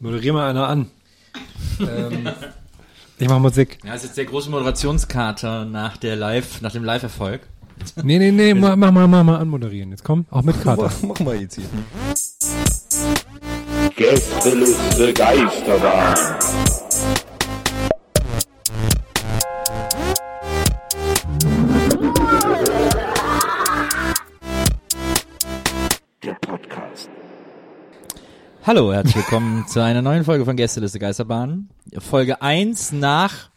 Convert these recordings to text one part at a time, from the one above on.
Moderier mal einer an. ähm, ich mach Musik. Ja, das ist jetzt der große Moderationskater nach der Live, nach dem Live-Erfolg. Nee, nee, nee, mach, mach mal, mach mal anmoderieren. Jetzt komm, auch mit Kater. Machen wir jetzt hier. Gästeliste Geisterbahn. Hallo, herzlich willkommen zu einer neuen Folge von Gästeliste Geisterbahn. Folge 1 nach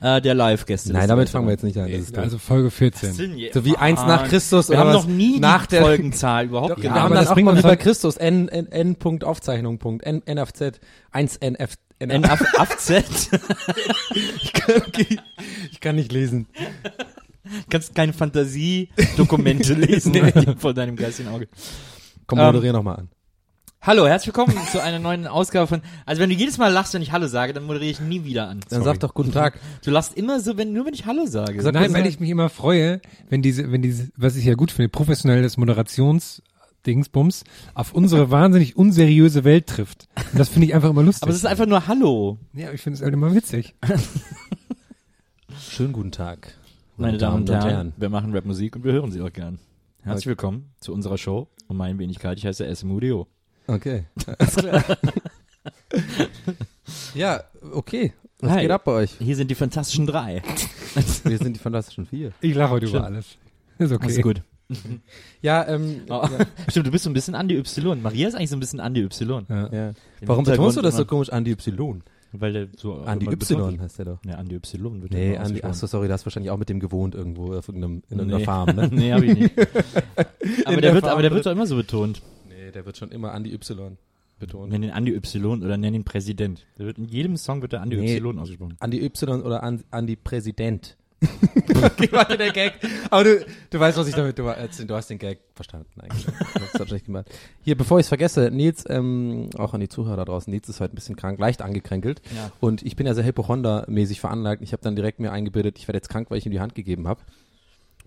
äh, der Live-Gästeliste. Nein, damit fangen wir jetzt nicht an. Das ist. Also Folge 14. so wie eins nach Christus Wir oder haben was? noch nie nach die der Folgenzahl überhaupt Wir genannt. haben aber dann das auch bringt mal wie bei Christus N, N, N Punkt Aufzeichnung Punkt N, NFZ 1 NF N auf AFZ. ich kann nicht lesen. Kannst keine Fantasie-Dokumente lesen nee. vor deinem geistigen Auge. Komm, Ähm, moderier noch mal an. Hallo, herzlich willkommen zu einer neuen Ausgabe von. Also wenn du jedes Mal lachst, wenn ich Hallo sage, dann moderiere ich nie wieder an. Dann sag doch guten Tag. Du lachst immer so, wenn nur wenn ich Hallo sage. Sag Nein, weil ich mich immer freue, wenn diese, wenn diese, was ich ja gut finde, professionelles Moderationsdingsbums auf unsere wahnsinnig unseriöse Welt trifft. Und das finde ich einfach immer lustig. Aber es ist einfach nur Hallo. ja, ich finde es halt immer witzig. Schönen guten Tag. Meine Damen und Herren, wir machen Rapmusik und wir hören sie auch gern. Herzlich willkommen zu unserer Show um meine Wenigkeit. Ich heiße SMUDO. Okay. Alles klar. ja, okay. Was Hi. geht ab bei euch? Hier sind die Fantastischen Drei. Wir sind die Fantastischen Vier. Ich lache heute Stimmt. über alles. Ist okay. Alles gut. Ja, ähm, Oh. Stimmt, du bist so ein bisschen Anti-Y. Maria ist eigentlich so ein bisschen Anti-Y. Ja. ja. Im Warum betonst du das so komisch? Andi Y. Weil der so immer Y betont heißt der doch. wird. Ja, Anti-Y wird ja Nee, immer Andi, ach so, ausgesprochen. sorry, du hast wahrscheinlich auch mit dem gewohnt irgendwo auf irgendeinem, in irgendeiner Nee. Farm, ne? nee, hab ich nicht. aber der der wird, Farm aber der wird doch immer so betont. Nee, der wird schon immer Andi Y betont. Nenn ihn Andi-Y oder nenn ihn Präsident. Der wird in jedem Song wird der Andi-Y ausgesprochen. Andi Y oder An- Andi Präsident. okay, warte, der Gag. Aber du, du weißt, was ich damit, du, du hast den Gag verstanden eigentlich. Das schlecht gemacht. Hier, bevor ich es vergesse, Nils, ähm, auch an die Zuhörer da draußen, Nils ist heute ein bisschen krank, leicht angekränkelt. Ja. Und ich bin ja sehr Hypochonder-mäßig veranlagt. Ich habe dann direkt mir eingebildet, ich werde jetzt krank, weil ich ihm die Hand gegeben habe.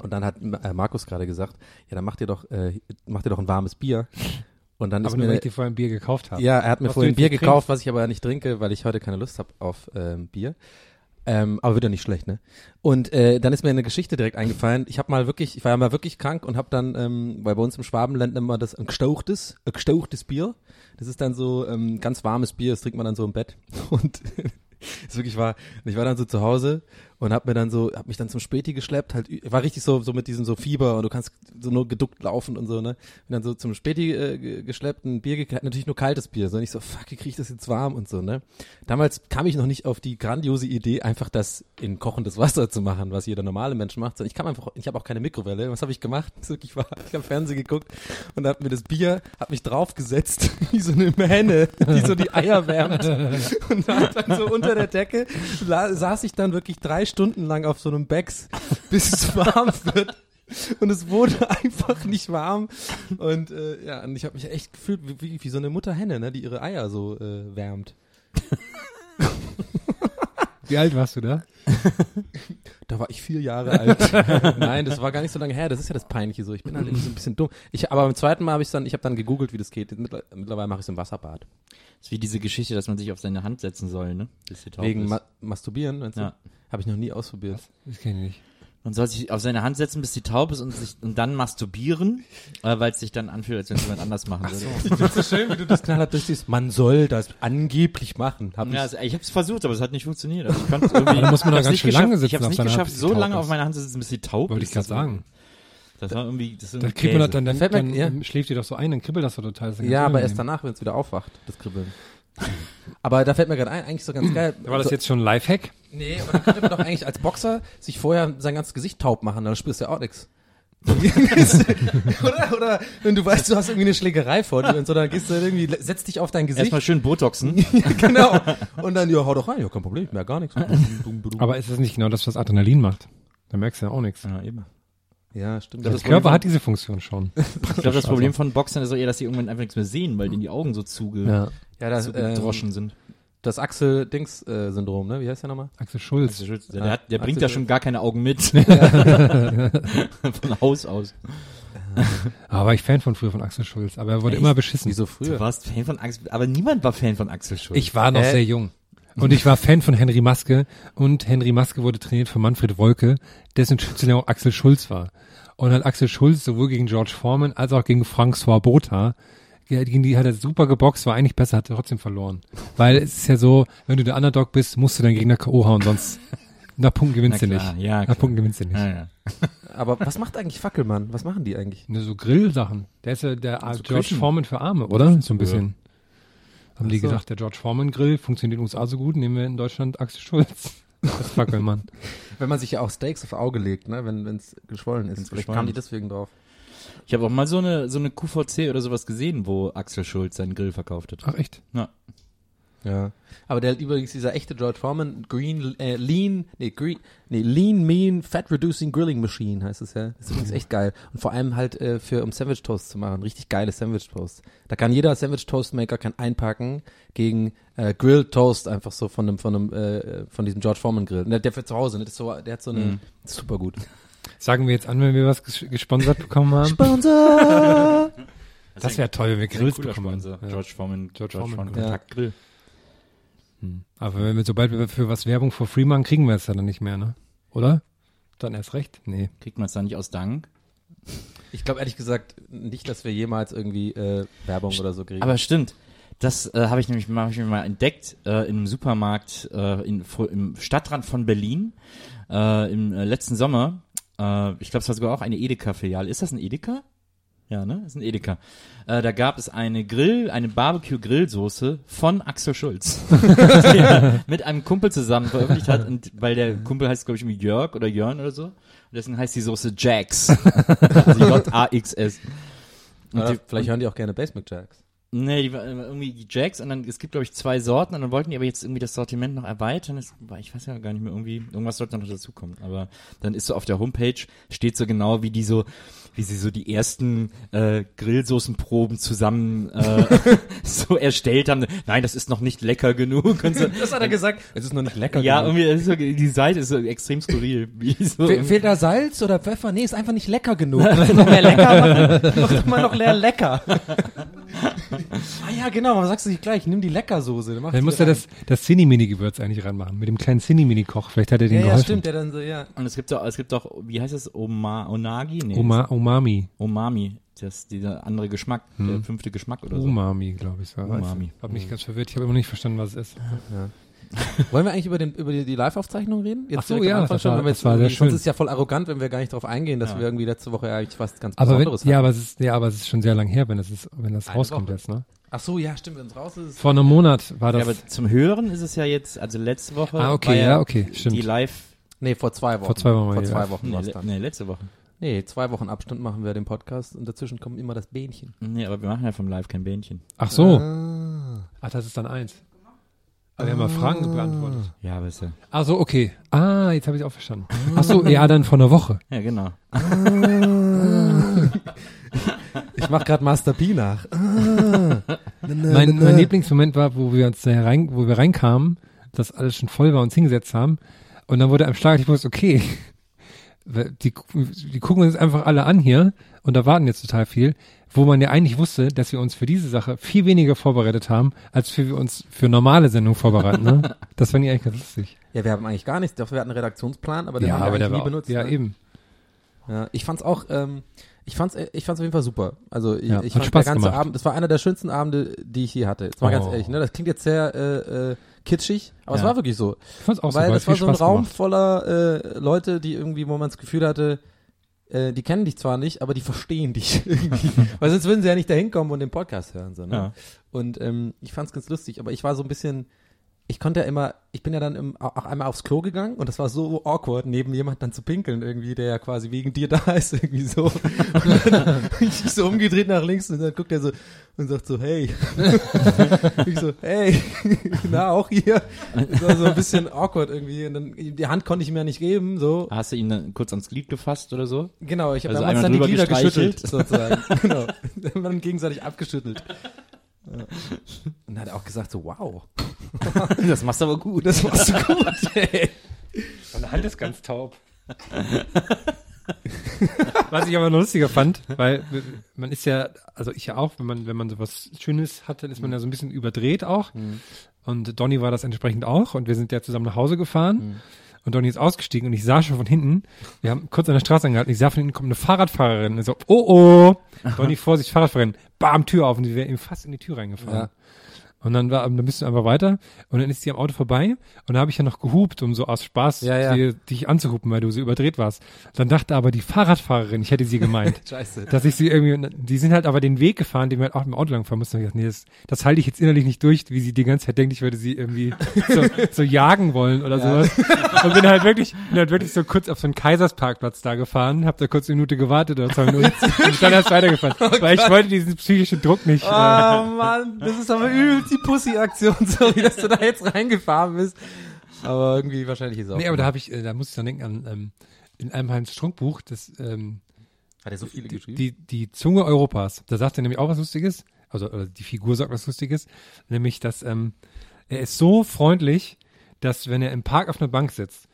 Und dann hat äh, Markus gerade gesagt, ja, dann macht ihr doch, äh, macht ihr doch ein warmes Bier. Und dann Aber ist nur, mir, weil ich dir vorher ein Bier gekauft habe. ja, er hat mir vorhin du Bier gekauft, was ich aber nicht trinke, weil ich heute keine Lust habe auf ähm, Bier. Ähm, aber wird ja nicht schlecht, ne? Und äh, dann ist mir eine Geschichte direkt eingefallen. Ich habe mal wirklich, ich war ja mal wirklich krank und habe dann, ähm, weil bei uns im Schwabenland nennt man das ein gestauchtes, ein gestauchtes Bier. Das ist dann so ähm, ganz warmes Bier, das trinkt man dann so im Bett. Und es wirklich war, ich war dann so zu Hause und hab mir dann so, hab mich dann zum Späti geschleppt, halt, war richtig so, so mit diesem so Fieber und du kannst so nur geduckt laufen und so, ne? Bin dann so zum Späti äh, ge- geschleppt, ein Bier gekriegt, natürlich nur kaltes Bier, so und ich so, fuck, wie krieg ich das jetzt warm und so, ne? Damals kam ich noch nicht auf die grandiose Idee, einfach das in kochendes Wasser zu machen, was jeder normale Mensch macht, sondern ich kam einfach, ich habe auch keine Mikrowelle, was habe ich gemacht? Wirklich wahr. Ich habe Fernsehen geguckt und hab mir das Bier, hab mich draufgesetzt, wie so eine Henne, die so die Eier wärmt und dann so unter der Decke saß ich dann wirklich drei Stunden lang auf so einem Becks, bis es warm wird. Und es wurde einfach nicht warm. Und äh, ja, und ich habe mich echt gefühlt wie, wie, wie so eine Mutterhenne, ne, die ihre Eier so äh, wärmt. Wie alt warst du da? Da war ich vier Jahre alt. Nein, das war gar nicht so lange her. Das ist ja das Peinliche so. Ich bin halt irgendwie so ein bisschen dumm. Ich, aber beim zweiten Mal habe ich dann, ich habe dann gegoogelt, wie das geht. Mittler- Mittlerweile mache ich es im Wasserbad. Das ist wie diese Geschichte, dass man sich auf seine Hand setzen soll, ne? Wegen. Ma Masturbieren, meinst du? Ja. Habe ich noch nie ausprobiert. Das kenne ich nicht. Man soll sich auf seine Hand setzen, bis sie taub ist und sich und dann masturbieren, äh, weil es sich dann anfühlt, als wenn es jemand anders machen würde. Ich finde so schön, wie du das knallhart durchziehst. Man soll das angeblich machen. Hab Ja, ich, also, ich habe es versucht, aber es hat nicht funktioniert. Also ich konnte irgendwie. Da muss man ich hab's ganz nicht schön geschafft- lange sitzen Ich habe es nicht geschafft, so lange auf meiner Hand zu sitzen, bis sie taub Wollte ich ist. gerade Das war- sagen. Das war irgendwie. Das, ist Das kriegt man doch dann, dann, Fällt mir- dann ja. schläft ihr doch so ein, dann kribbelt das so total. Das ja, aber erst danach, wenn es wieder aufwacht, das Kribbeln. aber da fällt mir gerade ein, eigentlich so ganz geil. War das so, jetzt schon ein Lifehack? Nee, aber dann könnte man doch eigentlich als Boxer sich vorher sein ganzes Gesicht taub machen, dann spürst du ja auch nix. oder, oder wenn du weißt, du hast irgendwie eine Schlägerei vor dir und so, dann gehst du irgendwie, setzt dich auf dein Gesicht. Erstmal schön Botoxen. genau. Und dann, ja, hau doch rein, ja, kein Problem, ich merk gar nichts. Aber ist das nicht genau das, was Adrenalin macht? Da merkst du ja auch nichts. ja, eben. ja, stimmt. Das Der Körper hat diese Funktion schon. Ich glaube, das Problem von Boxern ist auch eher, dass sie irgendwann einfach nichts mehr sehen, weil denen die Augen so zuge ja. Ja, das, zugedroschen ähm, sind. Das Axel-Dings-Syndrom, ne? Wie heißt der nochmal? Axel Schulz. Der, der, Ah, hat, der bringt Axel da Schulz. schon gar keine Augen mit. Von Haus aus. Aber war ich Fan von früher von Axel Schulz, aber er wurde Echt? immer beschissen. Wieso Du früher? warst Fan von Axel, aber niemand war Fan von Axel Schulz. Ich war noch Hä? sehr jung. Und ich war Fan von Henry Maske und Henry Maske wurde trainiert von Manfred Wolke, dessen Schützling auch Axel Schulz war. Und hat Axel Schulz sowohl gegen George Foreman als auch gegen François Botha, gegen die hat er super geboxt, war eigentlich besser, hat er trotzdem verloren. Weil es ist ja so, wenn du der Underdog bist, musst du deinen Gegner K.O. hauen, sonst nach Punkten gewinnst du nicht. ja, nach. Punkten gewinnst du nicht. ja, ja. Aber was macht eigentlich Fackelmann? Was machen die eigentlich? Nur so Grillsachen. Der ist ja der So George Küchen. Foreman für Arme, oder? So ein bisschen. Haben die Ach so. gedacht, der George Foreman Grill funktioniert in den USA so gut, nehmen wir in Deutschland Axel Schulz. Das Fackelmann. Wenn man sich ja auch Steaks aufs Auge legt, ne, wenn es geschwollen ist. Wenn's Vielleicht geschwollen kamen die deswegen drauf. Ich habe auch mal so eine, so eine QVC oder sowas gesehen, wo Axel Schulz seinen Grill verkauft hat. Ach echt? Ja. Aber der übrigens dieser echte George Foreman Green äh, Lean nee Green nee Lean Mean Fat Reducing Grilling Machine heißt es ja. Das ist übrigens echt geil und vor allem halt äh, für um Sandwich Toast zu machen, richtig geile Sandwich Toast. Da kann jeder Sandwich Toast Maker kann einpacken gegen äh, Grilled Toast einfach so von einem von einem äh, von diesem George Foreman Grill. Und Der, der für zu Hause, ne? das ist so der hat so eine Mhm. super gut. Sagen wir jetzt an, wenn wir was ges gesponsert bekommen haben? Sponsor. Das wäre toll, wenn wir Grills bekommen. Sponsor. Ja. George Foreman, George George, Foreman, Foreman ja. Kontaktgrill. Hm. Aber wenn wir, sobald wir für was Werbung for free machen, kriegen wir es ja dann nicht mehr, ne? Oder? Dann erst recht? Nee. Kriegt man es dann nicht aus Dank? Ich glaube ehrlich gesagt nicht, dass wir jemals irgendwie äh, Werbung oder so kriegen. Aber stimmt. Das äh, habe ich nämlich mal, hab ich mir mal entdeckt äh, im Supermarkt äh, in, vor- im Stadtrand von Berlin äh, im äh, letzten Sommer. Äh, ich glaube, es war sogar auch eine Edeka-Filiale. Ist das ein Edeka? Ja, ne? Das ist ein Edeka. Äh, da gab es eine Grill, eine Barbecue-Grillsoße von Axel Schulz, die er mit einem Kumpel zusammen veröffentlicht hat. Und weil der Kumpel heißt, glaube ich, irgendwie Jörg oder Jörn oder so. Und deswegen heißt die Soße Jax. also J-A-X-S. Oder die- vielleicht hören die auch gerne Basement Jacks. Nee, die war äh, irgendwie die Jacks und dann, es gibt glaube ich zwei Sorten und dann wollten die aber jetzt irgendwie das Sortiment noch erweitern. Das, ich weiß ja gar nicht mehr, irgendwie, irgendwas sollte noch dazukommen. Aber dann ist so auf der Homepage, steht so genau, wie die so, wie sie so die ersten äh, Grillsoßenproben zusammen äh, so erstellt haben. Nein, das ist noch nicht lecker genug. Und so. Das hat er gesagt. Es ist noch nicht lecker. Ja, genug. irgendwie, das ist so, die Seite ist so extrem skurril. Wie so Fe fehlt da Salz oder Pfeffer? Nee, ist einfach nicht lecker genug. noch mehr lecker machen. Mach doch mal noch leer lecker. ah ja, genau, warum sagst du nicht gleich? Nimm die Leckersoße. Dann muss er das, das Cine-Mini-Gewürz eigentlich ranmachen. Mit dem kleinen Cine-Mini-Koch. Vielleicht hat er den Ja, ja, geholfen. stimmt, der dann so, ja. und es gibt doch, es gibt doch, wie heißt es, Oma, Onagi? Nee, Oma, Umami. Umami. Das, dieser andere Geschmack, der fünfte Geschmack oder so. Umami, glaube ich. So. Umami. Hab mich ganz verwirrt. Ich habe immer nicht verstanden, was es ist. Wollen wir eigentlich über, den, über die, die Live-Aufzeichnung reden? Ach so, ja, das war- wenn wir das jetzt war sehr irgendwie- Sonst schön. ist es ja voll arrogant, wenn wir gar nicht darauf eingehen, dass Ja. wir irgendwie letzte Woche eigentlich was ganz Aber wenn, Besonderes ja, hatten. aber es ist, ja, aber es ist schon sehr lang her, wenn das ist, wenn das Eine rauskommt Woche. jetzt, ne? Ach so, ja, stimmt, wenn es raus ist. Vor einem Monat war Ja, das. aber zum Hören ist es ja jetzt, also letzte Woche. ah, war okay, ja, okay, stimmt. Die Live, Nee, vor zwei Wochen. Vor zwei Wochen war Vor zwei. Wochen war's le dann. nee, letzte Woche. Nee, zwei Wochen Abstand machen wir den Podcast und dazwischen kommt immer das Bähnchen. Nee, aber wir machen ja vom Live kein Bähnchen. Ach so. Ah. Ach, das ist dann eins. Aber wir haben mal Fragen beantwortet. Ja, ist ja. Ach so, okay. Ah, jetzt habe ich auch verstanden. Ach so, ja, dann vor einer Woche. Ja, genau. Ich mach gerade Master P nach. Mein, mein Lieblingsmoment war, wo wir uns da rein, wo wir reinkamen, dass alles schon voll war und uns hingesetzt haben. Und dann wurde am Schlag, ich wusste, okay, die, die gucken uns einfach alle an hier und erwarten jetzt total viel, wo man ja eigentlich wusste, dass wir uns für diese Sache viel weniger vorbereitet haben, als für wir uns für normale Sendungen vorbereiten. Ne? Das fand ich eigentlich ganz lustig. Ja, wir haben eigentlich gar nichts. Doch, wir hatten einen Redaktionsplan, aber den haben wir aber nie benutzt. Ja, ne? eben. Ja, ich fand's auch, ähm, ich fand's, äh, ich fand's auf jeden Fall super. Also ich, Ja, ich fand Spaß der ganze gemacht. Abend, das war einer der schönsten Abende, die ich je hatte. Jetzt mal ganz Oh. ehrlich, ne? Das klingt jetzt sehr äh, äh, kitschig, aber es Ja. war wirklich so. Ich fand's auch Weil super. das hat war so ein Spaß Raum gemacht. voller äh, Leute, die irgendwie, wo man das Gefühl hatte, äh, die kennen dich zwar nicht, aber die verstehen dich irgendwie. Weil sonst würden sie ja nicht dahin kommen und den Podcast hören. So, ne? Ja. Und ähm, ich fand's ganz lustig, aber ich war so ein bisschen, ich konnte ja immer, ich bin ja dann im, auch einmal aufs Klo gegangen und das war so awkward, neben jemand dann zu pinkeln irgendwie, der ja quasi wegen dir da ist, irgendwie so. Und dann ich so umgedreht nach links und dann guckt er so und sagt so, hey. ich so, hey, na, auch hier. Das war so ein bisschen awkward irgendwie und dann, die Hand konnte ich mir nicht geben, so. Hast du ihn dann kurz ans Glied gefasst oder so? Genau, ich habe Also damals dann die Glieder geschüttelt, sozusagen. genau. Dann gegenseitig abgeschüttelt. Ja. Und dann hat er auch gesagt so, wow, Das machst du aber gut. das machst du gut, ey. Meine Hand ist ganz taub. Was ich aber noch lustiger fand, weil man ist ja, also ich ja auch, wenn man, wenn man sowas Schönes hat, dann ist man ja so ein bisschen überdreht auch. Und Donny war das entsprechend auch und wir sind ja zusammen nach Hause gefahren. Und Donny ist ausgestiegen und ich sah schon von hinten, wir haben kurz an der Straße angehalten, ich sah von hinten kommt eine Fahrradfahrerin. Und so, oh oh, Donny, Vorsicht, Fahrradfahrerin, bam, Tür auf und sie wäre ihm fast in die Tür reingefahren. Ja. Und dann war, dann bist du einfach weiter und dann ist sie am Auto vorbei und da habe ich ja noch gehupt, um so aus Spaß Ja, ja. Die, dich anzuhupen, weil du so überdreht warst. Dann dachte aber die Fahrradfahrerin, ich hätte sie gemeint. Scheiße. dass ich sie irgendwie, die sind halt aber den Weg gefahren, den wir halt auch im Auto lang fahren mussten. Und ich dachte, nee, das, das halte ich jetzt innerlich nicht durch, wie sie die ganze Zeit denkt, ich würde sie irgendwie so, so jagen wollen oder sowas. Und bin halt wirklich, bin halt wirklich so kurz auf so einen Kaisersparkplatz da gefahren, hab da kurz eine Minute gewartet oder zwei Minuten und dann erst weitergefahren, weil ich wollte diesen psychischen Druck nicht. Oh Äh, Mann, das ist aber übelst die Pussy-Aktion, sorry, dass du da jetzt reingefahren bist. Aber irgendwie wahrscheinlich ist es auch. nee, aber da habe ich, äh, da muss ich dann denken an, ähm, in einem Heinz Strunkbuch, das, ähm, Hat er so viele geschrieben? die, die Zunge Europas. Da sagt er nämlich auch was Lustiges. Also, oder die Figur sagt was Lustiges. Nämlich, dass ähm, er ist so freundlich, dass wenn er im Park auf einer Bank sitzt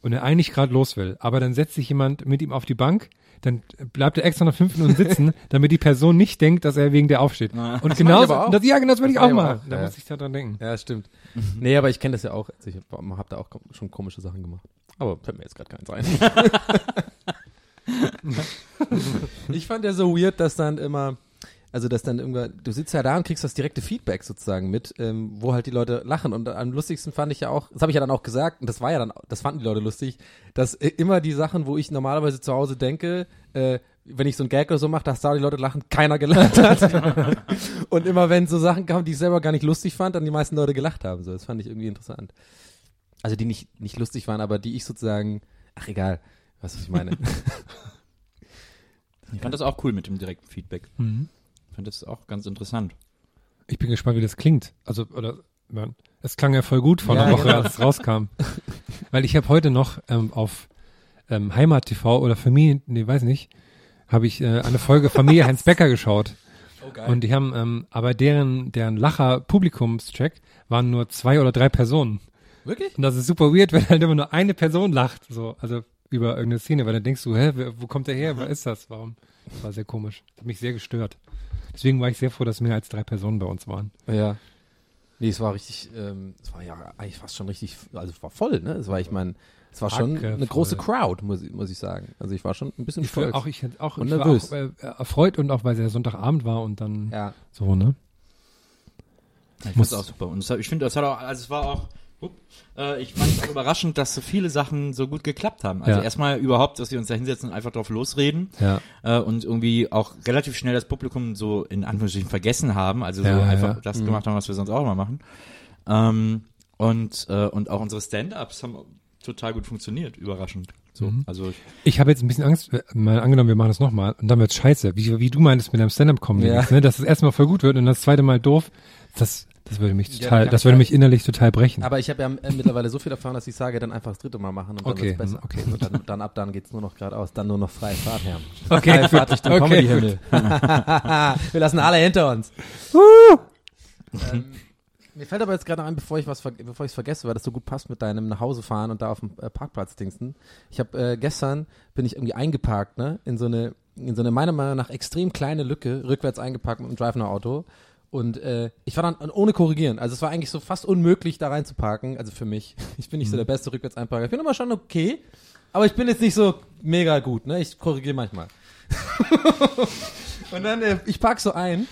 und er eigentlich gerade los will, aber dann setzt sich jemand mit ihm auf die Bank, dann bleibt er extra noch fünf Minuten sitzen, damit die Person nicht denkt, dass er wegen der aufsteht. Und mach genau das, ja, genau das würde ich auch machen. Da ja. muss ich da dran denken. Ja, stimmt. Nee, aber ich kenne das ja auch. Also ich habe hab da auch schon komische Sachen gemacht. Aber fällt mir jetzt gerade keins ein. ich fand ja so weird, dass dann immer, also dass dann irgendwann, du sitzt ja da und kriegst das direkte Feedback sozusagen mit, ähm, wo halt die Leute lachen. Und am lustigsten fand ich ja auch, das habe ich ja dann auch gesagt, und das war ja dann, das fanden die Leute lustig, dass äh, immer die Sachen, wo ich normalerweise zu Hause denke, äh, wenn ich so ein Gag oder so mache, dass da die Leute lachen, keiner gelacht hat. und immer wenn so Sachen kamen, die ich selber gar nicht lustig fand, dann die meisten Leute gelacht haben. So, das fand ich irgendwie interessant. Also die nicht, nicht lustig waren, aber die ich sozusagen, ach egal, was ich meine. Ich fand das auch cool mit dem direkten Feedback. Mhm. Ich fand das auch ganz interessant. Ich bin gespannt, wie das klingt. Also, oder, man, es klang ja voll gut vor Ja, einer Woche, genau. als es rauskam. Weil ich habe heute noch ähm, auf ähm, Heimat TV oder Familie, nee, weiß nicht, habe ich äh, eine Folge Familie Heinz Becker geschaut. Oh, Und die haben, ähm, aber deren, deren Lacher Publikumscheck waren nur zwei oder drei Personen. Wirklich? Und das ist super weird, wenn halt immer nur eine Person lacht, so, also über irgendeine Szene, weil dann denkst du, hä, wo kommt der her? Wer ist das? Warum? Das war sehr komisch. Das hat mich sehr gestört. Deswegen war ich sehr froh, dass mehr als drei Personen bei uns waren. Ja. Nee, es war richtig, ähm, es war ja eigentlich fast schon richtig, also es war voll, ne? Es war, ich meine, es war schon Hacke eine große voll. Crowd, muss, ich- muss ich sagen. Also ich war schon ein bisschen Ich stolz. auch, ich, auch, Und ich war nervös. auch äh, erfreut und auch, weil es ja Sonntagabend war und dann ja. so, ne? Ich Muss- auch super. Und hat, ich finde, das hat auch, also es war auch, äh, ich fand es auch überraschend, dass so viele Sachen so gut geklappt haben. Also Ja. erstmal überhaupt, dass wir uns da hinsetzen und einfach drauf losreden Ja. äh, und irgendwie auch relativ schnell das Publikum so in Anführungsstrichen vergessen haben, also so Ja, einfach das Mhm. gemacht haben, was wir sonst auch immer machen. Ähm, und, äh, und auch unsere Stand-Ups haben total gut funktioniert, überraschend. So, Mhm. also ich, Ich habe jetzt ein bisschen Angst, mal angenommen, wir machen das nochmal und dann wird's scheiße. Wie, wie du meintest mit deinem Stand-Up-Comedy, Ja. ne? dass das erste Mal voll gut wird und das zweite Mal doof. Das, das würde mich Ja, total, kann das würde halt- mich innerlich total brechen. Aber ich habe ja äh, mittlerweile so viel erfahren, dass ich sage, dann einfach das dritte Mal machen und dann Okay, besser. okay. Und dann, dann ab dann geht's nur noch geradeaus, dann nur noch freie Fahrt, Herr. Okay, freie Fahrt Richtung Okay, Comedy-Himmel. Wir lassen alle hinter uns. ähm, mir fällt aber jetzt gerade ein, bevor ich was, bevor ich es vergesse, weil das so gut passt mit deinem nach Hause fahren und da auf dem äh, Parkplatz dingsten. Ich habe äh, gestern bin ich irgendwie eingeparkt, ne, in so eine in so eine meiner Meinung nach extrem kleine Lücke, rückwärts eingeparkt mit einem Drive-No-Auto. Und äh, ich war dann ohne korrigieren. Also es war eigentlich so fast unmöglich, da reinzuparken. Also für mich. Ich bin nicht so der beste rückwärts einparker. Ich bin immer schon okay, aber ich bin jetzt nicht so mega gut. Ne? Ich korrigiere manchmal. und dann, äh, ich park so ein.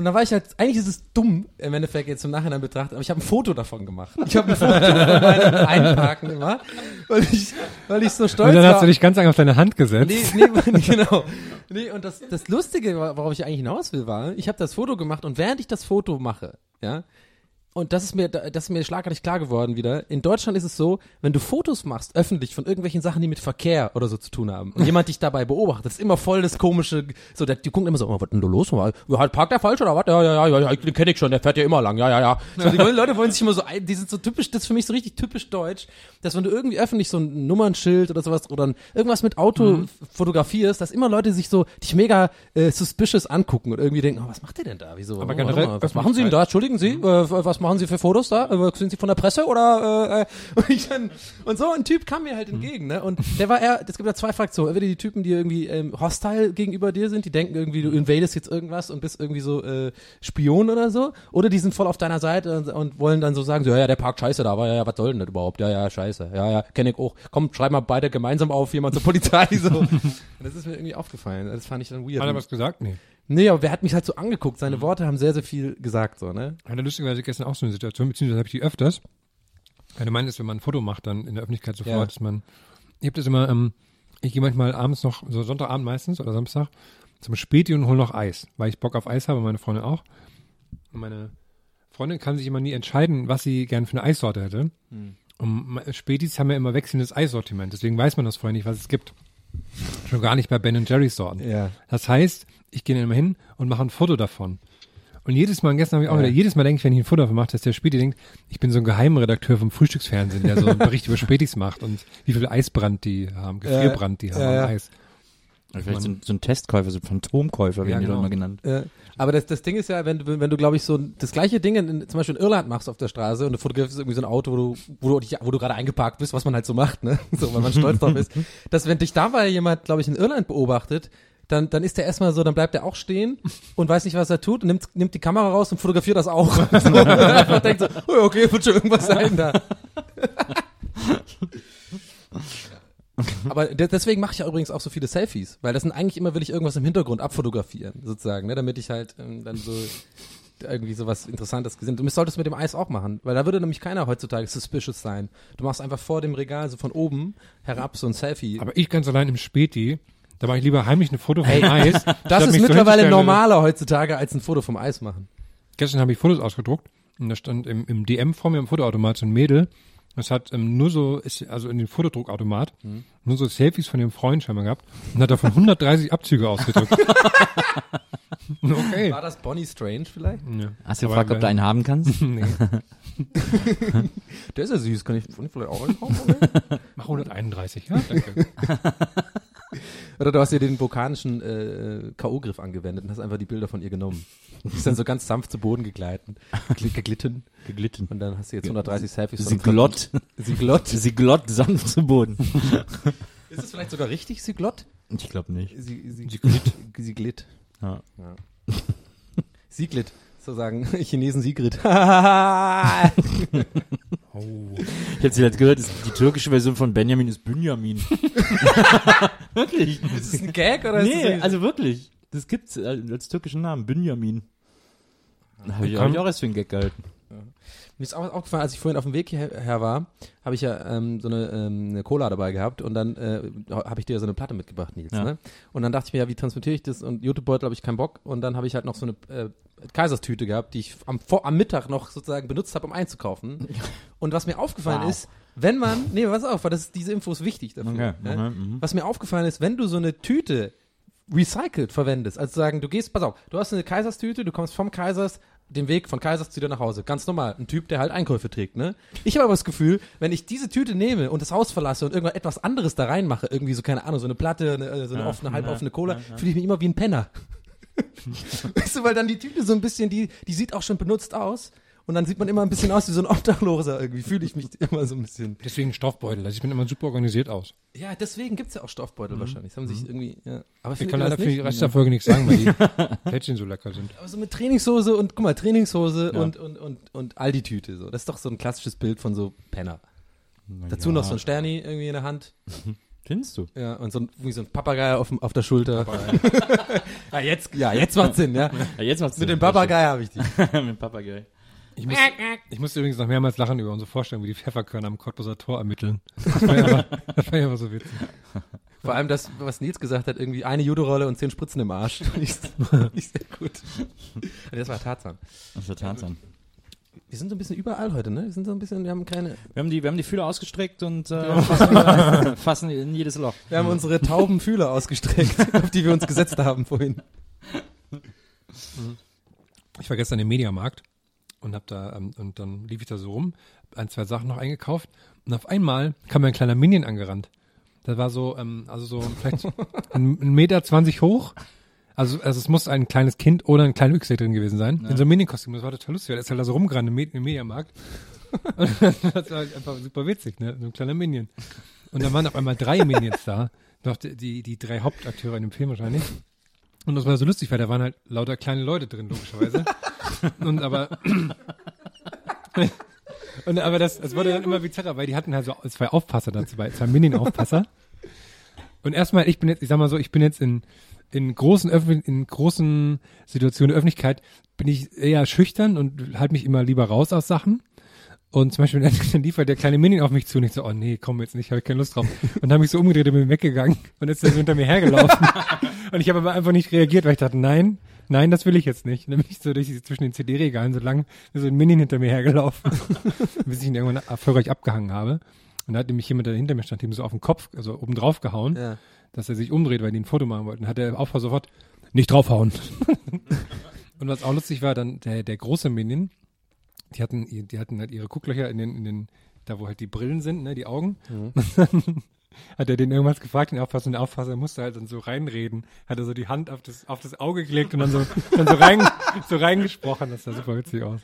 Und dann war ich halt, eigentlich ist es dumm, im Endeffekt jetzt im Nachhinein betrachtet, aber ich habe ein Foto davon gemacht. Ich habe ein Foto von meinem Einparken immer, weil ich, weil ich so stolz und dann war. hast du dich ganz eng auf deine Hand gesetzt. Nee, nee, genau. Nee, und das, das Lustige, worauf ich eigentlich hinaus will, war, ich habe das Foto gemacht und während ich das Foto mache, ja, und das ist mir, das ist mir schlagartig klar geworden wieder. In Deutschland ist es so, wenn du Fotos machst, öffentlich, von irgendwelchen Sachen, die mit Verkehr oder so zu tun haben, und jemand dich dabei beobachtet, das ist immer voll das komische, so, der, die gucken immer so, oh, was denn da los? Ja, halt, parkt der falsch oder was? Ja, ja, ja, ja, den kenne ich schon, der fährt ja immer lang, ja, ja, ja. So, die Leute wollen sich immer so, ein, die sind so typisch, das ist für mich so richtig typisch deutsch, dass wenn du irgendwie öffentlich so ein Nummernschild oder sowas oder irgendwas mit Auto Mhm. fotografierst, dass immer Leute sich so, dich mega äh, suspicious angucken und irgendwie denken, oh, was macht ihr denn da? Wieso? Aber oh, generell mal, was machen Sie denn da? Entschuldigen Sie, äh, was was machen Sie für Fotos da? Äh, Sind Sie von der Presse oder äh, äh, und, dann, und so ein Typ kam mir halt entgegen, ne? Und der war eher, es gibt da zwei Fraktionen. Entweder die Typen, die irgendwie ähm, hostile gegenüber dir sind, die denken irgendwie, du invadest jetzt irgendwas und bist irgendwie so äh, Spion oder so, oder die sind voll auf deiner Seite und, und wollen dann so sagen, so, ja, ja, der Park scheiße da war, ja, ja, was soll denn das überhaupt? Ja, ja, scheiße. Ja, ja, kenne ich auch. Komm, schreib mal beide gemeinsam auf, jemand zur Polizei so. Und das ist mir irgendwie aufgefallen. Das fand ich dann weird. Hat er was gesagt? Nee. Nee, aber wer hat mich halt so angeguckt? Seine Worte haben sehr, sehr viel gesagt, so, ne? Hatte lustigerweise gestern auch so eine Situation, beziehungsweise habe ich die öfters. Ja, du meinst, wenn man ein Foto macht, dann in der Öffentlichkeit sofort, Ja. dass man, ich habe das immer, ähm, ich gehe manchmal abends noch, so Sonntagabend meistens oder Samstag, zum Späti und hole noch Eis, weil ich Bock auf Eis habe, meine Freundin auch. Und meine Freundin kann sich immer nie entscheiden, was sie gern für eine Eissorte hätte. Und me- Spätis haben ja immer wechselndes Eissortiment, deswegen weiß man das vorher nicht, was es gibt. Schon gar nicht bei Ben Jerry's Sorten. Ja. Das heißt, ich gehe dann immer hin und mache ein Foto davon. Und jedes Mal, gestern habe ich auch Ja. wieder, jedes Mal denke ich, wenn ich ein Foto davon mache, dass der Späti denkt, ich bin so ein Geheimredakteur vom Frühstücksfernsehen, der so einen Bericht über Spätis macht und wie viel Eisbrand die haben, Gefrierbrand die haben ja, ja. am Eis. Vielleicht so ein, so ein Testkäufer, so ein Phantomkäufer, werden Ja, die genau. doch immer genannt. Äh, aber das, das Ding ist ja, wenn du, wenn du, glaube ich, so das gleiche Ding in, zum Beispiel in Irland machst auf der Straße und du fotografierst irgendwie so ein Auto, wo du, wo du, dich- wo du gerade eingeparkt bist, was man halt so macht, ne? So, weil man stolz drauf ist. Dass wenn dich dabei jemand, glaube ich, in Irland beobachtet, dann, dann ist der erstmal so, dann bleibt er auch stehen und weiß nicht, was er tut und nimmt, nimmt die Kamera raus und fotografiert das auch. So, und einfach denkt so, oh, okay, wird schon irgendwas sein da. Aber de- deswegen mache ich ja übrigens auch so viele Selfies, weil das sind eigentlich immer, will ich irgendwas im Hintergrund abfotografieren, sozusagen, ne, damit ich halt ähm, dann so irgendwie sowas Interessantes gesehen. Du solltest mit dem Eis auch machen, weil da würde nämlich keiner heutzutage suspicious sein. Du machst einfach vor dem Regal so von oben herab so ein Selfie. Aber ich ganz allein im Späti, da mache ich lieber heimlich ein Foto vom Eis. das ist so mittlerweile hinzustellen, normaler heutzutage als ein Foto vom Eis machen. Gestern habe ich Fotos ausgedruckt und da stand im, im DM vor mir im Fotoautomat so ein Mädel. Das hat ähm, nur so, ist, also in den Fotodruckautomat, Mhm. nur so Selfies von dem Freund scheinbar gehabt und hat davon 130 Abzüge ausgedrückt. okay. War das Bonnie Strange vielleicht? Ja. Hast du Aber gefragt, ob du einen haben kannst? Nee. Der ist ja süß, kann ich, kann ich vielleicht auch einen kaufen? Mach 131, ja, danke. Oder du hast dir den vulkanischen äh, K.O.-Griff angewendet und hast einfach die Bilder von ihr genommen. Ist dann so ganz sanft zu Boden gegleiten, gl geglitten. Geglitten. Und dann hast du jetzt 130 Selfies. Sie glott. Sie glott. Sie glott sanft zu Boden. Ist es vielleicht sogar richtig, sie glott? Ich glaube nicht. Sie, sie, Sie glitt. Sie glitt. Ja. Sie glitt. So sagen Chinesen Sigrid. Oh. Ich habe jetzt gehört, ist die türkische Version von Benjamin ist Benjamin. Wirklich? ist das ein Gag oder Nee, ist das also wirklich. Das gibt's äh, als türkischen Namen, Benjamin. Habe ich, hab ich auch erst für einen Gag gehalten. Mir ist auch aufgefallen, als ich vorhin auf dem Weg hierher war, habe ich ja ähm, so eine, ähm, eine Cola dabei gehabt und dann äh, habe ich dir so eine Platte mitgebracht, Nils. Ja. Ne? Und dann dachte ich mir, ja, wie transportiere ich das? Und Jutebeutel habe ich keinen Bock. Und dann habe ich halt noch so eine äh, Kaiserstüte gehabt, die ich am, vor, am Mittag noch sozusagen benutzt habe, um einzukaufen. Und was mir aufgefallen Wow. ist, wenn man, nee, pass auf, weil das ist, diese Info ist wichtig dafür. Okay, ne? okay, mhm. Was mir aufgefallen ist, wenn du so eine Tüte recycelt verwendest, also sagen, du gehst, pass auf, du hast eine Kaiserstüte, du kommst vom Kaisers den Weg von Kaisers zu dir nach Hause. Ganz normal. Ein Typ, der halt Einkäufe trägt, ne? Ich habe aber das Gefühl, wenn ich diese Tüte nehme und das Haus verlasse und irgendwas etwas anderes da reinmache, irgendwie so, keine Ahnung, so eine Platte, eine, äh, so eine Ja, offene, ja, halboffene Cola, ja, ja. fühle ich mich immer wie ein Penner. weißt du, weil dann die Tüte so ein bisschen, die, die sieht auch schon benutzt aus. Und dann sieht man immer ein bisschen aus wie so ein Obdachloser irgendwie. Fühle ich mich immer so ein bisschen. Deswegen Stoffbeutel. Also ich bin immer super organisiert aus. Ja, deswegen gibt's ja auch Stoffbeutel wahrscheinlich. Das haben sich irgendwie, ja. Aber Ich kann leider für die Rest der Folge nichts sagen, weil die Plättchen so lecker sind. Aber so mit Trainingshose und, guck mal, Trainingshose Ja. und, und, und, und Aldi-Tüte, so. Das ist doch so ein klassisches Bild von so Penner. Dazu noch so ein Sterni irgendwie in der Hand. Findest du? Ja, und so ein, wie so ein Papagei auf, auf der Schulter. ja, jetzt, ja, jetzt macht Sinn, ja. Ja, jetzt macht's Mit Sinn. dem Papagei habe ich die. Mit dem Papagei. Ich, muss, ich musste übrigens noch mehrmals lachen über unsere Vorstellung, wie die Pfefferkörner am Cottbuser Tor ermitteln. Das war ja aber, das war ja aber so witzig. Vor allem das, was Nils gesagt hat, irgendwie eine Judo-Rolle und zehn Spritzen im Arsch. Fand ich, fand ich sehr gut. Das war Tarzan. Das war Tarzan. Wir sind so ein bisschen überall heute, ne? Wir sind so ein bisschen, wir haben keine, Wir haben die, wir haben die Fühler ausgestreckt und äh, fassen, fassen in jedes Loch. wir haben unsere tauben Fühler ausgestreckt, auf die wir uns gesetzt haben vorhin. Ich war gestern im Mediamarkt und hab da ähm, und dann lief ich da so rum, ein, zwei Sachen noch eingekauft und auf einmal kam mir ein kleiner Minion angerannt. Das war so, ähm, also so vielleicht ein, ein Meter zwanzig hoch, Also, also es muss ein kleines Kind oder ein kleiner Yxel drin gewesen sein. In so einem Mini-Kostüm. Das war total lustig. weil Der ist halt da so rumgerannt im, Med im Mediamarkt. Und das war halt einfach super witzig, ne? So ein kleiner Minion. Und dann waren auf einmal drei Minions da. Noch die, die, die drei Hauptakteure in dem Film wahrscheinlich. Und das war so lustig, weil da waren halt lauter kleine Leute drin, logischerweise. Und aber, und aber das, das wurde dann immer bizarrer, weil die hatten halt so zwei Aufpasser dazu bei, zwei Minion-Aufpasser. Und erstmal, ich bin jetzt, ich sag mal so, ich bin jetzt in, in großen Öffn in großen Situationen der Öffentlichkeit bin ich eher schüchtern und halte mich immer lieber raus aus Sachen. Und zum Beispiel dann, dann lief halt der kleine Minion auf mich zu und ich so, oh nee, komm jetzt nicht, habe ich keine Lust drauf. Und dann habe ich so umgedreht und bin weggegangen und jetzt ist er so hinter mir hergelaufen. und ich habe aber einfach nicht reagiert, weil ich dachte, nein, nein, das will ich jetzt nicht. Dann bin ich so durch die, zwischen den CD-Regalen so lang, so ein Minion hinter mir hergelaufen, bis ich ihn irgendwann erfolgreich abgehangen habe. Und da hat nämlich jemand, der hinter mir stand, ihm so auf den Kopf, also oben drauf gehauen, Ja. dass er sich umdreht, weil die ein Foto machen wollten. Hat der Aufpasser sofort, nicht draufhauen. und was auch lustig war, dann der, der große Minion, die hatten, die hatten halt ihre Gucklöcher in den, in den, da wo halt die Brillen sind, ne, die Augen. Dann hat er den irgendwas gefragt, den Aufpasser, und der Aufpasser musste halt dann so reinreden, hat er so die Hand auf das, auf das Auge gelegt und dann so, dann so rein, so reingesprochen, das sah super witzig aus.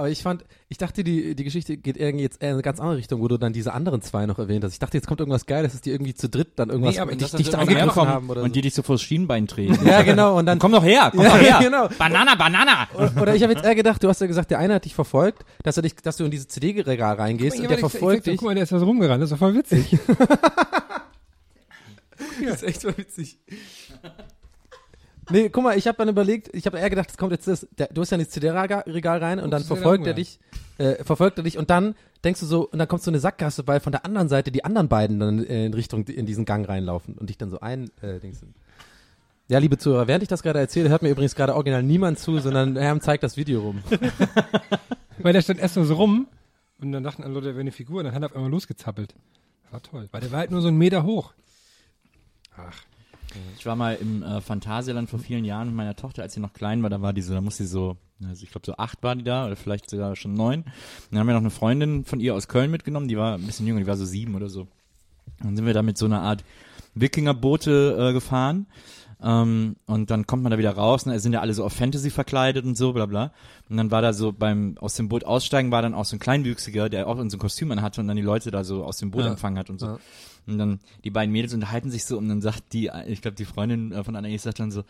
Aber ich fand, ich dachte, die, die Geschichte geht irgendwie jetzt in eine ganz andere Richtung, wo du dann diese anderen zwei noch erwähnt hast. Ich dachte, jetzt kommt irgendwas Geiles, dass die irgendwie zu dritt dann irgendwas Nee, aber dich, das- dich das- da das- angegriffen haben oder und die so. dich so vors Schienbein treten. Ja, genau. Und dann Komm doch her, komm Ja, doch her. genau. Banana, Banana. Oder ich habe jetzt eher gedacht, du hast ja gesagt, der eine hat dich verfolgt, dass er dich, dass du in diese CD-Regal reingehst und der verfolgt dich. Guck mal, der ist da so rumgerannt, das ist doch voll witzig. Das ist echt so witzig. Nee, guck mal, ich habe dann überlegt, ich habe eher gedacht, es kommt jetzt das, der, du hast ja in das CD-Regal rein und dann du verfolgt er dich, äh, verfolgt er dich und dann denkst du so, und dann kommt so eine Sackgasse, weil von der anderen Seite die anderen beiden dann äh, in Richtung, in diesen Gang reinlaufen und dich dann so ein, äh, Dings. Ja, liebe Zuhörer, während ich das gerade erzähle, hört mir übrigens gerade original niemand zu, sondern Herm zeigt das Video rum. Weil der stand erst nur so rum und dann dachten alle Leute, der wäre eine Figur und dann hat er auf einmal losgezappelt. Das war toll. Weil der war halt nur so einen Meter hoch. Ach. Ich war mal im äh, Phantasialand vor vielen Jahren mit meiner Tochter, als sie noch klein war, da war die so, da musste sie so, also ich glaube so acht war die da oder vielleicht sogar schon neun. Und dann haben wir noch eine Freundin von ihr aus Köln mitgenommen, die war ein bisschen jünger, die war so sieben oder so. Dann sind wir da mit so einer Art Wikingerboote äh, gefahren. Ähm, und dann kommt man da wieder raus, ne? sind ja alle so auf Fantasy verkleidet und so, bla bla. Und dann war da so beim aus dem Boot aussteigen, war dann auch so ein Kleinwüchsiger, der auch so ein Kostüm anhatte und dann die Leute da so aus dem Boot Ja. empfangen hat und so. Ja. Und dann die beiden Mädels unterhalten sich so und dann sagt die, ich glaube die Freundin äh, von Anna sagt dann so,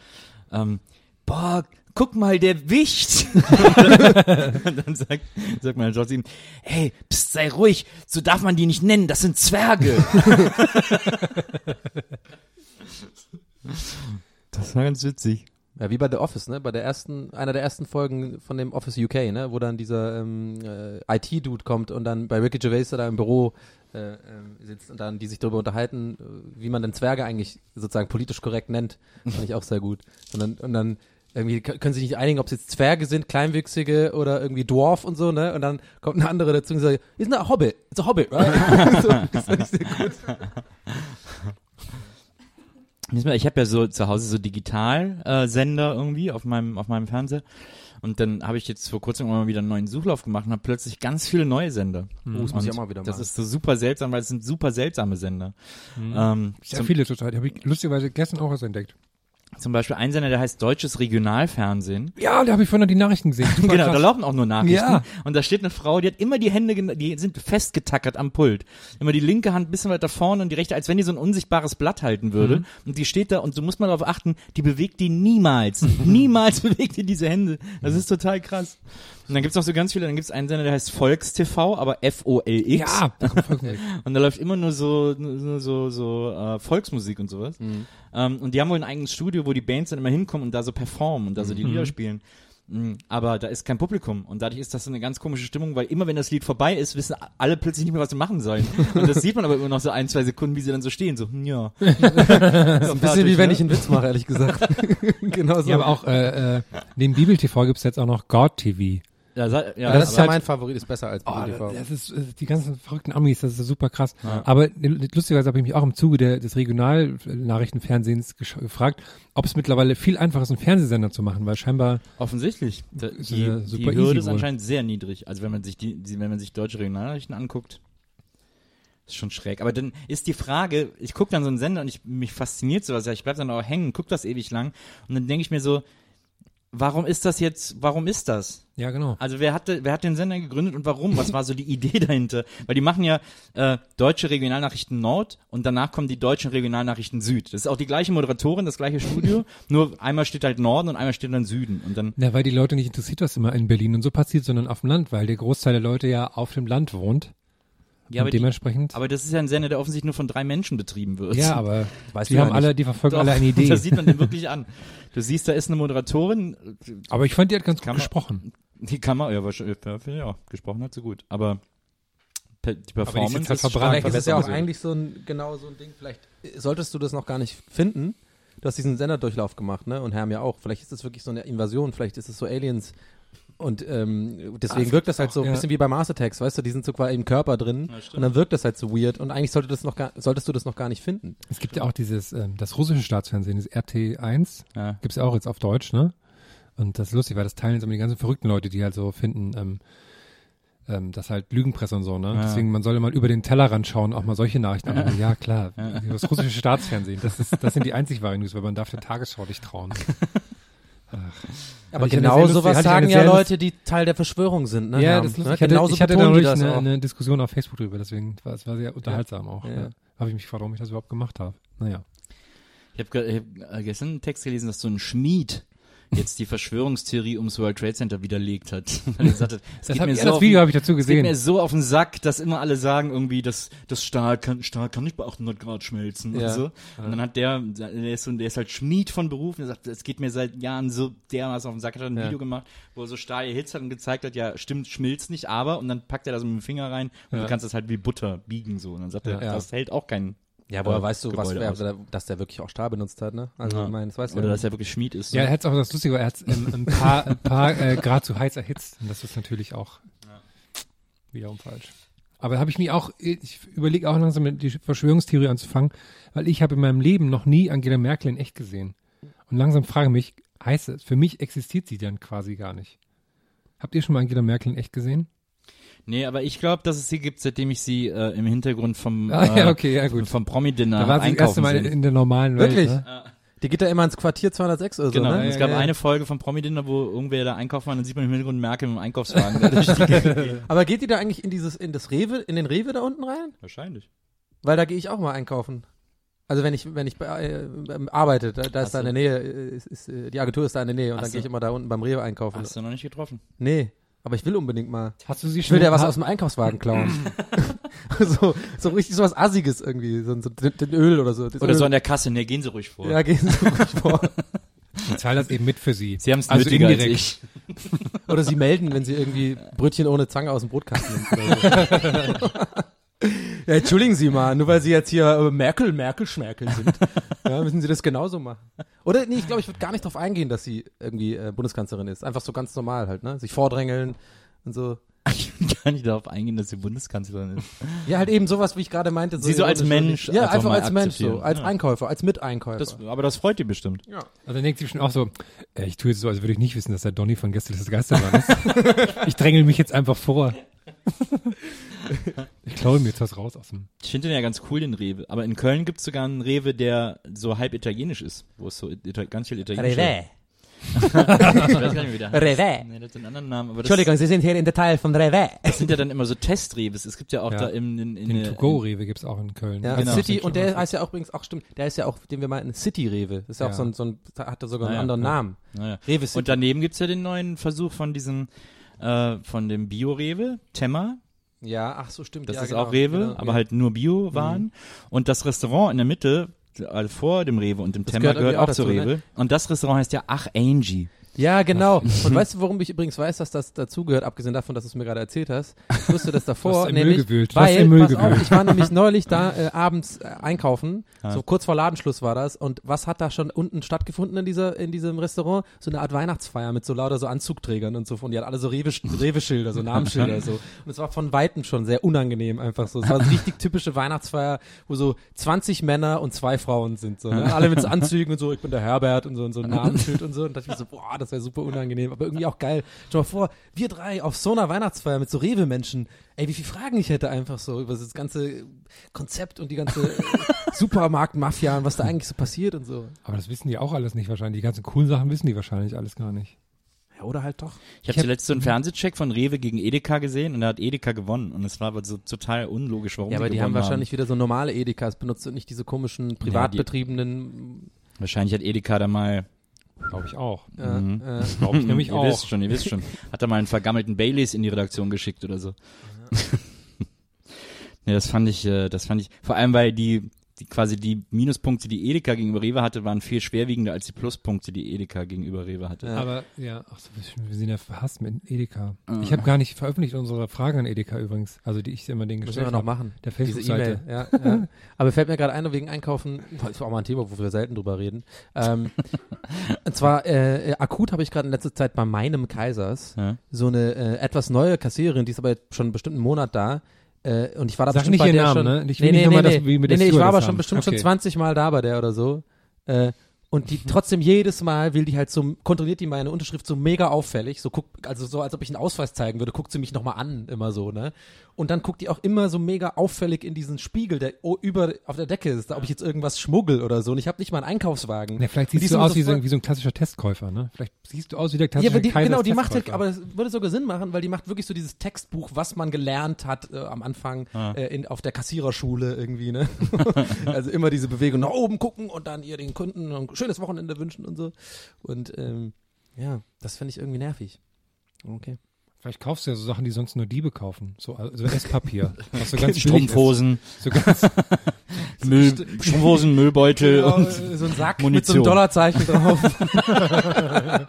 ähm, boah, guck mal, der Wicht. und dann sagt, sagt meine Tochter ihm, hey, pst, sei ruhig, so darf man die nicht nennen, das sind Zwerge. das war ganz witzig. Ja, wie bei The Office, ne? Bei der ersten, einer der ersten Folgen von dem Office UK, ne? Wo dann dieser ähm, äh, IT-Dude kommt und dann bei Ricky Gervais da im Büro äh, ähm, sitzt und dann die sich darüber unterhalten, äh, wie man denn Zwerge eigentlich sozusagen politisch korrekt nennt. Fand ich auch sehr gut. Und dann, und dann irgendwie können sie sich nicht einigen, ob es jetzt Zwerge sind, Kleinwüchsige oder irgendwie Dwarf und so, ne? Und dann kommt ein anderer dazu und sagt, isn't that a hobbit? It's a hobbit, right? so, das fand ich sehr gut. Ich habe ja so zu Hause so Digitalsender äh, irgendwie auf meinem auf meinem Fernseher und dann habe ich jetzt vor kurzem mal wieder einen neuen Suchlauf gemacht und habe plötzlich ganz viele neue Sender. Oh, das muss ich auch mal wieder Das machen. ist so super seltsam, weil es sind super seltsame Sender. Mhm. Ähm, Sehr viele total. Die habe ich lustigerweise gestern auch erst entdeckt. Zum Beispiel ein Sender, der heißt Deutsches Regionalfernsehen. Ja, da habe ich vorhin noch die Nachrichten gesehen. Genau, krass. da laufen auch nur Nachrichten. Ja. Und da steht eine Frau, die hat immer die Hände, die sind festgetackert am Pult. Immer die linke Hand ein bisschen weiter vorne und die rechte, als wenn die so ein unsichtbares Blatt halten würde. Mhm. Und die steht da und so muss man darauf achten, die bewegt die niemals. niemals bewegt die diese Hände. Das ist total krass. Und dann gibt's noch so ganz viele, dann gibt's einen Sender, der heißt Volkstv, aber F-O-L-X. Ja. Und da läuft immer nur so, nur so, so äh, Volksmusik und sowas. Ähm, und die haben wohl ein eigenes Studio, wo die Bands dann immer hinkommen und da so performen und da so die Lieder spielen. Mm, Aber da ist kein Publikum und dadurch ist das so eine ganz komische Stimmung, weil immer wenn das Lied vorbei ist, wissen alle plötzlich nicht mehr, was sie machen sollen. Und das sieht man aber immer noch so ein, zwei Sekunden, wie sie dann so stehen, so, hm, ja. Ein bisschen wie wenn ich einen Witz mache, ehrlich gesagt. genau so. Ja, aber auch äh, äh, neben Bibel TV gibt's jetzt auch noch God TV. Ja, ja, Ja, das ist ja halt- mein Favorit, ist besser als Oh, das ist äh, die ganzen verrückten Amis, das ist super krass. Ja. Aber äh, lustigerweise habe ich mich auch im Zuge der, des Regionalnachrichtenfernsehens gesch- gefragt, ob es mittlerweile viel einfacher ist, einen Fernsehsender zu machen, weil scheinbar offensichtlich. Da, die, ja die Hürde ist anscheinend sehr niedrig. Also wenn man sich die, die wenn man sich deutsche Regionalnachrichten anguckt, ist schon schräg. Aber dann ist die Frage, ich gucke dann so einen Sender und ich, mich fasziniert sowas, ja, ich bleib dann auch hängen, guck das ewig lang und dann denke ich mir so, warum ist das jetzt, warum ist das? Ja, genau. Also wer hatte, wer hat den Sender gegründet und warum? Was war so die Idee dahinter? Weil die machen ja äh, deutsche Regionalnachrichten Nord und danach kommen die deutschen Regionalnachrichten Süd. Das ist auch die gleiche Moderatorin, das gleiche Studio, nur einmal steht halt Norden und einmal steht dann Süden und dann Ja, weil die Leute nicht interessiert, was immer in Berlin und so passiert, sondern auf dem Land, weil der Großteil der Leute ja auf dem Land wohnt. Ja, aber, und die, dementsprechend. aber das ist ja ein Sender, der offensichtlich nur von drei Menschen betrieben wird. ja, aber Weißt die ja haben alle, die verfolgen Doch, alle eine Idee. Das sieht man dem wirklich an. Du siehst, da ist eine Moderatorin, Aber ich fand, die hat ganz gut Kann man- gesprochen. die kann man, ja, wahrscheinlich, ja, gesprochen hat sie gut, aber die Performance halt ist verbrannt, stark Vielleicht ist es ja auch verbessert. eigentlich so ein, genau so ein Ding, vielleicht solltest du das noch gar nicht finden. Du hast diesen Senderdurchlauf gemacht, ne? Und Herm ja auch. Vielleicht ist es wirklich so eine Invasion, vielleicht ist es so Aliens. Und ähm, deswegen Ah, wirkt das halt so ein ja. bisschen wie bei Mars Attacks, weißt du, die sind so quasi im Körper drin Ja, und dann wirkt das halt so weird und eigentlich sollte das noch gar, solltest du das noch gar nicht finden. Es gibt ja auch dieses, ähm, das russische Staatsfernsehen, das RT1, Ja. gibt's ja auch jetzt auf Deutsch, ne? Und das ist lustig, weil das teilen jetzt immer die ganzen verrückten Leute, die halt so finden, ähm, ähm, das halt Lügenpresse und so, ne? Ja. Deswegen, man solle mal über den Tellerrand schauen, auch mal solche Nachrichten angucken. Ja, klar, das russische Staatsfernsehen, das ist, das sind die einzig wahren News, weil man darf der Tagesschau nicht trauen. Aber genau sowas sagen ja Leute, die Teil der Verschwörung sind, ne? Ja, das ist ne? lustig. Ich hatte, Genauso ich hatte da neulich eine, eine Diskussion auf Facebook drüber, deswegen war es war sehr unterhaltsam auch. Ja. Ja. Habe ich mich gefragt, warum ich das überhaupt gemacht habe. Naja. Ich habe hab äh, gestern einen Text gelesen, dass so ein Schmied jetzt die Verschwörungstheorie ums World Trade Center widerlegt hat. Weil er gesagt hat, es Das, geht mir ja, so das Video habe ich dazu es geht mir gesehen. so auf den Sack, dass immer alle sagen irgendwie, dass das Stahl kann, Stahl kann nicht bei 800 Grad schmelzen Ja. und so. Und dann hat der, der ist, so, der ist halt Schmied von Beruf und er sagt, es geht mir seit Jahren so dermaßen auf den Sack. Er hat ein Ja. Video gemacht, wo er so Stahl erhitzt hat und gezeigt hat, ja, stimmt, schmilzt nicht, aber, und dann packt er da so mit dem Finger rein und du kannst das halt wie Butter biegen so. Und dann sagt er, das hält auch kein, Ja, woher äh, weißt du, was, Gebäude wer, dass der wirklich auch Stahl benutzt hat, ne? Also, Ja. ich meine, das weißt du oder ja dass er wirklich Schmied ist. Ja, so. er hat auch das Lustige, er hat ähm, ein paar, ein paar äh, Grad zu heiß erhitzt. Und das ist natürlich auch wiederum falsch. Aber da habe ich mich auch, ich überlege auch langsam mit die Verschwörungstheorie anzufangen, weil ich habe in meinem Leben noch nie Angela Merkel in echt gesehen. Und langsam frage mich, heißt es, für mich existiert sie dann quasi gar nicht. Habt ihr schon mal Angela Merkel in echt gesehen? Nee, aber ich glaube, dass es sie gibt, seitdem ich sie äh, im Hintergrund vom, Ah, äh, ja, okay, ja gut. vom Promi-Dinner Da war sie das erste einkaufen Mal in der normalen Welt. Wirklich? Ne? Die geht da immer ins Quartier 206 oder Genau, so, ne? es Ja, gab ja, ja. eine Folge vom Promi-Dinner, wo irgendwer da einkaufen war und dann sieht man im Hintergrund Merkel mit dem Einkaufswagen. da durch die Gegend gehen. Aber geht die da eigentlich in dieses, in das Rewe, in den Rewe da unten rein? Wahrscheinlich. Weil da gehe ich auch mal einkaufen. Also wenn ich, wenn ich bei, äh, ähm, arbeite, da, da ist da in der Nähe, äh, ist, ist, äh, die Agentur ist da in der Nähe und Ach dann so. gehe ich immer da unten beim Rewe einkaufen. Hast du noch nicht getroffen? Nee, aber ich will unbedingt mal. Hast du sie Ich will dir was aus dem Einkaufswagen klauen. so, so richtig so was Assiges irgendwie, so, so den, den Öl oder so. Das Oder Öl. so an der Kasse, ne, gehen Sie ruhig vor. Ja, gehen Sie ruhig vor. Ich zahle das eben mit für sie. Sie haben es Also nötiger als indirekt. ich. Oder Sie melden, wenn Sie irgendwie Brötchen ohne Zange aus dem Brotkasten so. Ja, entschuldigen Sie mal, nur weil Sie jetzt hier äh, Merkel, Merkel, Schmerkel sind, ja, müssen Sie das genauso machen. Oder, nee, ich glaube, ich würde gar nicht darauf eingehen, dass sie irgendwie äh, Bundeskanzlerin ist. Einfach so ganz normal halt, ne? Sich vordrängeln und so. Ich will gar nicht darauf eingehen, dass sie Bundeskanzlerin ist. Ja, halt eben sowas, wie ich gerade meinte. Sie so als. Mensch Ja, einfach einfach, mal als Mensch so. Als Ja. Einkäufer, als Miteinkäufer. Das, aber das freut die bestimmt. ja. Also dann denkt sie bestimmt auch so, äh, ich tue jetzt so, als würde ich nicht wissen, dass der Donny von Gäste des Geistermann ist. ich drängel mich jetzt einfach vor. ich klaue mir jetzt was raus aus dem. Ich finde den ja ganz cool, den Rewe. Aber in Köln gibt es sogar einen Rewe, der so halb italienisch ist. Wo es so Ita ganz viel italienisch Ich weiß gar nicht, wie der heißt. Revé. Nee, das hat einen anderen Namen. Aber das, Entschuldigung, Sie sind hier in Detail von Revé. das sind ja dann immer so Testreves. Es gibt ja auch Ja. da im, in, in, Den To-Go-Rewe gibt's auch in Köln. Ja, Genau. City, und der heißt ja auch übrigens auch, stimmt, der ist ja auch, den wir meinten, City Rewe. Das ist ja, auch Ja. so ein, so ein, hat da sogar einen Naja, anderen ja. Namen. Naja. Rewe City. Und daneben gibt's ja den neuen Versuch von diesem, äh, von dem Bio-Rewe, Temma. ja, ach so, stimmt. Das ja, ist genau, auch Rewe, genau, aber ja. halt nur Bio-Waren. Und das Restaurant in der Mitte, also vor dem Rewe und dem Temma gehört gehört, auch auch zu dazu, Rewe. ne? Und das Restaurant heißt ja Ach Angie. Ja, genau. Und weißt du, warum ich übrigens weiß, dass das dazugehört, abgesehen davon, dass du es mir gerade erzählt hast? Ich wusste das davor, im Müll nämlich, gewühlt. Hast weil, im Müll pass auf, ich war nämlich neulich da äh, abends äh, einkaufen, Ah. so kurz vor Ladenschluss war das. Und was hat da schon unten stattgefunden in dieser in diesem Restaurant? So eine Art Weihnachtsfeier mit so lauter so Anzugträgern und so. Und die hatten alle so Rewe- Rewe-Schilder, so Namensschilder so. Und es war von weitem schon sehr unangenehm einfach so. Es war eine richtig typische Weihnachtsfeier, wo so 20 Männer und zwei Frauen sind so. Ne? Alle mit so Anzügen und so. Ich bin der Herbert und so und so ein Namensschild und so. Und da dachte ich mir so, boah, das wäre super unangenehm, aber irgendwie auch geil. Stell mal vor, wir drei auf so einer Weihnachtsfeier mit so Rewe-Menschen. Ey, wie viele Fragen ich hätte einfach so über das ganze Konzept und die ganze Supermarkt-Mafia und was da eigentlich so passiert und so. Aber das wissen die auch alles nicht wahrscheinlich. Die ganzen coolen Sachen wissen die wahrscheinlich alles gar nicht. Ja, oder halt doch. Ich habe zuletzt so einen Fernsehcheck von Rewe gegen Edeka gesehen und da hat Edeka gewonnen und es war aber so total unlogisch, warum Ja, aber sie die haben wahrscheinlich wieder so normale Edekas benutzt und nicht diese komischen privat betriebenen. Wahrscheinlich hat Edeka da mal, Glaube ich auch. Äh, Mhm. äh, Glaube ich nämlich ihr auch. wisst schon, ihr wisst schon, hat da mal einen vergammelten Baileys in die Redaktion geschickt oder so. ja, das fand ich, äh, das fand ich, vor allem weil die, die quasi die Minuspunkte, die Edeka gegenüber Rewe hatte, waren viel schwerwiegender als die Pluspunkte, die Edeka gegenüber Rewe hatte. Ja. Aber ja, ach so, wir sind ja verhasst mit Edeka. Ah. Ich habe gar nicht veröffentlicht unsere Fragen an Edeka übrigens. Also die ich immer denen müssen wir gestellt noch habe. machen. Der Diese Facebook-Seite. E-Mail. Ja, ja. Aber fällt mir gerade ein, wegen Einkaufen, das ist auch mal ein Thema, wo wir selten drüber reden. Ähm, und zwar äh, akut habe ich gerade in letzter Zeit bei meinem Kaisers Ja. so eine äh, etwas neue Kassiererin, die ist aber schon einen bestimmten Monat da. Äh, und ich war da Sag bestimmt nicht bei der Namen, schon, ne? Ich nee, nee, nee, das nee, der nee, ich war aber schon bestimmt schon Okay. 20 Mal da bei der oder so. Äh, und die trotzdem jedes Mal will die halt so, kontrolliert die meine Unterschrift so mega auffällig, so guckt, also so als ob ich einen Ausweis zeigen würde, guckt sie mich nochmal an, immer so, ne? Und dann guckt die auch immer so mega auffällig in diesen Spiegel, der über auf der Decke ist, ob ich jetzt irgendwas schmuggel oder so. Und ich habe nicht mal einen Einkaufswagen. Ne, vielleicht siehst du aus wie so, wie so ein klassischer Testkäufer, ne? Vielleicht siehst du aus wie der ja, klassische aber die, genau, die macht halt, Testkäufer. aber es würde sogar Sinn machen, weil die macht wirklich so dieses Textbuch, was man gelernt hat äh, am Anfang Ah. äh, in, auf der Kassiererschule irgendwie, ne? also immer diese Bewegung nach oben gucken und dann ihr den Kunden ein schönes Wochenende wünschen und so. Und ähm, ja, das finde ich irgendwie nervig. Okay. Vielleicht kaufst du ja so Sachen, die sonst nur Diebe kaufen. So also Esspapier. So ganz. Strumpfhosen, So ganz, Müll, Strumpfhosen, Müllbeutel Genau, und so ein Sack mit so Munition. einem Dollarzeichen drauf.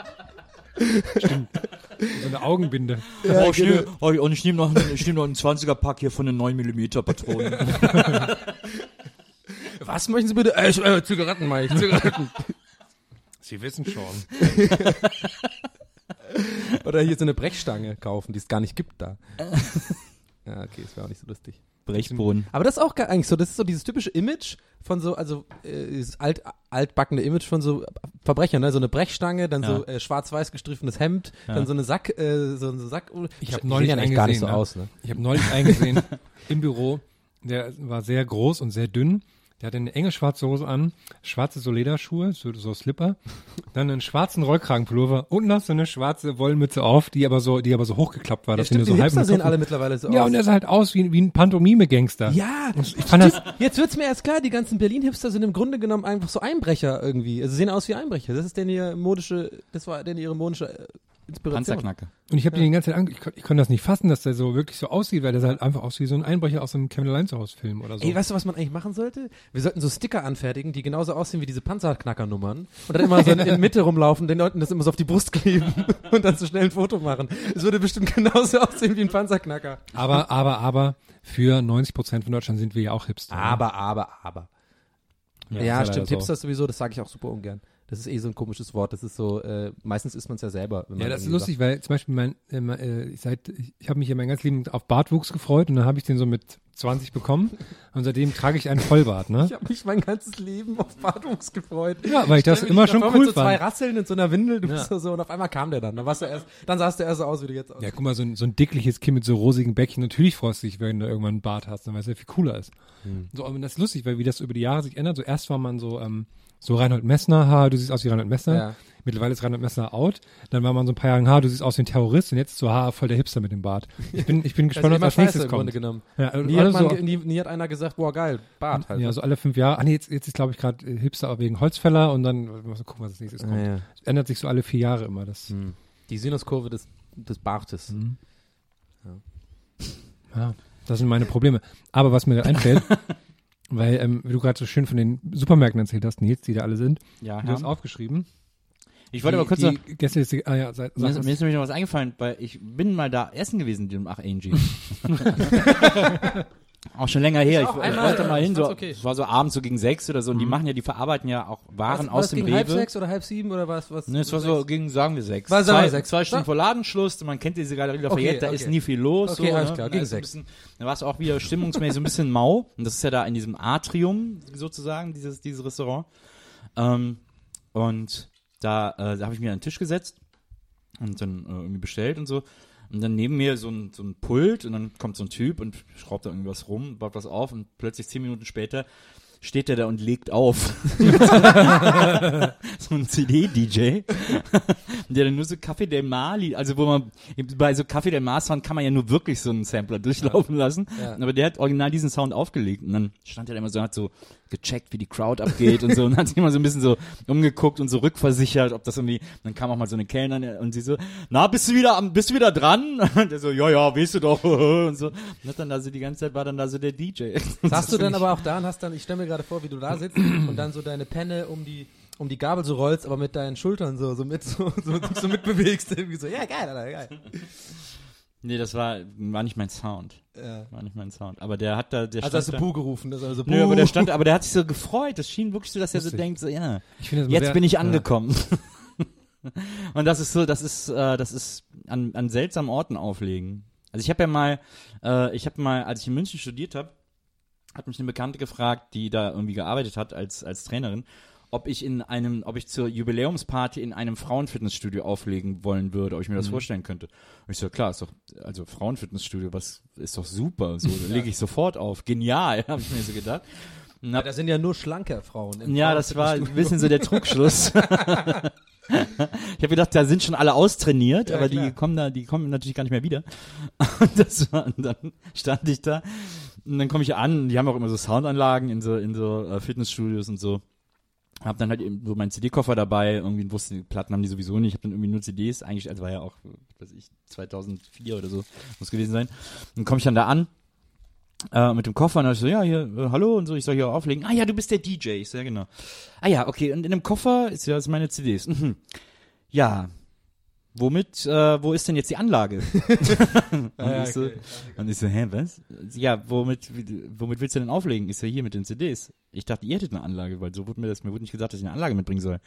so eine Augenbinde. oh, ich nehm, oh, und ich nehme noch, einen- ich nehm noch einen 20er Pack hier von den 9 mm Patronen. Was möchten Sie bitte? Äh, ich- äh, Zigaretten, meine ich. Zigaretten. Sie wissen schon. Oder hier so eine Brechstange kaufen, die es gar nicht gibt da. Ja, okay, das wäre auch nicht so lustig. Brechboden. Aber das ist auch gar eigentlich so, das ist so dieses typische Image von so, also äh, dieses alt, altbackene Image von so Verbrechern, ne? So eine Brechstange, dann so Ja. äh, schwarz-weiß gestriffenes Hemd, Ja. dann so eine Sack, äh, so ein Sack. Ich hab Die neulich eigentlich einen gar nicht gesehen, so ne? aus, ne? Ich habe neulich eingesehen im Büro, der war sehr groß und sehr dünn. Der hatte eine enge schwarze Hose an, schwarze so Lederschuhe, so, so Slipper, dann einen schwarzen Rollkragenpullover und noch so eine schwarze Wollmütze auf, die aber so, die aber so hochgeklappt war, Ja, dass sie stimmt, nur die so halb sehen alle mittlerweile so Ja, aus. und er sah halt aus wie, wie ein Pantomime-Gangster. ja, Ich fand das, jetzt wird's mir erst klar, die ganzen Berlin-Hipster sind im Grunde genommen einfach so Einbrecher irgendwie. Also sehen aus wie Einbrecher. Das ist denn ihr modische, das war denn ihre modische äh, Inspiration. Panzerknacker. und ich habe den die ganze Zeit ange ich, ich konnte das nicht fassen, dass der so wirklich so aussieht, weil der sah halt einfach aus wie so ein Einbrecher aus einem Kevin Allein zu Hause Film oder so. Ey, weißt du, was man eigentlich machen sollte? Wir sollten so Sticker anfertigen, die genauso aussehen wie diese Panzerknackernummern. Und dann immer so in, in Mitte rumlaufen, den Leuten das immer so auf die Brust kleben und dann so schnell ein Foto machen. Es würde bestimmt genauso aussehen wie ein Panzerknacker. aber, aber, aber, für 90 Prozent von Deutschland sind wir ja auch Hipster. ne? Aber, aber, aber. Ja, ja stimmt. so. Hipster sowieso, das sage ich auch super ungern. Das ist eh so ein komisches Wort. Das ist so, äh, meistens ist man es ja selber. wenn Ja, das ist lustig, weil zum Beispiel mein, äh, äh, seit, ich, ich habe mich ja mein ganzes Leben auf Bartwuchs gefreut und dann habe ich den so mit 20 bekommen und seitem trage ich einen Vollbart, ne? sagt. Ich habe mich mein ganzes Leben auf Bartwuchs gefreut. Ja, weil ich das Stell mir immer schon cool mit so zwei fand. Rasseln in so einer Windel, du Ja. bist so und auf einmal kam der dann. Dann warst du erst, dann sahst du erst so aus, wie du jetzt aussiehst. Ja, guck mal, so ein, so ein dickliches Kind mit so rosigen Bäckchen, natürlich freust du dich, wenn du irgendwann einen Bart hast, dann weil es ja viel cooler ist. Hm. So, aber das ist lustig, weil wie das über die Jahre sich ändert. So erst war man so, ähm, so Reinhold Messner, ha, du siehst aus wie Reinhold Messner. Ja. Mittlerweile ist Reinhold Messner out. Dann war man so ein paar Jahre, ha, du siehst aus wie ein Terrorist und jetzt so, ha, voll der Hipster mit dem Bart. Ich bin, ich bin gespannt, was als nächstes kommt. Ja, Nie alle hat, man, so, nie, nie hat einer gesagt, boah geil, Bart halt. ja, so alle fünf Jahre. Ah nee, jetzt, jetzt ist glaube ich gerade äh, Hipster wegen Holzfäller und dann mal so gucken, was als nächstes kommt. ja, ändert sich so alle vier Jahre immer. Das, Hm. Die Sinuskurve des, des Bartes. Mhm. Ja, das sind meine Probleme. Aber was mir einfällt, weil ähm, wie du gerade so schön von den Supermärkten erzählt hast, Nils, die da alle sind, Ja, du hast aufgeschrieben. ich wollte aber kurz die, noch, die Gäste, die, ah ja, sag, mir ist, mir ist nämlich noch was eingefallen, weil ich bin mal da essen gewesen, dem Ach Angie. auch schon länger her. Ich, einmal, wollte mal hin, so, okay. es war so abends so gegen sechs oder so und die machen ja, die verarbeiten ja auch Waren Was- aus was dem gegen halb Rewe. sechs oder halb sieben oder was? was Ne, es war so gegen, sagen wir sechs. War, zwei, sechs. zwei Stunden Ja. vor Ladenschluss, man kennt diese Galerie Lafayette, da okay. ist nie viel los. Okay, so, alles ne? klar, Da gegen sechs. bisschen- Da war es auch wieder stimmungsmäßig so ein bisschen mau. Und das ist ja da in diesem Atrium sozusagen, dieses, dieses Restaurant. Ähm, und da, äh, da habe ich mir an den Tisch gesetzt und dann äh, irgendwie bestellt und so. Und dann neben mir so ein, so ein Pult und dann kommt so ein Typ und schraubt da irgendwas rum, baut was auf und plötzlich zehn Minuten später steht er da und legt auf. so ein CD-DJ, der dann nur so Café del Mali, also wo man, bei so Café del Mar Sound kann man ja nur wirklich so einen Sampler durchlaufen lassen, Ja. aber der hat original diesen Sound aufgelegt und dann stand er da immer so, hat so gecheckt, wie die Crowd abgeht und so und hat sich immer so ein bisschen so umgeguckt und so rückversichert, ob das irgendwie, dann kam auch mal so eine Kellnerin und sie so, na, bist du wieder, am- bist du wieder dran? Und der so, ja, ja, weißt du doch, und so. Und hat dann da so die ganze Zeit war dann da so der DJ. Saßt du dann aber auch da und hast dann, ich stelle mir gerade vor, wie du da sitzt und dann so deine Penne um die um die Gabel so rollst, aber mit deinen Schultern so so mit so so, so mitbewegst irgendwie so. Ja, geil, Alter, geil. Nee, das war, war nicht mein Sound. Ja. War nicht mein Sound. Aber der hat da, der Also hast du Buh gerufen, das ist also Buh. Nö, aber der stand, aber der hat sich so gefreut. Das schien wirklich so, dass er so denkt, so, ja, jetzt sehr, bin ich ja. angekommen. Und das ist so, das ist, äh, das ist an, an seltsamen Orten auflegen. Also ich habe ja mal, äh, ich habe mal, als ich in München studiert habe, hat mich eine Bekannte gefragt, die da irgendwie gearbeitet hat als als Trainerin, ob ich in einem, ob ich zur Jubiläumsparty in einem Frauenfitnessstudio auflegen wollen würde, ob ich mir das vorstellen könnte. Und ich so, klar, ist doch, also Frauenfitnessstudio, was ist doch super, so da lege ich sofort auf, genial, habe ich mir so gedacht. Ja, hab, das sind ja nur schlanke Frauen. im ja, das war ein bisschen so der Trugschluss. ich habe gedacht, da sind schon alle austrainiert, Ja, aber klar. die kommen da, die kommen natürlich gar nicht mehr wieder. Und das war, und dann stand ich da und dann komme ich an, die haben auch immer so Soundanlagen in so in so äh, Fitnessstudios und so. Hab dann halt eben so meinen CD-Koffer dabei, irgendwie wusste, die Platten haben die sowieso nicht, ich habe dann irgendwie nur CDs, eigentlich, also war ja auch, was weiß ich, 2004 oder so, muss gewesen sein. Dann komme ich dann da an, äh, mit dem Koffer und dann ich so, ja, hier, äh, hallo und so, ich soll hier auflegen. Ah ja, du bist der DJ, ich so, ja genau. Ah ja, okay, und in dem Koffer ist ja sind meine CDs. Mhm. Ja, womit, äh, wo ist denn jetzt die Anlage? und, ja, ich so, okay. und ich so, hä, was? Ja, womit, womit willst du denn auflegen? Ist ja hier mit den CDs. Ich dachte, ihr hättet eine Anlage, weil so wurde mir das, mir wurde nicht gesagt, dass ich eine Anlage mitbringen soll.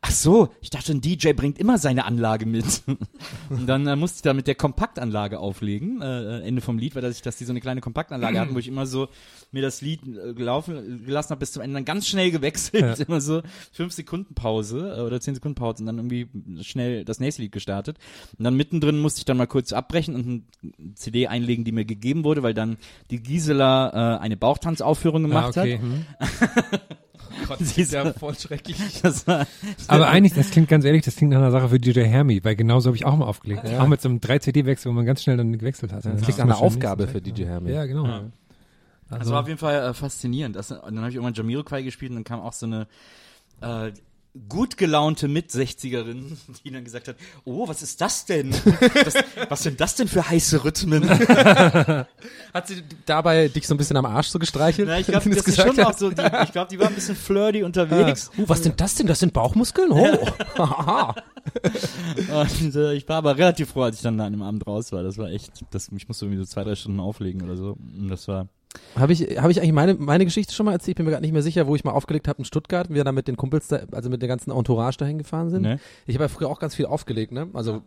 Ach so, ich dachte, ein DJ bringt immer seine Anlage mit. und dann äh, musste ich da mit der Kompaktanlage auflegen, äh, Ende vom Lied, weil dass ich, dass die so eine kleine Kompaktanlage hatten, wo ich immer so mir das Lied äh, gelaufen gelassen habe bis zum Ende, dann ganz schnell gewechselt, Ja. immer so fünf Sekunden Pause äh, oder zehn Sekunden Pause und dann irgendwie schnell das nächste Lied gestartet. Und dann mittendrin musste ich dann mal kurz abbrechen und eine CD einlegen, die mir gegeben wurde, weil dann die Gisela äh, eine Bauchtanzaufführung Ah, gemacht okay. hat. Hm. Gott, Sie ist ja voll schrecklich. Das war, Aber eigentlich, das klingt ganz ehrlich, das klingt nach einer Sache für DJ Hermi, weil genauso habe ich auch mal aufgelegt. Ja. Auch mit so einem 3-CD-Wechsel, wo man ganz schnell dann gewechselt hat. Das klingt nach einer Aufgabe für DJ Hermi. Ja, genau. Ja. Das war auf jeden Fall äh, faszinierend. Das, und dann habe ich irgendwann Jamiroquai gespielt und dann kam auch so eine äh, gut gelaunte Mit-60erin, die dann gesagt hat, oh, was ist das denn? Das, was sind das denn für heiße Rhythmen? Hat sie dabei dich so ein bisschen am Arsch so gestreichelt? Na, ich glaube, das ist schon auch so, die, ich glaube, die war ein bisschen flirty unterwegs. Uh, was sind das denn? Das sind Bauchmuskeln? Oh. Und äh, ich war aber relativ froh, als ich dann da an dem Abend raus war. Das war echt, das, ich musste irgendwie so zwei, drei Stunden auflegen oder so. Und das war, Habe ich, hab ich eigentlich meine, meine Geschichte schon mal erzählt? Ich bin mir gerade nicht mehr sicher, wo ich mal aufgelegt habe in Stuttgart, wie wir da mit den Kumpels, da, also mit der ganzen Entourage dahin gefahren sind. ne? Ich habe ja früher auch ganz viel aufgelegt, ne? Also äh,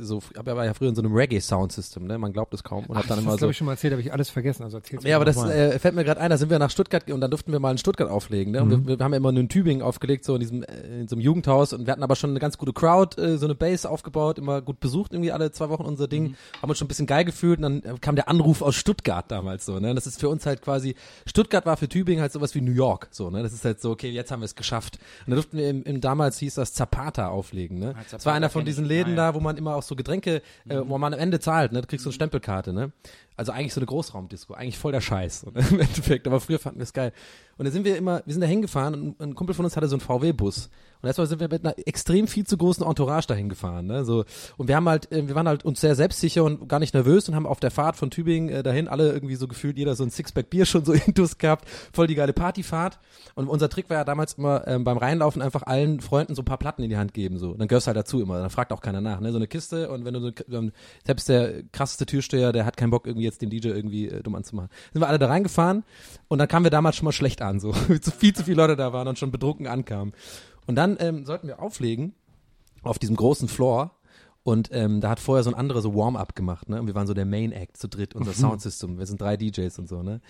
so, ich war ja früher in so einem Reggae-Soundsystem, ne? Man glaubt es kaum. Und hab dann Das immer so. glaube ich schon mal erzählt, habe ich alles vergessen. Also erzähl's Ja, aber das äh, fällt mir gerade ein, da sind wir nach Stuttgart und dann durften wir mal in Stuttgart auflegen. Ne? Und Mhm. wir, wir haben ja immer nur in Tübingen aufgelegt, so in diesem äh, in so einem Jugendhaus und wir hatten aber schon eine ganz gute Crowd, äh, so eine Base aufgebaut, immer gut besucht, irgendwie alle zwei Wochen unser Ding, haben uns schon ein bisschen geil gefühlt und dann äh, kam der Anruf aus Stuttgart damals so. Ne? Das ist für uns halt quasi, Stuttgart war für Tübingen halt sowas wie New York, so. Ne? Das ist halt so, okay, jetzt haben wir es geschafft. Und da durften wir im, im damals hieß das Zapata auflegen. Ne? Ah, Das war einer von diesen Läden da, wo man immer auch so Getränke, äh, wo man am Ende zahlt, ne? Du kriegst so eine Stempelkarte, ne? Also eigentlich so eine Großraumdisco, eigentlich voll der Scheiß ne? im Endeffekt. Aber früher fanden wir es geil. Und da sind wir immer, wir sind da hingefahren und ein Kumpel von uns hatte so einen VW-Bus. Und erstmal sind wir mit einer extrem viel zu großen Entourage dahin gefahren, ne? So und wir haben halt, äh, wir waren halt uns sehr selbstsicher und gar nicht nervös und haben auf der Fahrt von Tübingen äh, dahin alle irgendwie so gefühlt jeder so ein Sixpack Bier schon so intus gehabt, voll die geile Partyfahrt. Und unser Trick war ja damals immer ähm, beim Reinlaufen einfach allen Freunden so ein paar Platten in die Hand geben so. Dann gehörst du halt dazu immer, dann fragt auch keiner nach, ne? So eine Kiste und wenn du so selbst der krasseste Türsteher, der hat keinen Bock irgendwie jetzt den DJ irgendwie äh, dumm anzumachen. Sind wir alle da reingefahren und dann kamen wir damals schon mal schlecht an, so zu viel zu viele Leute da waren und schon betrunken ankamen. Und dann ähm, sollten wir auflegen auf diesem großen Floor und ähm, da hat vorher so ein anderer so Warm-up gemacht, ne? Und wir waren so der Main Act zu dritt, unser Soundsystem. Wir sind drei DJs und so, ne?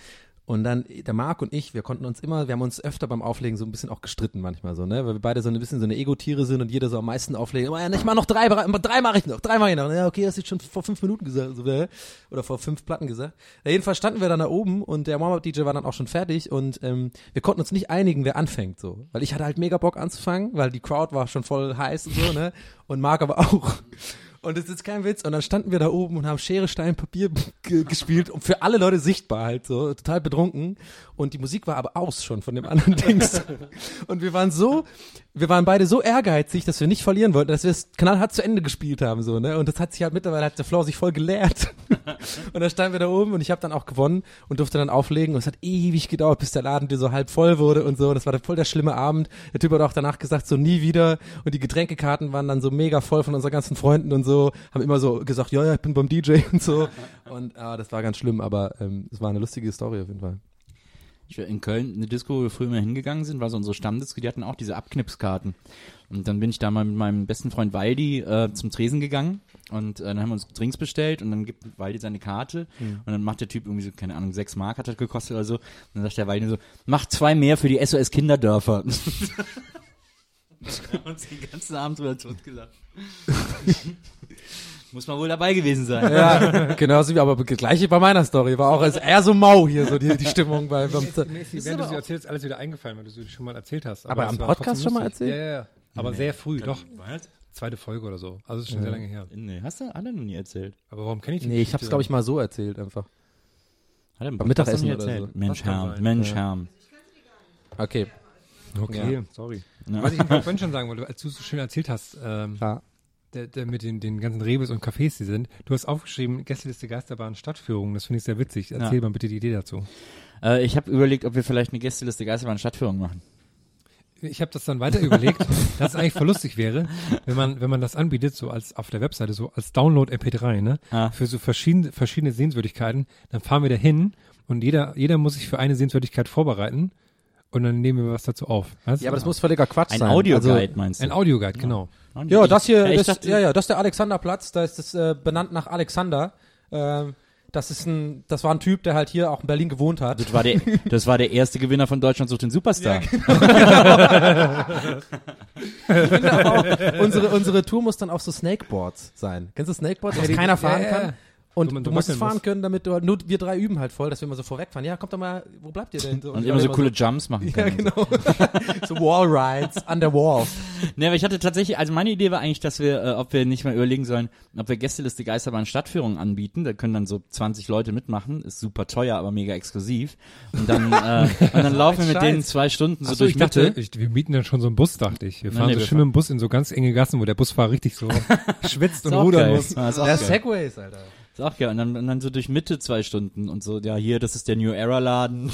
Und dann der Marc und ich, wir konnten uns immer, wir haben uns öfter beim Auflegen so ein bisschen auch gestritten manchmal so, ne? Weil wir beide so ein bisschen so eine Ego-Tiere sind und jeder so am meisten auflegen. Oh, ja, ich mach noch drei, drei mache ich noch, drei mache ich noch. Ja, okay, das ist schon vor fünf Minuten gesagt, so, ne? oder vor fünf Platten gesagt. Ja, jedenfalls standen wir dann da oben und der Warm-Up-DJ war dann auch schon fertig und ähm, wir konnten uns nicht einigen, wer anfängt so. Weil ich hatte halt mega Bock anzufangen, weil die Crowd war schon voll heiß und so, ne? Und Marc aber auch. Und es ist kein Witz. Und dann standen wir da oben und haben Schere, Stein, Papier gespielt. Und für alle Leute sichtbar halt so, total betrunken. Und die Musik war aber aus schon von dem anderen Dings. Und wir waren so, wir waren beide so ehrgeizig, dass wir nicht verlieren wollten, dass wir es knallhart zu Ende gespielt haben, so, ne? Und das hat sich halt mittlerweile, hat der Floor sich voll geleert. und dann standen wir da oben und ich habe dann auch gewonnen und durfte dann auflegen. Und es hat ewig gedauert, bis der Laden dir so halb voll wurde und so. Das war voll der schlimme Abend. Der Typ hat auch danach gesagt, so nie wieder. Und die Getränkekarten waren dann so mega voll von unseren ganzen Freunden und so. Haben immer so gesagt, ja, ja, ich bin beim DJ und so. Und ah, das war ganz schlimm, aber ähm, es war eine lustige Story auf jeden Fall. Ich war in Köln, eine Disco, wo wir früher mal hingegangen sind, war so unsere Stammdisco, die hatten auch diese Abknipskarten. Und dann bin ich da mal mit meinem besten Freund Waldi äh, zum Tresen gegangen und äh, dann haben wir uns Drinks bestellt und dann gibt Waldi seine Karte mhm. und dann macht der Typ irgendwie so, keine Ahnung, sechs Mark hat das gekostet oder so. Und dann sagt der Waldi so, mach zwei mehr für die SOS Kinderdörfer. wir haben uns den ganzen Abend drüber totgelacht. Muss man wohl dabei gewesen sein. Ja, genauso wie, aber gleiche bei meiner Story. War auch eher so mau hier, so die, die Stimmung bei, beim, Mäßig, während du sie erzählst, alles wieder eingefallen, weil du sie schon mal erzählt hast. Aber, aber am Podcast schon mal erzählt? Ja, ja, ja. Aber nee. sehr früh, doch. Was? Zweite Folge oder so. Also ist schon ja. sehr lange her. Nee, hast du alle noch nie erzählt. Aber warum kenne ich die Nee, ich hab's, glaube ich, mal so erzählt einfach. Hat er beim Mittagessen erzählt? So. Mensch, Herr, Mensch, Herr. Okay. Okay, ja. sorry. Ja. Was ich vorhin schon sagen wollte, als du so schön erzählt hast, ähm, ja der, der mit den, den ganzen Rebus und Cafés, die sind. Du hast aufgeschrieben, Gästeliste Geisterbahn Stadtführung. Das finde ich sehr witzig. Erzähl ja. mal bitte die Idee dazu. Äh, ich habe überlegt, ob wir vielleicht eine Gästeliste Geisterbahn Stadtführung machen. Ich habe das dann weiter überlegt, dass es eigentlich voll lustig wäre, wenn man, wenn man das anbietet, so als auf der Webseite, so als Download MP3, ne? Ah. Für so verschiedene, verschiedene Sehenswürdigkeiten, dann fahren wir da hin und jeder, jeder muss sich für eine Sehenswürdigkeit vorbereiten und dann nehmen wir was dazu auf. Weißt? Ja, aber das muss völliger Quatsch ein sein. Ein Audioguide also, meinst du? Ein Audioguide, genau. Ja, das hier, ja, das, dachte, ja, ja, das ist der Alexanderplatz, da ist das äh, benannt nach Alexander. Ähm, das ist ein, das war ein Typ, der halt hier auch in Berlin gewohnt hat. Das war der, das war der erste Gewinner von Deutschland sucht den Superstar. Ja, genau. auch, unsere, unsere Tour muss dann auf so Snakeboards sein. Kennst du Snakeboards, was keiner fahren kann? Und du, du musst fahren können, damit du, nur wir drei üben halt voll, dass wir immer so vorwegfahren. Ja, kommt doch mal, wo bleibt ihr denn? So, und immer so coole so, Jumps machen können. Ja, genau. so Wall Rides, under wall. Ne, aber ich hatte tatsächlich, also meine Idee war eigentlich, dass wir, äh, ob wir nicht mal überlegen sollen, ob wir Gästeliste Geisterbahn Stadtführung anbieten. Da können dann so 20 Leute mitmachen. Ist super teuer, aber mega exklusiv. Und dann, äh, und dann laufen wir mit Scheiß. denen zwei Stunden so, so durch ich Mitte. Dachte, ich, wir mieten dann schon so einen Bus, dachte ich. Wir fahren nee, so schön mit dem Bus in so ganz enge Gassen, wo der Busfahrer richtig so schwitzt und rudern geil. muss. Ja, Segways, Alter. Ist auch geil. Und dann, und dann so durch Mitte zwei Stunden und so, ja, hier, das ist der New Era Laden.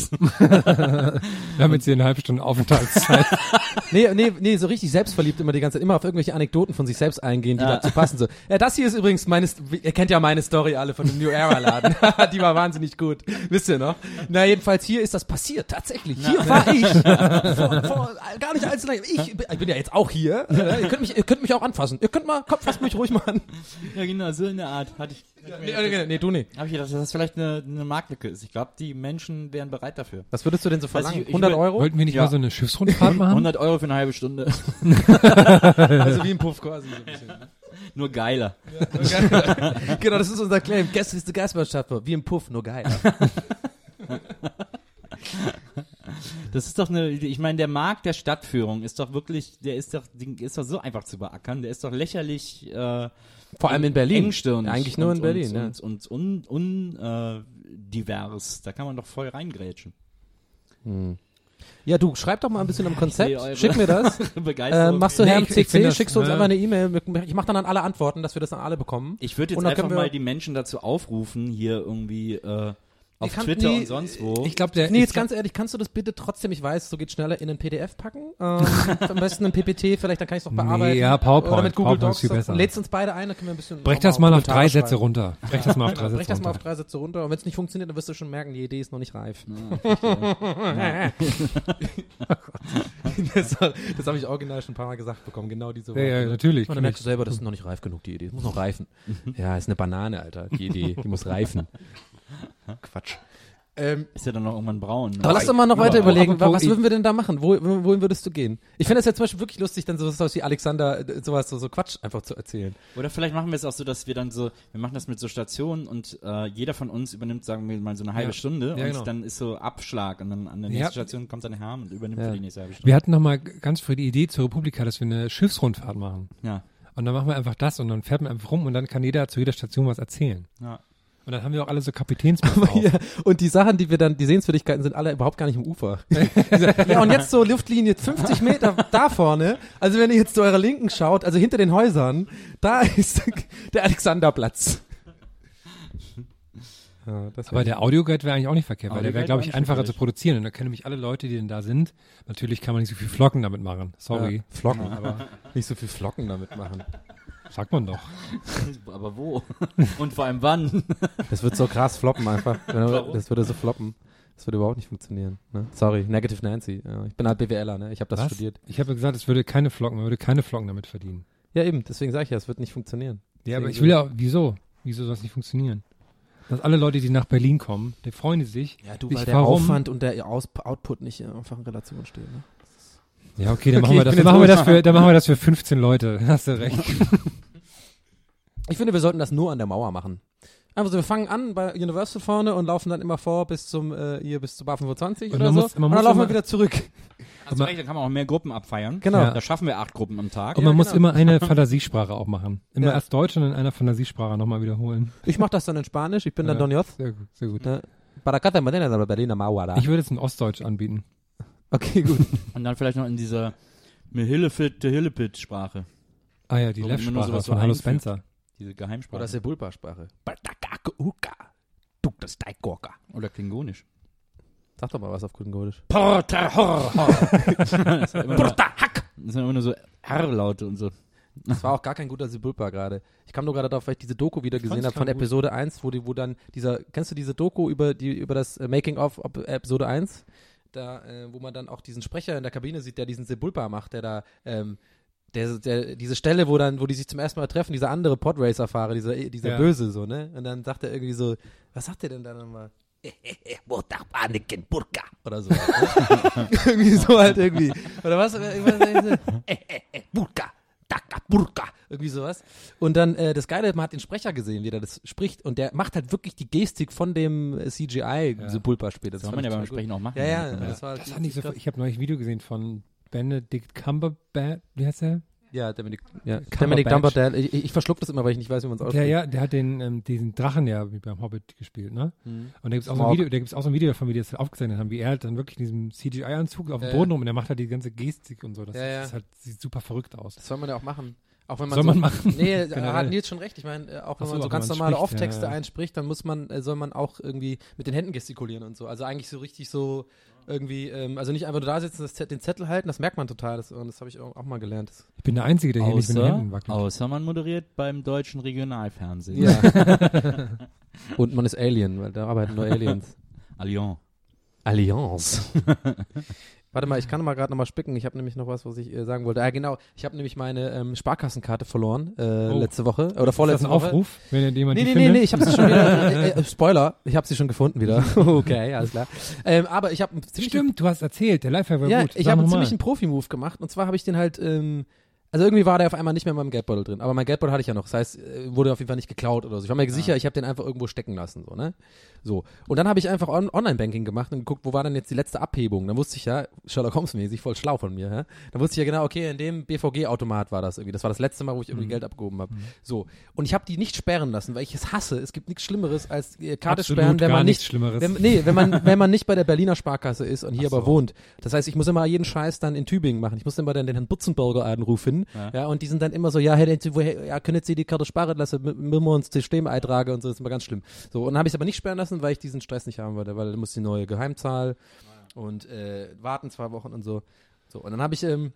Damit sie eine halbe Stunde Aufenthaltszeit. nee, nee, nee, so richtig selbstverliebt immer die ganze Zeit, immer auf irgendwelche Anekdoten von sich selbst eingehen, die ja. dazu passen. So, ja, das hier ist übrigens meine, ihr kennt ja meine Story alle von dem New Era Laden. die war wahnsinnig gut. Wisst ihr noch? Na, jedenfalls hier ist das passiert, tatsächlich. Hier ja. war ich. vor, vor, gar nicht allzu lange. Ich, ich bin ja jetzt auch hier. ihr könnt mich, ihr könnt mich auch anfassen. Ihr könnt mal, kommt, fasst mich ruhig mal an. Ja, genau, so in der Art hatte ich. Ja, nee, nee, nee, du nicht. Habe ich gedacht, dass das vielleicht eine, eine Marktlücke ist. Ich glaube, die Menschen wären bereit dafür. Was würdest du denn so verlangen? 100 Euro? Wollten wir nicht ja. mal so eine Schiffsrundfahrt machen? 100 Euro für eine halbe Stunde. also wie ein Puff quasi so ein bisschen. Nur geiler. Ja, genau, das ist unser Claim. Gäste ist die Geistbahnschaft. Wie ein Puff, nur geiler. Das ist doch eine, ich meine, der Markt der Stadtführung ist doch wirklich, der ist doch, ist doch so einfach zu beackern, der ist doch lächerlich, äh, vor allem in Berlin. Engstirnig. Eigentlich nur und, in Berlin, und, ja. Und, und, und un, äh, divers. Da kann man doch voll reingrätschen. Hm. Ja, du, schreib doch mal ein bisschen am Konzept. Schick mir das. äh, machst du nee, Herrn CC, das, schickst du uns ne? einfach eine E-Mail. Ich mach dann an alle Antworten, dass wir das dann alle bekommen. Ich würde jetzt einfach mal die Menschen dazu aufrufen, hier irgendwie äh, auf kann, Twitter nee, und sonst wo. Ich glaube, der. Nee, jetzt ganz ehrlich, kannst du das bitte trotzdem, ich weiß, so geht schneller, in ein PDF packen? Ähm, am besten ein PPT, vielleicht, dann kann ich es auch bearbeiten. Nee, ja, PowerPoint. Oder mit Google PowerPoint Docs. Ist viel besser. Lädst uns beide ein, dann können wir ein bisschen. Brech das mal auf drei Sätze runter. Brech das mal auf drei Sätze runter. Brech das mal auf drei Sätze runter. Und wenn es nicht funktioniert, dann wirst du schon merken, die Idee ist noch nicht reif. das das habe ich original schon ein paar Mal gesagt bekommen, genau diese Worte. Ja, ja natürlich. Und dann merkst du selber, das ist noch nicht reif genug, die Idee. Das muss noch reifen. ja, ist eine Banane, Alter, die Idee. Die muss reifen. Quatsch. Ähm, Ist ja dann noch irgendwann braun. Ne? aber lass doch mal noch weiter aber überlegen, apropos was würden wir denn da machen? Wo, wo- wohin würdest du gehen? Ich finde es ja zum Beispiel wirklich lustig, dann sowas wie Alexander, äh, sowas, so, so Quatsch einfach zu erzählen. Oder vielleicht machen wir es auch so, dass wir dann so, wir machen das mit so Stationen und äh, jeder von uns übernimmt, sagen wir mal, so eine halbe Ja. Stunde Ja, und genau. dann ist so Abschlag und dann an der nächsten Station kommt dann Herr und übernimmt für die nächste halbe Stunde. Wir hatten noch mal ganz früh die Idee zur Republika, dass wir eine Schiffsrundfahrt machen. Ja. Und dann machen wir einfach das und dann fährt man einfach rum und dann kann jeder zu jeder Station was erzählen. ja. Und dann haben wir auch alle so auf. Ja, und die Sachen, die wir dann, die Sehenswürdigkeiten sind alle überhaupt gar nicht im Ufer. ja, und jetzt so Luftlinie 50 Meter da vorne. Also wenn ihr jetzt zu eurer Linken schaut, also hinter den Häusern, da ist der Alexanderplatz. Ja, das Aber der Audioguide wäre eigentlich auch nicht verkehrt, weil der wäre, glaube ich, einfacher zu produzieren. Und da können nämlich alle Leute, die denn da sind, natürlich kann man nicht so viel Flocken damit machen. Sorry. Ja, Flocken, aber nicht so viel Flocken damit machen. Sagt man doch. Aber wo? und vor allem wann? Das wird so krass floppen einfach. Warum? Das würde so floppen. Das würde überhaupt nicht funktionieren. Ne? Sorry, Negative Nancy. Ich bin halt BWLer, ne? Ich habe das Was? studiert. Ich habe gesagt, es würde keine Flocken, man würde keine Flocken damit verdienen. Ja, eben. Deswegen sage ich ja, es wird nicht funktionieren. Ja, aber Deswegen ich will ja, wieso? Wieso soll es nicht funktionieren? Dass alle Leute, die nach Berlin kommen, die freuen sich. Ja, du, Ich- weil der warum? Aufwand und der Aus Output nicht einfach in Relation stehen. Ne? Ja, okay, dann Okay, machen wir das. Dann machen wir das für, dann machen wir das für 15 Leute. Hast du recht. Ich finde, wir sollten das nur an der Mauer machen. Einfach so, wir fangen an bei Universal vorne und laufen dann immer vor bis zum, äh, hier bis zu Bar 25 Und oder so. muss- und dann laufen wir wieder zurück. Also recht, dann kann man auch mehr Gruppen abfeiern. Genau. Ja. Da schaffen wir acht Gruppen am Tag. Und man Ja, muss genau. immer eine Fantasiesprache auch machen. Immer Ja. erst Deutsch und in einer Fantasiesprache nochmal wiederholen. Ich mache das dann in Spanisch, ich bin dann Ja. Don Joth. Sehr gut, sehr gut. Da. Ich würde es in Ostdeutsch anbieten. Okay, gut. Und dann vielleicht noch in dieser Mehillefit, Hillepit-Sprache. Ah ja, die Left-Sprache sowas von Hallo. Spencer. Diese Geheimsprache. Oder Sebulpa-Sprache. Oder Klingonisch. Sag doch mal was auf Klingonisch. Porta, hor, das sind immer nur so R-Laute und so. Das war auch gar kein guter Sebulpa gerade. Ich kam nur gerade darauf, weil ich diese Doku wieder gesehen habe von gut. Episode 1, wo die, wo dann dieser, kennst du diese Doku über die, über das Making of Op- Episode 1? Da, äh, wo man dann auch diesen Sprecher in der Kabine sieht, der diesen Sebulpa macht, der da, ähm, der, der, diese Stelle, wo dann, wo die sich zum ersten Mal treffen, dieser andere Podracer-Fahrer, dieser, dieser Ja. Böse, so, ne? Und dann sagt er irgendwie so, was sagt er denn da nochmal? Oder so. Ne? irgendwie so halt irgendwie. Oder was? Burka. Taka Burka. Irgendwie sowas. Und dann, äh, das Geile, man hat den Sprecher gesehen, wie der das spricht. Und der macht halt wirklich die Gestik von dem äh, CGI, Ja. diese Pulpa-Spiel. Das soll man ja beim Sprechen auch machen. Ja, ja, Ja. das war, Das fand ich so, ich habe neulich ein Video gesehen von Benedict Cumberbatch, wie heißt der? Ja, Dominic, ja. Dominic Dumberbatch. Ich, ich, verschluck das immer, weil ich nicht weiß, wie man es ausspricht. ja, der hat den, ähm, diesen Drachen ja wie beim Hobbit gespielt, ne? Mhm. Und da gibt's auch so ein. Video, da gibt's auch so ein Video davon, wie die das halt aufgezeichnet haben, wie er halt dann wirklich in diesem CGI-Anzug auf dem Ja, Boden ja. rum und er macht halt die ganze Gestik und so. Das, Ja, ja. das halt, sieht super verrückt aus. Das soll man ja auch machen. Auch wenn man Soll so, man machen? Nee, da Generell. hat Nils schon recht. Ich meine, äh, auch wenn so, man so ganz man normale Off-Texte ja, ja. einspricht, dann muss man, äh, soll man auch irgendwie mit den Händen gestikulieren und so. Also eigentlich so richtig so irgendwie, ähm, also nicht einfach nur da sitzen, das, den Zettel halten, das merkt man total. Das, und das habe ich auch, auch mal gelernt. Das, Ich bin der Einzige, der hier nicht mit den Händen Außer, wackelt. außer man moderiert beim deutschen Regionalfernsehen. ja. und man ist Alien, weil da arbeiten nur Aliens. Allianz. Allianz. Warte mal, ich kann mal gerade noch mal spicken. Ich habe nämlich noch was, was ich äh, sagen wollte. Ah, genau. Ich habe nämlich meine ähm, Sparkassenkarte verloren äh, Oh. letzte Woche oder vorletzte Woche. Aufruf, wenn ihr jemand Nee, nee, nee, findet? nee, ich habe sie schon wieder. Äh, äh, Spoiler, ich habe sie schon gefunden wieder. okay, alles klar. Ähm, aber ich habe ziemlich Stimmt, du hast erzählt, der Lifehack war ja, gut. ich habe einen ziemlichen Profi-Move gemacht. Und zwar habe ich den halt, ähm, also irgendwie war der auf einmal nicht mehr in meinem Geldbeutel drin. Aber mein Geldbeutel hatte ich ja noch. Das heißt, äh, wurde auf jeden Fall nicht geklaut oder so. Ich war mir sicher, ich habe den einfach irgendwo stecken lassen, so, ne? So. Und dann habe ich einfach on Online-Banking gemacht und geguckt, wo war denn jetzt die letzte Abhebung? Dann wusste ich ja, Sherlock Holmes-mäßig, voll schlau von mir, hä? Dann wusste ich ja genau, okay, in dem BVG-Automat war das irgendwie. Das war das letzte Mal, wo ich irgendwie Geld abgehoben habe. So. Und ich habe die nicht sperren lassen, weil ich es hasse. Es gibt nichts Schlimmeres als äh, Karte Absolut sperren, wenn man nichts nicht Schlimmeres. wenn, nee, wenn man, wenn man nicht bei der Berliner Sparkasse ist und hier so. aber wohnt. Das heißt, ich muss immer jeden Scheiß dann in Tübingen machen. Ich muss immer dann den Herrn Butzenberger anrufen. Ja. Ja. und die sind dann immer so, ja, Sie, woher, ja, können Sie die Karte sparen lassen, mit, mit wir uns System eintragen und so, das ist immer ganz schlimm. So, und dann habe ich es aber nicht sperren lassen, weil ich diesen Stress nicht haben wollte, weil da muss die neue Geheimzahl und äh, warten zwei Wochen und so. So, und dann habe ich, ähm,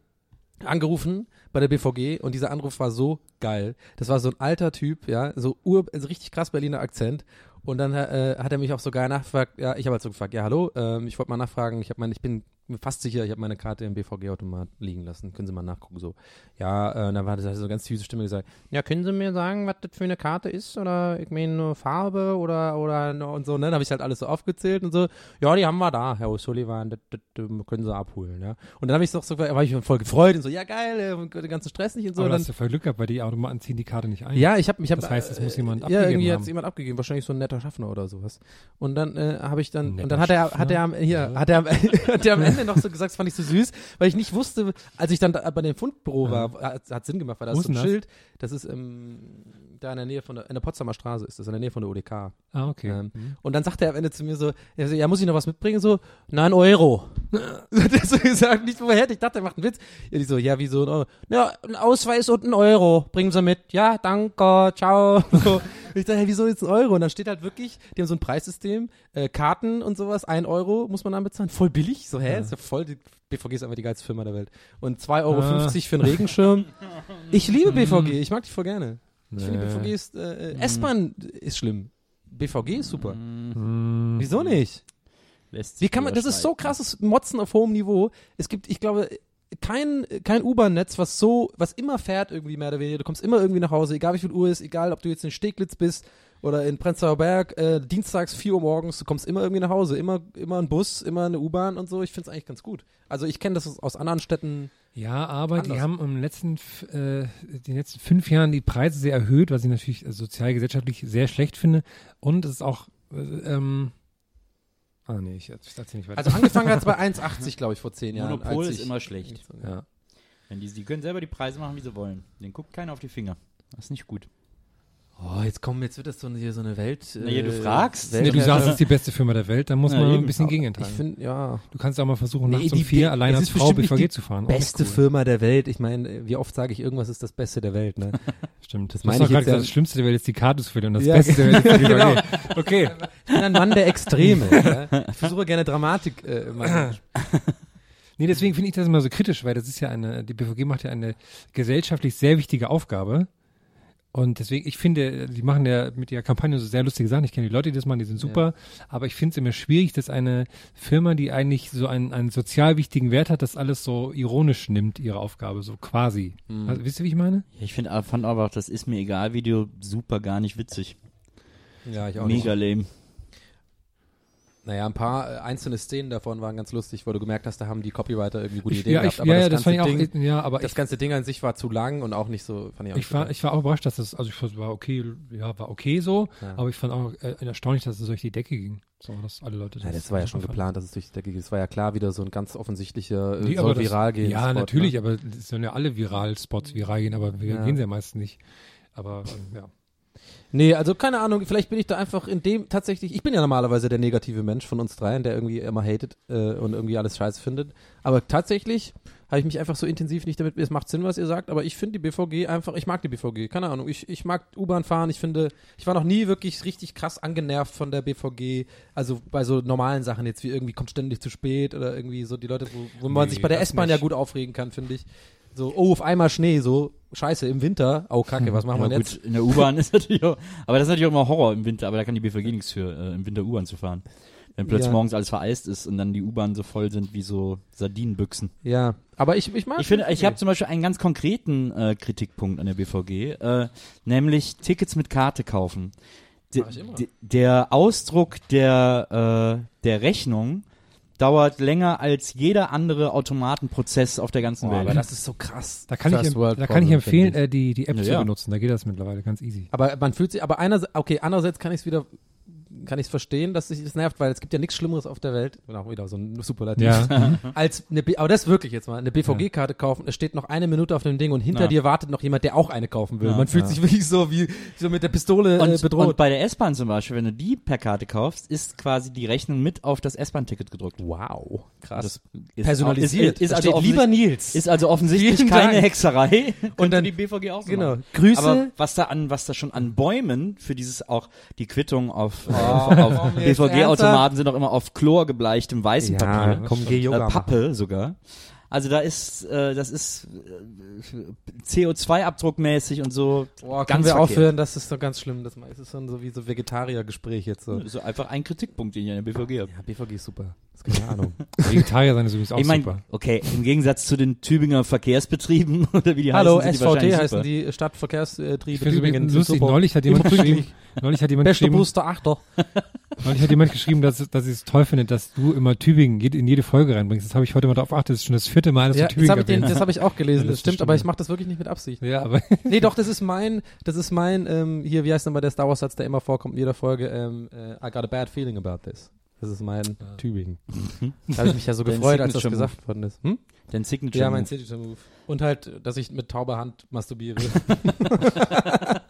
angerufen bei der BVG und dieser Anruf war so geil. Das war so ein alter Typ, ja, so ur, also richtig krass Berliner Akzent. Und dann äh, hat er mich auch so geil nachgefragt, ja, ich habe halt so gefragt, ja, hallo, ähm, ich wollte mal nachfragen, ich habe mein, ich bin bin fast sicher, ich habe meine Karte im BVG-Automat liegen lassen. Können Sie mal nachgucken. So, ja, äh, dann war das hat so eine ganz süße Stimme gesagt. Ja, können Sie mir sagen, was das für eine Karte ist oder ich meine Farbe oder oder und so. Ne, dann habe ich halt alles so aufgezählt und so. Ja, die haben wir da, Herr O'Sullivan. Das, das, das können Sie abholen. Ja. Und dann habe ich doch so, war ich voll gefreut und so. Ja, geil, äh, den ganzen Stress nicht und so. Aber da dann, hast du voll Glück gehabt, weil die Automaten ziehen die Karte nicht ein. ja, ich habe ich hab, Das heißt, es muss jemand ja, abgegeben irgendwie hat es jemand abgegeben, wahrscheinlich so ein netter Schaffner oder sowas. Und dann äh, habe ich dann Netter und dann hat er hat er am hier Ja. hat er hat er am Ende noch so gesagt, das fand ich so süß, weil ich nicht wusste, als ich dann da bei dem Fundbüro war, hat, hat Sinn gemacht, weil da ist so ein? Schild, das ist ähm, da in der Nähe von der in der Potsdamer Straße ist das, in der Nähe von der UDK. Ah, okay. Ähm, Mhm. Und dann sagt er am Ende zu mir so, er so, ja, muss ich noch was mitbringen? So, nein, Euro. hat er so gesagt, nicht woher hätte. Ich dachte, er macht einen Witz. Ja, die so, ja, wie so ein Euro. Ja, ein Ausweis und ein Euro. Bringen Sie mit. Ja, danke, ciao. So. Ich dachte, hey, wieso jetzt ein Euro? Und dann steht halt wirklich, die haben so ein Preissystem, äh, Karten und sowas, ein Euro muss man dann bezahlen. Voll billig. So, hä? Ja. Ist ja voll, die BVG ist einfach die geilste Firma der Welt. Und 2,50 Euro Ah. für einen Regenschirm. Ich liebe BVG, ich mag die voll gerne. Ich finde. BVG ist, äh, äh, S-Bahn ist schlimm. BVG ist super. Mhm. Wieso nicht? Lässt Wie kann man, das ist so krasses Motzen auf hohem Niveau. Es gibt, ich glaube, kein, kein U-Bahn-Netz, was so, was immer fährt irgendwie mehr oder weniger. Du kommst immer irgendwie nach Hause, egal wie viel Uhr ist, egal ob du jetzt in Steglitz bist oder in Prenzlauer Berg, äh, dienstags 4 Uhr morgens, du kommst immer irgendwie nach Hause. Immer, immer ein Bus, immer eine U-Bahn und so. Ich finde es eigentlich ganz gut. Also ich kenne das aus anderen Städten. Ja, aber die Anders. haben im letzten, äh, den letzten fünf Jahren die Preise sehr erhöht, was ich natürlich äh, sozialgesellschaftlich sehr schlecht finde. Und es ist auch, äh, ähm, ah nee, ich erzähl nicht weiter. Also angefangen hat es bei 1,80, glaube ich, vor 10 Jahren. Monopol als ist ich- immer schlecht. ja. Wenn die, die können selber die Preise machen, wie sie wollen. Den guckt keiner auf die Finger. Das ist nicht gut. Oh, jetzt kommen, jetzt wird das so, eine- hier so eine Welt. Ja, du äh, fragst. Welt Nee, du sagst, es ist die beste Firma der Welt, dann muss Ja, man eben. ein bisschen Ich gegenenteilen. finde, ja. Du kannst auch mal versuchen, Nee, nachts um die- vier die- allein als Frau BVG zu fahren. Beste cool. Firma der Welt. Ich meine, wie oft sage ich, irgendwas ist das Beste der Welt, ne? Stimmt. Das meine meine ich ich jetzt ja- Das Schlimmste der Welt ist die Karte zu verlieren und das Ja, Beste der Welt ist die genau. Okay. Ich bin ein Mann der Extreme. ja? Ich versuche gerne Dramatik. Äh, Nee, deswegen finde ich das immer so kritisch, weil das ist ja eine, die BVG macht ja eine gesellschaftlich sehr wichtige Aufgabe. Und deswegen, ich finde, die machen ja mit ihrer Kampagne so sehr lustige Sachen. Ich kenne die Leute, die das machen, die sind super. Aber ich finde es immer schwierig, dass eine Firma, die eigentlich so einen, einen sozial wichtigen Wert hat, das alles so ironisch nimmt, ihre Aufgabe, so quasi. Mhm. Also, wisst ihr, wie ich meine? Ich finde, fand aber auch, das ist mir egal Video super gar nicht witzig. ja, ich auch Mega nicht. lame. Naja, ein paar äh, einzelne Szenen davon waren ganz lustig, wo du gemerkt hast, da haben die Copywriter irgendwie gute Ideen ja, gehabt. ich, aber ja, das, das fand ganze ich auch, Ding, ja, aber das ich, ganze Ding an sich war zu lang und auch nicht so, fand ich auch ich war, ich war auch überrascht, dass das, also ich fand, es war okay, ja, war okay so, Ja. aber ich fand auch äh, erstaunlich, dass es durch die Decke ging. So, dass alle Leute ja, das war ja schon fanden. geplant, dass es durch die Decke geht. Das war ja klar wieder so ein ganz offensichtlicher, äh, Nee, soll das- viral gehen. Ja, Spot, natürlich, Ne? aber es sollen ja alle Viral-Spots viral gehen, aber wir Ja. gehen sie ja meistens nicht. Aber ähm, ja. Nee, also keine Ahnung, vielleicht bin ich da einfach in dem tatsächlich, ich bin ja normalerweise der negative Mensch von uns dreien, der irgendwie immer hatet äh, und irgendwie alles scheiße findet. Aber tatsächlich habe ich mich einfach so intensiv nicht damit, es macht Sinn, was ihr sagt, aber ich finde die BVG einfach, ich mag die BVG, keine Ahnung, ich, ich mag U-Bahn fahren, ich finde, ich war noch nie wirklich richtig krass angenervt von der BVG, also bei so normalen Sachen jetzt wie irgendwie kommt ständig zu spät oder irgendwie so die Leute, wo, wo man Nee, sich bei der S-Bahn ja gut aufregen kann, finde ich. So, oh, auf einmal Schnee, so, scheiße, im Winter, oh kacke, was machen ja, wir gut, jetzt? in der U-Bahn ist natürlich auch, aber das ist natürlich auch immer Horror im Winter, aber da kann die BVG nichts für, äh, im Winter U-Bahn zu fahren. Wenn plötzlich Ja. morgens alles vereist ist und dann die U-Bahn so voll sind wie so Sardinenbüchsen. Ja, aber ich, ich mag Ich finde, ich habe zum Beispiel einen ganz konkreten äh, Kritikpunkt an der BVG, äh, nämlich Tickets mit Karte kaufen. D Mach ich immer. d- der Ausdruck der, äh, der Rechnung dauert länger als jeder andere Automatenprozess auf der ganzen Welt. aber das ist so krass. Da kann, ich, First em- World da kann ich empfehlen, finde äh, die, die App Ja, zu ja. benutzen. Da geht das mittlerweile ganz easy. Aber man fühlt sich, aber einerseits, okay, andererseits kann ich es wieder, kann ich es verstehen, dass sich das nervt, weil es gibt ja nichts Schlimmeres auf der Welt, auch wieder so ein Superlativ, Ja. als eine, B aber das wirklich jetzt mal, eine BVG-Karte kaufen, es steht noch eine Minute auf dem Ding und hinter Ja. dir wartet noch jemand, der auch eine kaufen will. Ja. man fühlt Ja. sich wirklich so wie, so mit der Pistole und, äh, bedroht. und bei der S-Bahn zum Beispiel, wenn du die per Karte kaufst, ist quasi die Rechnung mit auf das S-Bahn-Ticket gedruckt. wow, krass. Das ist Personalisiert. Ist, ist, Da also lieber Nils. Ist also offensichtlich Vielen keine Dank. Hexerei. Und dann- die BVG auch so genau. machen. Grüße. Aber was da an, was da schon an Bäumen für dieses auch die Quittung auf, Oh, jetzt BVG-Automaten sind auch immer auf Chlor gebleichtem weißen ja, Papier. komm, geh Yoga äh, Pappe sogar. Also da ist, äh, das ist äh, CO2-Abdruckmäßig und so. Boah, ganz können wir verkehrt. aufhören? Das ist doch ganz schlimm. Das ist so, so wie so Vegetarier-Gespräch jetzt so. So einfach ein Kritikpunkt, den ich an der BVG habe. Ja, BVG ist super. Das ist keine Ahnung. Vegetarier sein ist übrigens auch Ich meine, super. okay, im Gegensatz zu den Tübinger Verkehrsbetrieben oder wie die Hallo, heißen, die SVT wahrscheinlich heißen super. die es Tübingen. lustig, neulich hat jemand geschrieben, neulich hat jemand Beste geschrieben, Booster Achter. Neulich hat jemand geschrieben, dass, dass sie es toll findet, dass du immer Tübingen in jede Folge reinbringst. Das habe ich heute mal darauf geachtet. Das ist schon das vierte Mal, dass Ja, du das habe Tübingen ich, den- das hab ich auch gelesen, Ja, das das stimmt, aber ich mache das wirklich nicht mit Absicht. Ja, aber Nee, doch, das ist mein, das ist mein, ähm, hier, wie heißt nochmal der Star Wars Satz, der immer vorkommt in jeder Folge, ähm, äh, I got a bad feeling about this. Das ist mein Tübingen. Da habe ich mich ja so gefreut, als das gesagt worden ist. Hm? Dein Signature Ja, mein Move. Signature Move. Und halt, dass ich mit tauber Hand masturbiere.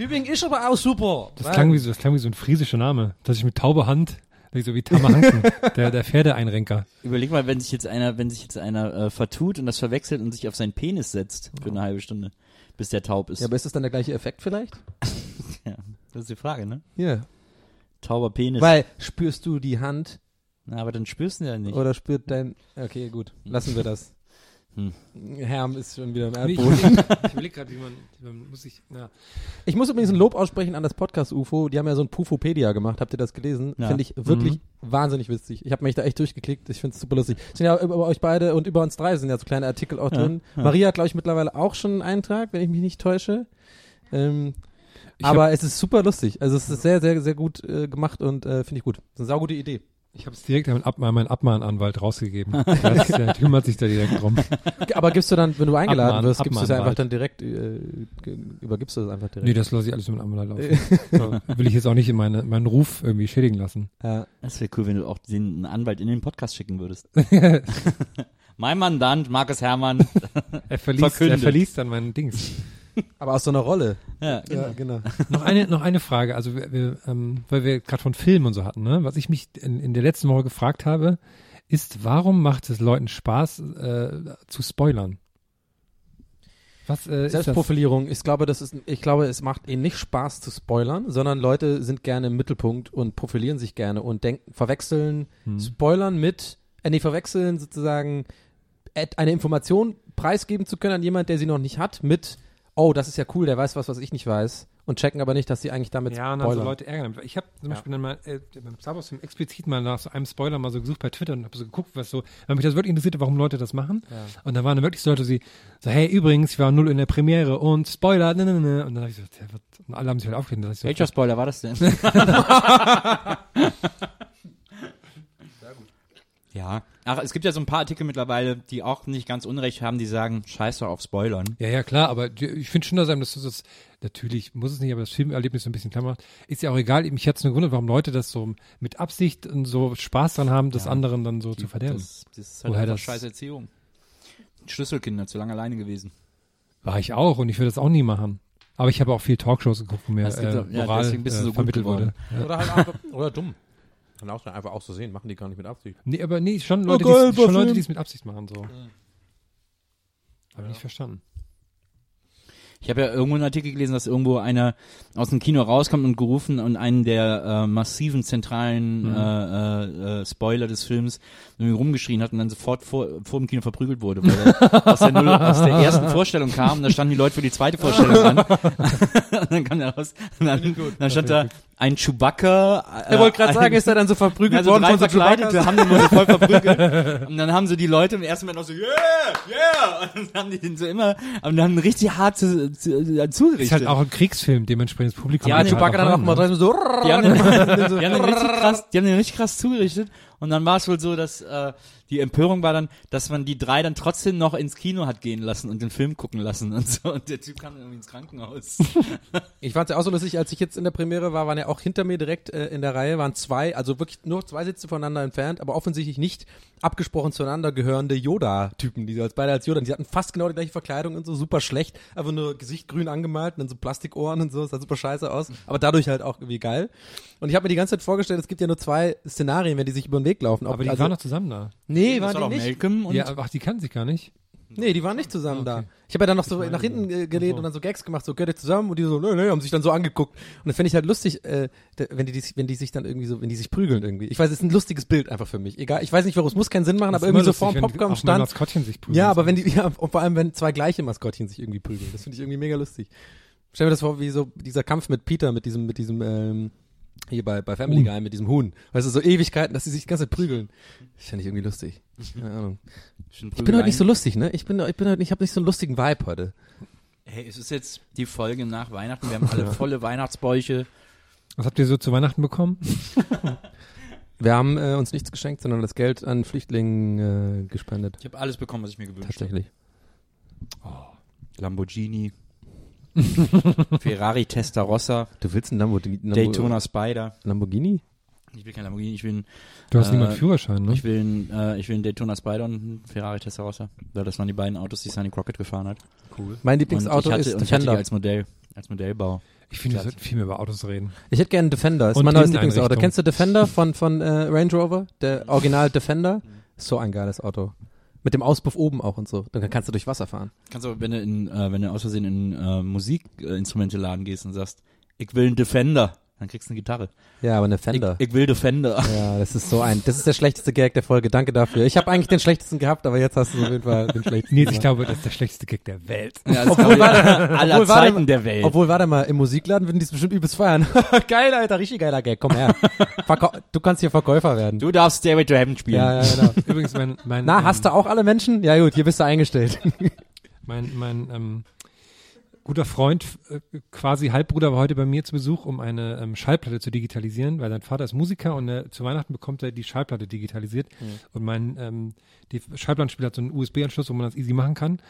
Tübingen ist aber auch super. das klang, wie so, das klang wie so ein friesischer Name. Dass ich mit tauber Hand, so wie Tamahanken, der, der Pferdeeinrenker. Überleg mal, wenn sich jetzt einer, wenn sich jetzt einer äh, vertut und das verwechselt und sich auf seinen Penis setzt für eine halbe Stunde, bis der taub ist. Ja, aber ist das dann der gleiche Effekt vielleicht? Ja, das ist die Frage, ne? Ja. Tauber Penis. Weil, spürst du die Hand Na, aber dann spürst du ja nicht. oder spürt dein, okay, gut, lassen wir das. Hm. Herm ist schon wieder im Nee, ich Erdboden. überlege überleg gerade, wie man, man muss ich, na, Ich muss übrigens ein Lob aussprechen an das Podcast UFO. Die haben ja so ein Pufopedia gemacht. Habt ihr das gelesen? Ja. Finde ich wirklich wahnsinnig witzig. Ich habe mich da echt durchgeklickt. Ich finde es super lustig. Es sind ja über, euch beide und über uns drei sind ja so kleine Artikel auch Ja, drin. ja. Maria hat, glaube ich, mittlerweile auch schon einen Eintrag, wenn ich mich nicht täusche. Ähm, aber es ist super lustig. Also es ist sehr, sehr, sehr gut äh, gemacht und äh, finde ich gut. Das ist eine saugute Idee. Ich habe es direkt an meinen, Ab meinen Abmahnanwalt rausgegeben. Das, der kümmert sich da direkt drum. Aber gibst du dann, wenn du eingeladen Abmahn- wirst, gibst du es einfach dann direkt, äh, übergibst du es einfach direkt. Nee, das lasse ich alles mit Anwalt laufen. so, will ich jetzt auch nicht in meine, meinen Ruf irgendwie schädigen lassen. Ja. Das wäre cool, wenn du auch den einen Anwalt in den Podcast schicken würdest. mein Mandant, Markus Hermann. Er verliest, er Verkündet. verliest dann meinen Dings. Aber aus so einer Rolle. Ja, genau. Ja, genau. noch eine, noch eine Frage, also wir, wir, ähm, weil wir gerade von Filmen und so hatten, ne? Was ich mich in, in der letzten Woche gefragt habe, ist, warum macht es Leuten Spaß, äh, zu spoilern? Was äh, ist? Selbstprofilierung, ich glaube, das ist, ich glaube, es macht ihnen nicht Spaß zu spoilern, sondern Leute sind gerne im Mittelpunkt und profilieren sich gerne und denken, verwechseln Hm. Spoilern mit, äh, nee, verwechseln sozusagen et- eine Information preisgeben zu können an jemand, der sie noch nicht hat, mit, oh, das ist ja cool, der weiß was, was ich nicht weiß und checken aber nicht, dass sie eigentlich damit Ja, und also spoilern. Leute ärgern. Ich habe zum Ja. Beispiel dann mal äh, beim Star Wars Film explizit mal nach so einem Spoiler mal so gesucht bei Twitter und habe so geguckt, was so, weil mich das wirklich interessierte, warum Leute das machen. Ja. Und da waren dann wirklich so Leute, die so, hey, übrigens, ich war null in der Premiere und Spoiler, ne, ne, ne. Und dann habe ich so, ja, was, und alle haben sich halt aufgeregt. so, Welcher Spoiler war das denn? ja. Ach, es gibt ja so ein paar Artikel mittlerweile, die auch nicht ganz unrecht haben, die sagen, scheiße auf Spoilern. Ja, ja, klar, aber die- ich finde schon, dass einem das, das, natürlich muss es nicht, aber das Filmerlebnis so ein bisschen klar macht. Ist ja auch egal, mich hat's nur gewundert, warum Leute das so mit Absicht und so Spaß dran haben, das Ja. anderen dann so zu verderben. Das, das ist halt Woher das- scheiß Erziehung. Schlüsselkinder, zu lange alleine gewesen. War ich auch und ich würde das auch nie machen. Aber ich habe auch viel Talkshows geguckt, wo mir äh, doch- ja, Moral deswegen bist du äh, so gut vermittelt wurde. Ja. Oder halt einfach, oder dumm. Kann auch sein, einfach auch so sehen, machen die gar nicht mit Absicht. Nee, aber nee, schon Leute, geil, die schon Leute, Film. die es mit Absicht machen, so. Habe ich nicht verstanden. Ich habe ja irgendwo einen Artikel gelesen, dass irgendwo einer aus dem Kino rauskommt und gerufen und einen der äh, massiven zentralen Mhm. äh, äh, äh, Spoiler des Films irgendwie rumgeschrien hat und dann sofort vor, vor dem Kino verprügelt wurde, weil er aus der, Null, aus der ersten Vorstellung kam und da standen die Leute für die zweite Vorstellung an. und dann kam er raus und dann, dann stand da ein Chewbacca. Äh, Er wollte gerade sagen, ist er dann so verprügelt also worden von so Chewbaccas? haben den nur so voll verprügelt. Und dann haben so die Leute im ersten Moment noch so, yeah, yeah. Und dann haben die den so immer, und dann richtig hart zu, zu, zugerichtet. Ist halt auch ein Kriegsfilm, dementsprechend das Publikum. Ja, Chewbacca dann auch mal ne? dreimal so. die haben, den, die, haben den richtig krass, die haben den richtig krass zugerichtet. Und dann war es wohl so, dass äh, die Empörung war dann, dass man die drei dann trotzdem noch ins Kino hat gehen lassen und den Film gucken lassen und so. Und der Typ kam irgendwie ins Krankenhaus. Ich fand's ja auch so lustig, als ich jetzt in der Premiere war, waren ja auch hinter mir direkt äh, in der Reihe, waren zwei, also wirklich nur zwei Sitze voneinander entfernt, aber offensichtlich nicht abgesprochen zueinander gehörende Yoda-Typen, die als beide als Yoda, die hatten fast genau die gleiche Verkleidung und so, super schlecht, einfach nur Gesicht grün angemalt und dann so Plastikohren und so, sah super scheiße aus, aber dadurch halt auch irgendwie geil. Und ich habe mir die ganze Zeit vorgestellt, es gibt ja nur zwei Szenarien, wenn die sich über den Weg laufen. Ob, Aber die also, waren noch zusammen da. nee, war waren doch die nicht. Malcolm und ja, ach, die kannten sich gar nicht. Nee, die waren nicht zusammen da. Ich habe ja dann noch so meine nach hinten äh, gelehnt so. und dann so Gags gemacht, so geht ihr zusammen und die so, nee, nee, haben sich dann so angeguckt. Und das finde ich halt lustig, äh, wenn die, die, sich- wenn die sich dann irgendwie so, wenn die sich prügeln irgendwie. Ich weiß, es ist ein lustiges Bild einfach für mich. Egal, ich weiß nicht warum, es muss keinen Sinn machen, Das aber irgendwie immer so vorm lustig, Popcorn stand. Maskottchen sich prügeln. Ja, aber wenn die, ja, und vor allem, wenn zwei gleiche Maskottchen sich irgendwie prügeln. Das finde ich irgendwie mega lustig. Stell mir das vor, wie so dieser Kampf mit Peter, mit diesem, mit diesem, ähm, hier bei, bei Family Huhn. Guy, mit diesem Huhn. Weißt du, so Ewigkeiten, dass sie sich die ganze Zeit prügeln. Das finde ich irgendwie lustig. Keine Ahnung. Ich bin heute nicht so lustig, ne? Ich bin, ich bin heute, ich habe nicht so einen lustigen Vibe heute. Hey, es ist jetzt die Folge nach Weihnachten. Wir haben alle volle Weihnachtsbäuche. Was habt ihr so zu Weihnachten bekommen? Wir haben äh, uns nichts geschenkt, sondern das Geld an Flüchtlingen äh, gespendet. Ich habe alles bekommen, was ich mir gewünscht habe. Tatsächlich. Lamborghini, Ferrari Testarossa, Du willst einen Lamborghini? Lambo Daytona Spider. Lamborghini? Ich will kein Lamborghini, ich will, ein- Du hast Äh, niemanden Führerschein, ne? ich will, ein, äh, ich will einen Daytona Spider und einen Ferrari Testarossa. Weil das waren die beiden Autos, die Sunny Crockett gefahren hat. Mein Und ich Lieblingsauto hatte, ist und ich hatte die Defender. als Modell, als Modellbau. Ich finde, wir sollten viel mehr über Autos reden. Ich hätte gerne einen Defender. Das ist Und mein neues Lieblingsauto. Kennst du Defender von, von äh, Range Rover? Der Original Defender? So ein geiles Auto. Mit dem Auspuff oben auch und so. Dann kannst du durch Wasser fahren. Kannst du, wenn du in, äh, wenn du aus Versehen in äh, Musikinstrumente-Laden gehst und sagst, ich will einen Defender, dann kriegst du eine Gitarre. Ja, aber eine Ich, Fender. ich will Defender. ja, das ist so ein, das ist der schlechteste Gag der Folge. Danke dafür. Ich habe eigentlich den schlechtesten gehabt, aber jetzt hast du auf jeden Fall den schlechtesten. Nils, ich glaube, das ist der schlechteste Gag der Welt. Ja, das Obwohl, obwohl, warte, aller obwohl, Zeiten der Welt. Obwohl, warte mal, im Musikladen würden die es bestimmt übelst feiern. Geil, Alter, richtig geiler Gag. Komm her. Verkau du kannst hier Verkäufer werden. du darfst Stairway to Heaven spielen. ja, ja, genau. Übrigens, mein, mein, Na, ähm, hast du auch alle Menschen? Ja gut, hier bist du eingestellt. Mein, mein ähm, guter Freund, äh, quasi Halbbruder, war heute bei mir zu Besuch, um eine ähm, Schallplatte zu digitalisieren, weil sein Vater ist Musiker und äh, zu Weihnachten bekommt er die Schallplatte digitalisiert. Und mein ähm, die Schallplattenspieler hat so einen USB-Anschluss, wo man das easy machen kann.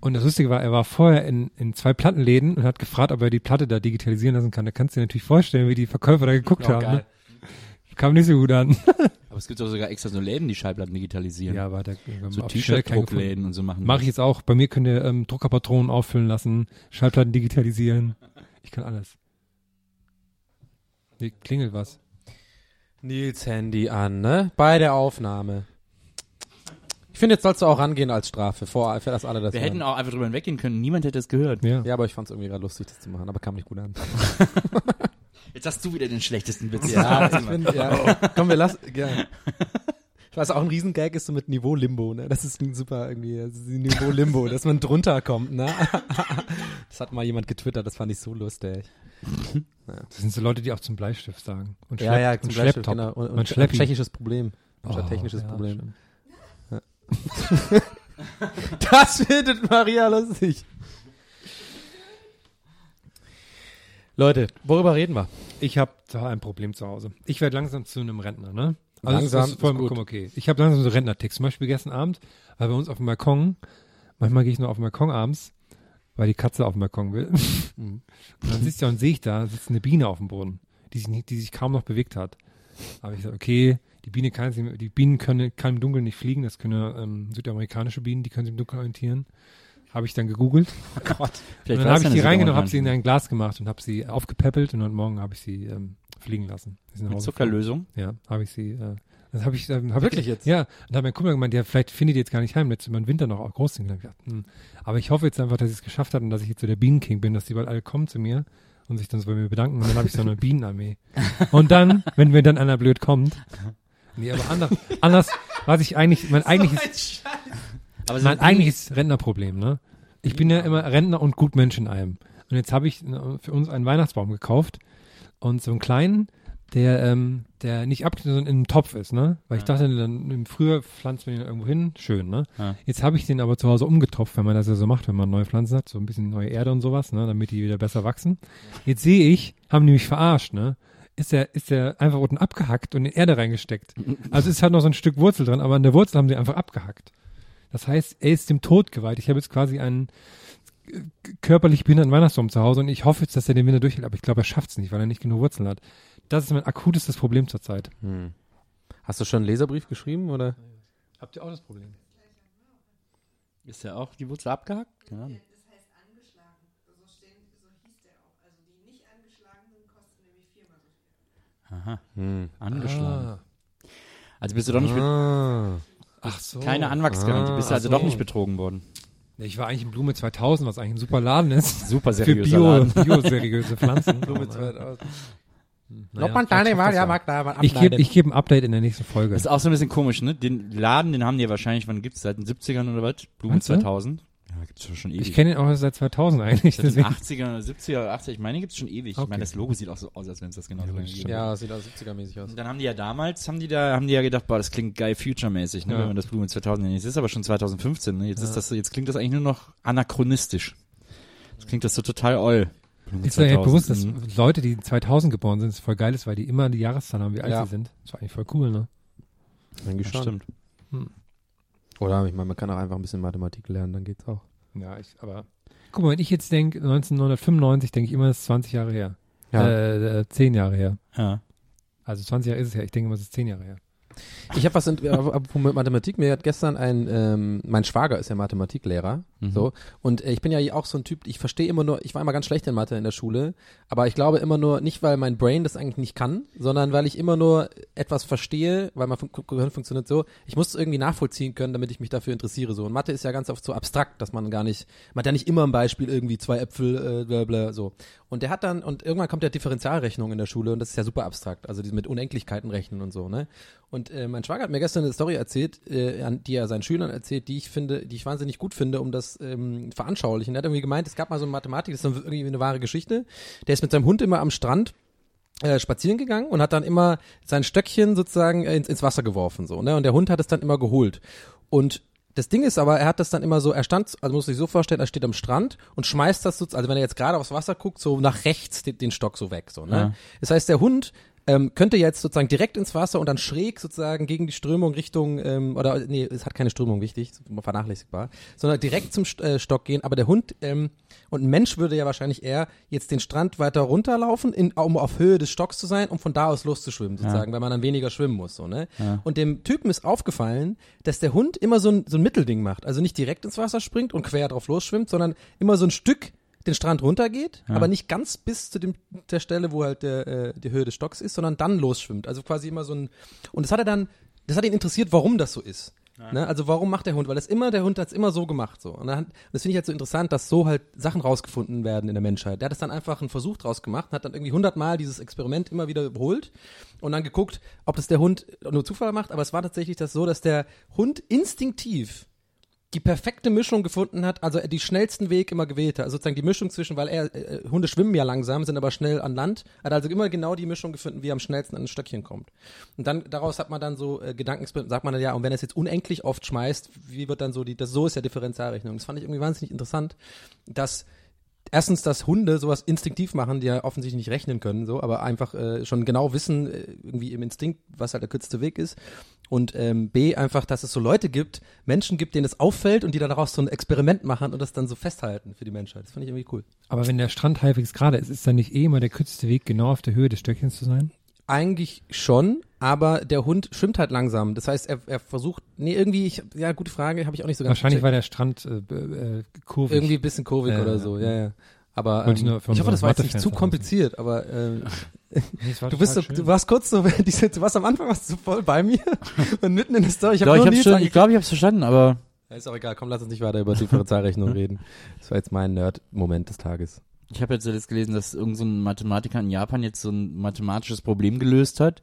Und das Lustige war, er war vorher in, in zwei Plattenläden und hat gefragt, ob er die Platte da digitalisieren lassen kann. Da kannst du dir natürlich vorstellen, wie die Verkäufer da geguckt haben. Ne? Kam nicht so gut an. Aber es gibt doch sogar extra so Läden, die Schallplatten digitalisieren. ja, aber da so. T-Shirt-Druckläden und so machen. Mache ich jetzt auch. Bei mir könnt ihr ähm, Druckerpatronen auffüllen lassen, Schallplatten digitalisieren. Ich kann alles. Nee, klingelt was. Nils Handy an, ne? Bei der Aufnahme. Ich finde, jetzt sollst du auch rangehen als Strafe, vor, für das alle das Wir hören. hätten auch einfach drüber hinweggehen können. Niemand hätte es gehört. Ja. Ja, aber ich fand es irgendwie gerade lustig, das zu machen, aber kam nicht gut an. Jetzt hast du wieder den schlechtesten Witz. Ja, ich bin, ja. Komm, wir lassen, ja. Ich weiß, auch ein Riesengag ist so mit Niveau-Limbo, ne? Das ist ein super irgendwie, das ein Niveau-Limbo, dass man drunter kommt, ne? Das hat mal jemand getwittert, das fand ich so lustig. Das sind so Leute, die auch zum Bleistift sagen. Und Ja, ja, Schlepp- zum und Beispiel, Schlepptop. genau. Und, Und und Schleppi. tschechisches Problem. Oh, technisches ja, Problem. stimmt. Das findet Maria lustig. Leute, worüber reden wir? Ich habe da ein Problem zu Hause. Ich werde langsam zu einem Rentner, ne? Langsam, das ist vollkommen okay. Ich habe langsam so Rentnerticks. Zum Beispiel gestern Abend war bei uns auf dem Balkon. Manchmal gehe ich nur auf den Balkon abends, weil die Katze auf dem Balkon will. Mhm. Und dann sitzt ja und sehe ich da, sitzt eine Biene auf dem Boden, die sich, die sich kaum noch bewegt hat. Aber ich sage, okay, die Biene kann die Bienen können, kann im Dunkeln nicht fliegen, das können ähm, südamerikanische Bienen, die können sich im Dunkeln orientieren. Habe ich dann gegoogelt. Oh Gott. und dann habe ich die reingenommen, habe sie in ein Glas gemacht und habe sie aufgepäppelt und heute Morgen habe ich sie ähm, fliegen lassen. Mit Zuckerlösung. geflogen. Ja, habe ich sie. Äh, das habe ich. Ähm, hab Wirklich jetzt? Ja. Und hat mein Kumpel gemeint, ja, vielleicht findet ihr jetzt gar nicht heim, jetzt über den Winter noch auch groß sind. Ich gedacht, hm. Aber ich hoffe jetzt einfach, dass ich es geschafft habe und dass ich jetzt so der Bienenking bin, dass die bald alle kommen zu mir und sich dann so bei mir bedanken und dann habe ich so eine Bienenarmee. Und dann, wenn mir dann einer blöd kommt. Nee, aber anders, anders, was ich eigentlich, mein eigentliches, Aber mein eigentliches Rentnerproblem, ne? Ich bin ja immer Rentner und Gutmensch in einem. Und jetzt habe ich äh, für uns einen Weihnachtsbaum gekauft und so einen kleinen, der, ähm, der nicht abgeschnitten, sondern in einem Topf ist, ne? Weil ich dachte, dann im Frühjahr pflanzt man ihn irgendwo hin, schön, ne? Ja. Jetzt habe ich den aber zu Hause umgetopft, wenn man das ja so macht, wenn man neue Pflanzen hat, so ein bisschen neue Erde und sowas, ne? Damit die wieder besser wachsen. Jetzt sehe ich, haben die mich verarscht, ne? Ist der, ist der einfach unten abgehackt und in Erde reingesteckt. Also ist halt noch so ein Stück Wurzel dran, aber an der Wurzel haben sie einfach abgehackt. Das heißt, er ist dem Tod geweiht. Ich habe jetzt quasi einen äh, körperlich behinderten Weihnachtsbaum zu Hause und ich hoffe jetzt, dass er den Winter durchhält, aber ich glaube, er schafft es nicht, weil er nicht genug Wurzeln hat. Das ist mein akutestes Problem zurzeit. Hm. Hast du schon einen Leserbrief geschrieben oder? Habt ihr auch das Problem? Ist ja auch die Wurzel abgehackt? Ja. Das heißt angeschlagen. So, stehen, so hieß der auch. Also die nicht angeschlagenen kosten nämlich viermal so viel. Aha. Hm. Angeschlagen. Also bist du doch nicht, Ah. Ach so. keine Anwachsgarantie, bist du Ah, also so. doch nicht betrogen worden. Ich war eigentlich in Blume 2000, was eigentlich ein super Laden ist. Super Für seriöser Bio, Laden. bioseriöse Pflanzen. Blume 2000. Naja. Ich gebe ich geb ein Update in der nächsten Folge. Das ist auch so ein bisschen komisch, ne? Den Laden, den haben die ja wahrscheinlich, wann gibt's seit den 70ern oder was? Du? 2000? Ja, gibt's schon, schon ewig. Ich kenne ihn auch seit 2000 eigentlich. seit den Deswegen. 80er, 70er, 80er, ich meine, gibt's schon ewig. Ich Okay. meine, das Logo sieht auch so aus, als wenn es das genauso lange gibt. Ja, sieht auch 70er-mäßig aus. Und dann haben die ja damals, haben die da, haben die ja gedacht, boah, das klingt geil future-mäßig, ne, Ja. wenn man das Blumen 2000 nennt. Jetzt ist aber schon 2015, ne? Jetzt ist das, jetzt klingt das eigentlich nur noch anachronistisch. Jetzt klingt das so total oll. Ist dir ja bewusst, dass mhm. Leute, die 2000 geboren sind, ist voll geil ist, weil die immer die Jahreszahl haben, wie alt Ja. sie sind. Das war eigentlich voll cool, ne? Eigentlich schon. stimmt. Oder ich meine, man kann auch einfach ein bisschen Mathematik lernen, dann geht's auch. Ja, ich, aber. Guck mal, wenn ich jetzt denke, 1995, denke ich immer, das ist 20 Jahre her. Ja. Äh, äh, 10 Jahre her. Ja. Also 20 Jahre ist es ja. Ich denke immer, es ist 10 Jahre her. Ich habe was in, äh, mit Mathematik. Mir hat gestern ein, ähm, mein Schwager ist ja Mathematiklehrer, Mhm. so und äh, ich bin ja auch so ein Typ. Ich verstehe immer nur. Ich war immer ganz schlecht in Mathe in der Schule, aber ich glaube immer nur nicht, weil mein Brain das eigentlich nicht kann, sondern weil ich immer nur etwas verstehe, weil mein Gehirn funktioniert so. Ich muss es irgendwie nachvollziehen können, damit ich mich dafür interessiere. So und Mathe ist ja ganz oft so abstrakt, dass man gar nicht, man hat ja nicht immer ein Beispiel irgendwie zwei Äpfel, äh, bla bla so. Und der hat dann und irgendwann kommt ja Differentialrechnung in der Schule und das ist ja super abstrakt, also die mit Unendlichkeiten rechnen und so, ne? Und äh, mein Schwager hat mir gestern eine Story erzählt, äh, die er seinen Schülern erzählt, die ich finde, die ich wahnsinnig gut finde, um das ähm, veranschaulichen. Er hat irgendwie gemeint, es gab mal so eine Mathematik, das ist irgendwie eine wahre Geschichte. Der ist mit seinem Hund immer am Strand äh, spazieren gegangen und hat dann immer sein Stöckchen sozusagen äh, ins, ins Wasser geworfen so, ne? Und der Hund hat es dann immer geholt. Und das Ding ist aber, er hat das dann immer so, er stand, also muss sich so vorstellen, er steht am Strand und schmeißt das so, also wenn er jetzt gerade aufs Wasser guckt, so nach rechts den, den Stock so weg, so, ne? Ja. Das heißt, der Hund ähm, könnte jetzt sozusagen direkt ins Wasser und dann schräg sozusagen gegen die Strömung Richtung, ähm, oder nee, es hat keine Strömung, wichtig, vernachlässigbar, sondern direkt zum äh, Stock gehen, aber der Hund ähm, und ein Mensch würde ja wahrscheinlich eher jetzt den Strand weiter runterlaufen, in, um auf Höhe des Stocks zu sein, um von da aus loszuschwimmen, sozusagen, weil man dann weniger schwimmen muss, so, ne? Ja. Und dem Typen ist aufgefallen, dass der Hund immer so ein, so ein Mittelding macht, also nicht direkt ins Wasser springt und quer drauf losschwimmt, sondern immer so ein Stück den Strand runtergeht, Ja. aber nicht ganz bis zu dem, der Stelle, wo halt der, äh, die Höhe des Stocks ist, sondern dann losschwimmt. Also quasi immer so ein, und das hat er dann, das hat ihn interessiert, warum das so ist. Ne? Also warum macht der Hund? Weil das immer, der Hund hat es immer so gemacht. So. Und dann, das finde ich halt so interessant, dass so halt Sachen rausgefunden werden in der Menschheit. Der hat es dann einfach einen Versuch draus gemacht, hat dann irgendwie hundertmal dieses Experiment immer wieder überholt und dann geguckt, ob das der Hund nur Zufall macht. Aber es war tatsächlich das so, dass der Hund instinktiv die perfekte Mischung gefunden hat, also die schnellsten Weg immer gewählt hat. Also sozusagen die Mischung zwischen, weil er, äh, Hunde schwimmen ja langsam, sind aber schnell an Land, hat also immer genau die Mischung gefunden, wie er am schnellsten an ein Stöckchen kommt. Und dann, daraus hat man dann so äh, Gedanken, sagt man dann, ja, und wenn er es jetzt unendlich oft schmeißt, wie wird dann so die, das, so ist ja Differentialrechnung. Das fand ich irgendwie wahnsinnig interessant, dass erstens, dass Hunde sowas instinktiv machen, die ja offensichtlich nicht rechnen können, so, aber einfach äh, schon genau wissen, äh, irgendwie im Instinkt, was halt der kürzeste Weg ist. Und ähm, B, einfach, dass es so Leute gibt, Menschen gibt, denen es auffällt und die dann daraus so ein Experiment machen und das dann so festhalten für die Menschheit. Das fand ich irgendwie cool. Aber wenn der Strand halbwegs gerade ist, ist dann nicht eh immer der kürzeste Weg, genau auf der Höhe des Stöckchens zu sein? Eigentlich schon, aber der Hund schwimmt halt langsam. Das heißt, er, er versucht, nee, irgendwie, ich, ja, gute Frage, habe ich auch nicht so ganz Wahrscheinlich gecheckt. war der Strand äh, äh, kurvig. Irgendwie ein bisschen kurvig Ja, oder so, ja, ja. Aber ich ähm, für ich hoffe, das war jetzt nicht zu kompliziert, aber ähm, es war du bist so, du warst kurz so, du warst am Anfang warst du so voll bei mir und mitten in der Story. Ich Doch, habe ich schon, ich glaube, ich hab's verstanden, aber Ja, Ist auch egal, komm, lass uns nicht weiter über Differentialrechnung reden. Das war jetzt mein Nerd-Moment des Tages. Ich habe jetzt zuletzt gelesen, dass irgendein so ein Mathematiker in Japan jetzt so ein mathematisches Problem gelöst hat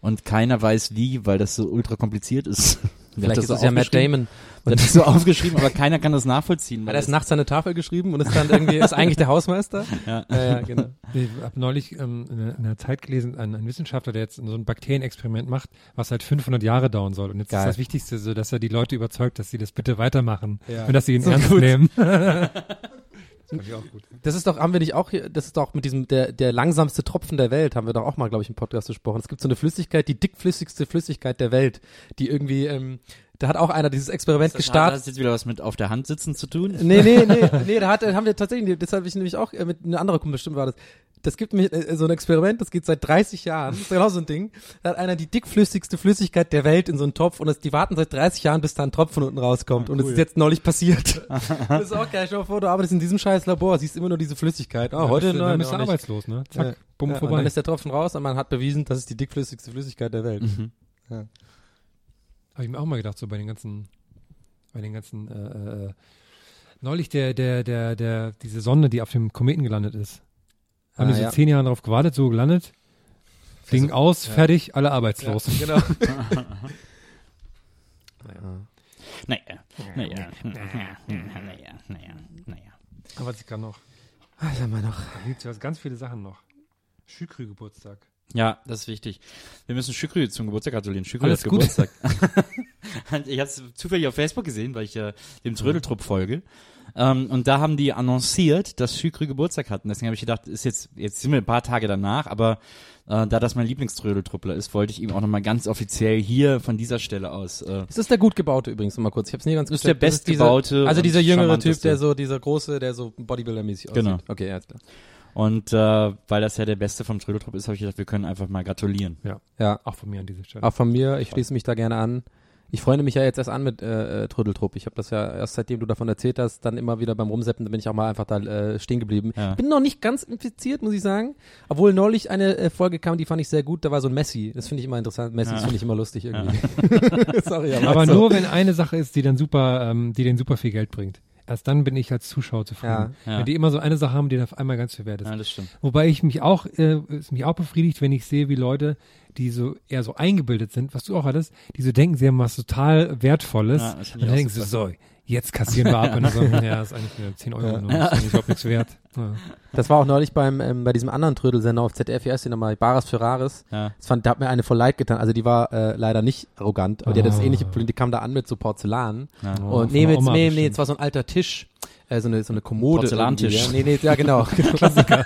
und keiner weiß wie, weil das so ultra kompliziert ist. Vielleicht das ist so es ja Matt. Damon. Hat das so aufgeschrieben, aber keiner kann das nachvollziehen. Hat weil er das- nachts an eine Tafel geschrieben und ist dann irgendwie, ist eigentlich der Hausmeister? Ja. Ja, ja, genau. Ich habe neulich ähm, in, einer, in einer Zeit gelesen, ein, ein Wissenschaftler, der jetzt so ein Bakterienexperiment macht, was halt 500 Jahre dauern soll. Und jetzt Geil. ist das Wichtigste so, dass er die Leute überzeugt, dass sie das bitte weitermachen Ja. und dass sie ihn So ernst gut. nehmen. das ich auch gut. Das ist doch, haben wir nicht auch hier, das ist doch mit diesem, der, der langsamste Tropfen der Welt, haben wir doch auch mal, glaube ich, im Podcast gesprochen. Es gibt so eine Flüssigkeit, die dickflüssigste Flüssigkeit der Welt, die irgendwie, ähm, da hat auch einer dieses Experiment Das hat gestartet. das jetzt wieder was mit auf der Hand sitzen zu tun? Nee, nee, nee, nee, da hat, haben wir tatsächlich, das habe ich nämlich auch äh, mit einer anderen Kumpel, bestimmt war das. Das gibt mir äh, so ein Experiment, das geht seit 30 Jahren, das ist genau so ein Ding. Da hat einer die dickflüssigste Flüssigkeit der Welt in so einen Topf und das, die warten seit 30 Jahren, bis da ein Tropfen unten rauskommt. und es ist jetzt neulich passiert. das ist auch geil. Dir mal vor, du arbeitest in diesem scheiß Labor, siehst immer nur diese Flüssigkeit. Oh, Dann heute bist nein, dann bist du arbeitslos, ne? Zack, Ja. bumm, ja, Und vorbei. dann ist der Tropfen raus und man hat bewiesen, das ist die dickflüssigste Flüssigkeit der Welt. Mhm. Habe ich mir auch mal gedacht, so bei den ganzen, bei den ganzen äh, äh, Neulich der, der, der, der, diese Sonde, die auf dem Kometen gelandet ist. Haben Ah, die so ja. zehn Jahre darauf gewartet, so gelandet. Fliegen Also, aus, ja. fertig, alle arbeitslos. genau. Naja, naja, naja, naja, naja, naja. Aber was ich kann noch. Was haben wir noch? Da gibt es ganz viele Sachen noch. Schükrü-Geburtstag. Ja, das ist wichtig. Wir müssen Şükrü zum Geburtstag gratulieren. Alles hat. Geburtstag. Ich habe es zufällig auf Facebook gesehen, weil ich äh, dem Trödeltrupp folge. Ähm, und da haben die annonciert, dass Şükrü Geburtstag hatten. Deswegen habe ich gedacht, ist jetzt, jetzt sind wir ein paar Tage danach, aber äh, da das mein Lieblingströdeltruppler ist, wollte ich ihm auch nochmal ganz offiziell hier von dieser Stelle aus. Äh, Das ist der gut gebaute übrigens, nochmal kurz. Ich hab's nie ganz Das ist der bestgebaute Also dieser jüngere Typ, der so, dieser große, der so Bodybuilder-mäßig aussieht. Genau. Okay, ist klar. Und äh, weil das ja der Beste vom Trödeltrupp ist, habe ich gedacht, wir können einfach mal gratulieren. Ja, Auch von mir an dieser Stelle. auch von mir, ich schließe mich da gerne an. Ich freue mich ja jetzt erst an mit äh, äh, Trödeltrupp. Ich habe das ja erst seitdem du davon erzählt hast, dann immer wieder beim Rumseppen, da bin ich auch mal einfach da äh, stehen geblieben. Ja. Bin noch nicht ganz infiziert, muss ich sagen. Obwohl neulich eine äh, Folge kam, die fand ich sehr gut. Da war so ein Messi. Das finde ich immer interessant. Messi Ja. finde ich immer lustig irgendwie. Sorry, aber, Aber so. nur wenn eine Sache ist, die dann super, ähm, die denen super viel Geld bringt. Erst dann bin ich als Zuschauer zufrieden. Ja. Wenn die immer so eine Sache haben, die dann auf einmal ganz viel wert ist. Ja, das stimmt. Wobei ich mich auch, äh, es mich auch befriedigt, wenn ich sehe, wie Leute, die so eher so eingebildet sind, was du auch hattest, die so denken, sie haben was total Wertvolles. Ja, und dann denken sie so, jetzt kassieren wir ab. Und dann so, ja, ist eigentlich nur 10 Euro, nur, ist eigentlich überhaupt nichts wert. Ja. Das war auch neulich beim ähm, bei diesem anderen Trödelsender auf ZDF, wie heißt die nochmal? Bares Ferraris. Ja. Das fand, da hat mir eine voll leid getan. Also die war äh, leider nicht arrogant, aber die hat das Ah. ähnliche Problem. Die kam da an mit so Porzellan. Ja. Oh, und nee, Oma nee, nee, es war so ein alter Tisch. Äh, so eine so eine Kommode. Porzellantisch. Ja. Nee, nee, ja genau. Klassiker.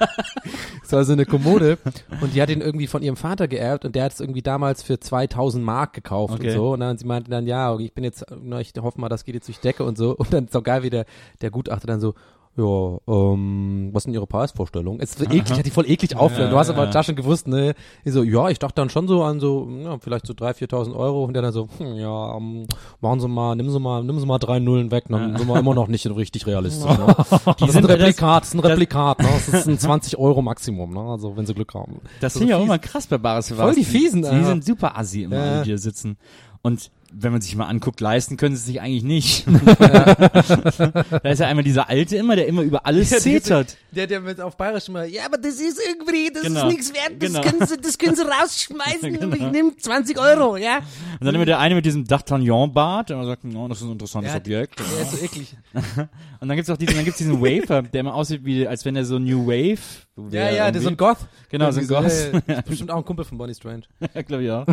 Es war so eine Kommode und die hat ihn irgendwie von ihrem Vater geerbt und der hat es irgendwie damals für 2000 Mark gekauft Okay. und so. Und dann sie meinte dann, ja, ich bin jetzt, ich hoffe mal, das geht jetzt durch die Decke und so. Und dann ist auch geil, wie der, der Gutachter dann so, ja, ähm, was sind Ihre Preisvorstellungen? Es ist eklig, hat die voll eklig aufhören. Du hast aber ja. da schon gewusst, ne? Ich so, ja, ich dachte dann schon so an so, ja, vielleicht so 3.000, 4.000 Euro. Und der dann so, hm, ja, ähm, machen Sie mal, nehmen Sie mal, nehmen Sie mal drei Nullen weg, dann sind wir immer noch nicht richtig realistisch. Ne? Das ist ein sind- Replikat, das ist ein Replikat, ne? Das ist ein 20 Euro Maximum, ne? Also, wenn Sie Glück haben. Das So finde ich auch immer krass bei Bares Voll die Fiesen, Die, die sind super assi immer, Ja. alle, die da sitzen. Und wenn man sich mal anguckt, leisten können sie sich eigentlich nicht. da ist ja einmal dieser Alte immer, der immer über alles Ja, zetert. Der, der mit auf Bayerisch immer, ja, aber das ist irgendwie, das Genau. ist nichts wert, das, Genau. können Sie, das können Sie rausschmeißen, Genau. ich nehme 20 Euro, ja. Und dann immer der eine mit diesem D'Artagnan-Bart, der immer sagt, no, das ist ein interessantes Ja, Objekt. Der ist so eklig. Und dann gibt's auch diesen, dann gibt's diesen Wafer, der immer aussieht wie, als wenn er so New Wave. Ja, wäre ja, der ist so ein. Goth. Genau, so ein Goth. ja, ja. Das ist bestimmt auch ein Kumpel von Bonnie Strange. Ja, glaube ich auch.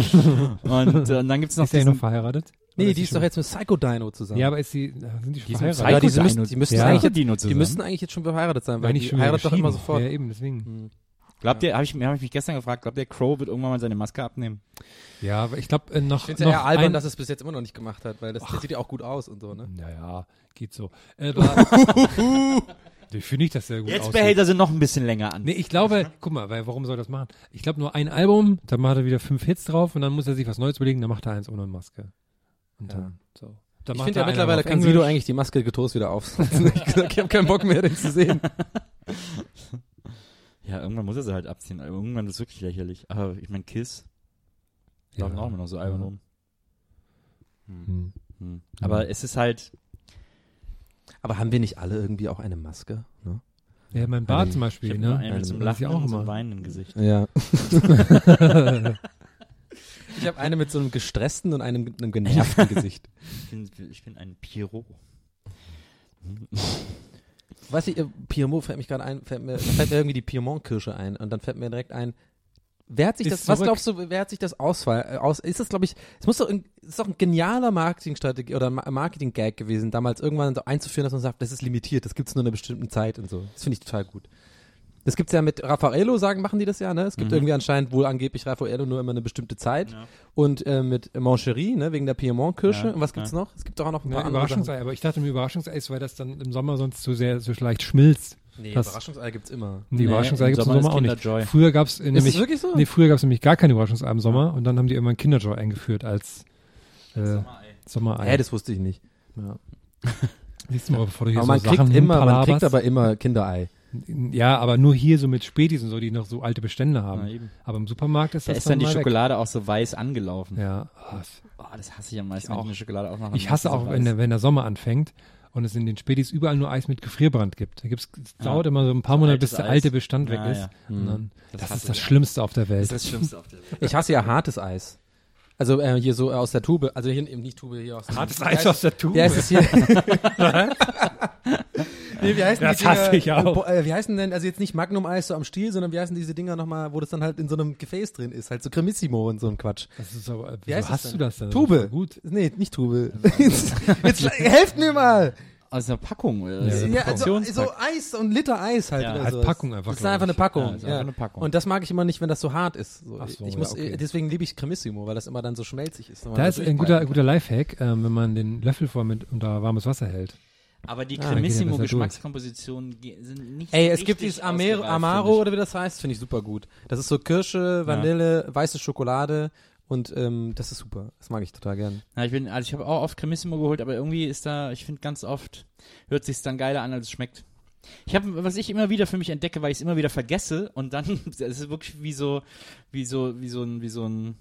Und, äh, und dann gibt's noch Ist diesen, verheiratet? Nee, die ist doch jetzt mit Psycho Dino zusammen. Ja, aber ist sie, sind die schon Die verheiratet? ja, die, Psycho müssen, Dino- die müssten Ja. eigentlich jetzt, Dino die müssten eigentlich jetzt schon verheiratet sein, weil die heiratet doch immer sofort. Ja, eben, deswegen. Hm. glaubt ihr, habe ich, hab ich mich gestern gefragt, glaubt ihr, Crow wird irgendwann mal seine Maske abnehmen? Ja, aber ich glaube, äh, noch, Ich finde es ja eher albern, ein, dass es bis jetzt immer noch nicht gemacht hat, weil das, der sieht ja auch gut aus und so, ne? Naja, geht so. Äh, ich finde nicht, dass der gut Jetzt aussieht. behält er sie noch ein bisschen länger an. Nee, ich glaube, guck mal, weil warum soll er das machen? Ich glaube nur ein Album, dann macht er wieder fünf Hits drauf und dann muss er sich was Neues überlegen, dann macht er eins ohne Maske. Und Ja. dann so. Dann Ich finde ja mittlerweile kann. Sido eigentlich die Maske getrost wieder aufsetzen. ich ich habe keinen Bock mehr, den zu sehen. Ja, irgendwann muss er sie halt abziehen. aber Irgendwann ist es wirklich lächerlich. Aber ich meine, Kiss Ja. laufen auch immer noch so albern rum. Hm. Hm. Aber es ist halt, Aber haben wir nicht alle irgendwie auch eine Maske? Ne? Ja, mein Bart Eine- zum ich Beispiel, habe nur ne? einen mit so einem Das ist Lachen auch und einem immer. weinenden Gesicht. Ja. ich habe eine mit so einem gestressten und einem mit einem genervten Gesicht. Ich bin, ich bin ein Pierrot. Weiß ich, äh, Piemont fällt mich gerade ein, fällt mir, fällt mir irgendwie die Piemont-Kirsche ein und dann fällt mir direkt ein, wer hat sich Ist das, was zurück. glaubst du, wer hat sich das Auswahl, äh, aus, ist das glaube ich, es muss doch, ein, es ist doch ein genialer Marketingstrategie oder Ma- Marketing-Gag gewesen, damals irgendwann so einzuführen, dass man sagt, das ist limitiert, das gibt's nur in einer bestimmten Zeit und so. Das finde ich total gut. Das gibt's ja mit Raffaello, sagen, machen die das ja, ne? Es gibt Mhm. irgendwie anscheinend wohl angeblich Raffaello nur immer eine bestimmte Zeit. Ja. Und äh, mit Moncherie, ne, wegen der Piemont-Kirsche. Ja, Und was gibt's ja. noch? Es gibt doch auch noch ein Ja, paar andere Sachen. Überraschungsei, aber ich dachte mir Überraschungsei ist, weil das dann im Sommer sonst so sehr, so leicht schmilzt. Nee, Das- Überraschungsei gibt's immer. Die Nee, Überraschungsei im gibt es im Sommer Sommer ist auch nicht. Früher gab es Ist nämlich, es wirklich so? nee, früher gab es nämlich gar keine Überraschungsei im Sommer und dann haben die irgendwann Kinderjoy eingeführt als äh, Sommerei. Hä, das wusste ich nicht. Ja. Siehst du mal, bevor du hier Aber so man kriegt Sachen immer, man kriegt aber immer Kinderei. Ja, aber nur hier so mit Spätis und so, die noch so alte Bestände haben. Ja, aber im Supermarkt ist Da das ist dann die mal weg. Schokolade auch so weiß angelaufen. Ja, ah, es- Oh, das hasse ich am meisten, Ich wenn auch. die eine Schokolade aufmachen. ich hasse dann auch, sie wenn der, wenn der Sommer anfängt und es in den Spätis überall nur Eis mit Gefrierbrand gibt. Da gibt's, es Ja. dauert immer so ein paar Monate, bis der Eis. alte Bestand weg Ja, ist. ja. Und dann, Das das, ist das. Schlimmste auf der Das Welt. ist das Schlimmste auf der Welt. Ich hasse ja hartes Eis. Also äh, hier so aus der Tube, also hier eben nicht Tube, hier aus Hartes wie Eis aus der Tube. Wie heißt es hier? nee, wie heißen Das die Dinger, hasse ich auch. Äh, wie heißen denn, also jetzt nicht Magnum-Eis so am Stiel, sondern wie heißen diese Dinger nochmal, wo das dann halt in so einem Gefäß drin ist, halt so Cremissimo und so ein Quatsch. Das ist aber, Wie das hast denn? du das denn? Tube. Das ist Gut. Nee, nicht Tube. jetzt, jetzt helft mir mal. Aus einer Packung. Äh, Ja, so Ja, also, so Eis, ein Liter Eis halt. Ja, oder halt sowas. Packung einfach, Das ist einfach eine. Packung. Ja, ist einfach eine Packung. Und das mag ich immer nicht, wenn das so hart ist. So, Ach so, ich ja, muss, okay. Deswegen liebe ich Cremissimo, weil das immer dann so schmelzig ist. Da ist ein guter, guter Lifehack, ähm, wenn man den Löffel vor mit unter warmes Wasser hält. Aber die Ah, ja Cremissimo-Geschmackskompositionen ge- sind nicht Ey, so es gibt dieses Amaro finde oder wie das heißt, finde ich super gut. Das ist so Kirsche, Vanille, weiße Schokolade und ähm, das ist super. Das mag ich total gern. ich. Ja, ich bin, also ich habe auch oft Cremissimo geholt, aber irgendwie ist da, ich finde ganz oft, hört sich's dann geiler an, als es schmeckt. Ich habe, was ich immer wieder für mich entdecke, weil ich es immer wieder vergesse und dann, es ist wirklich wie so, wie so, wie so ein, wie so ein,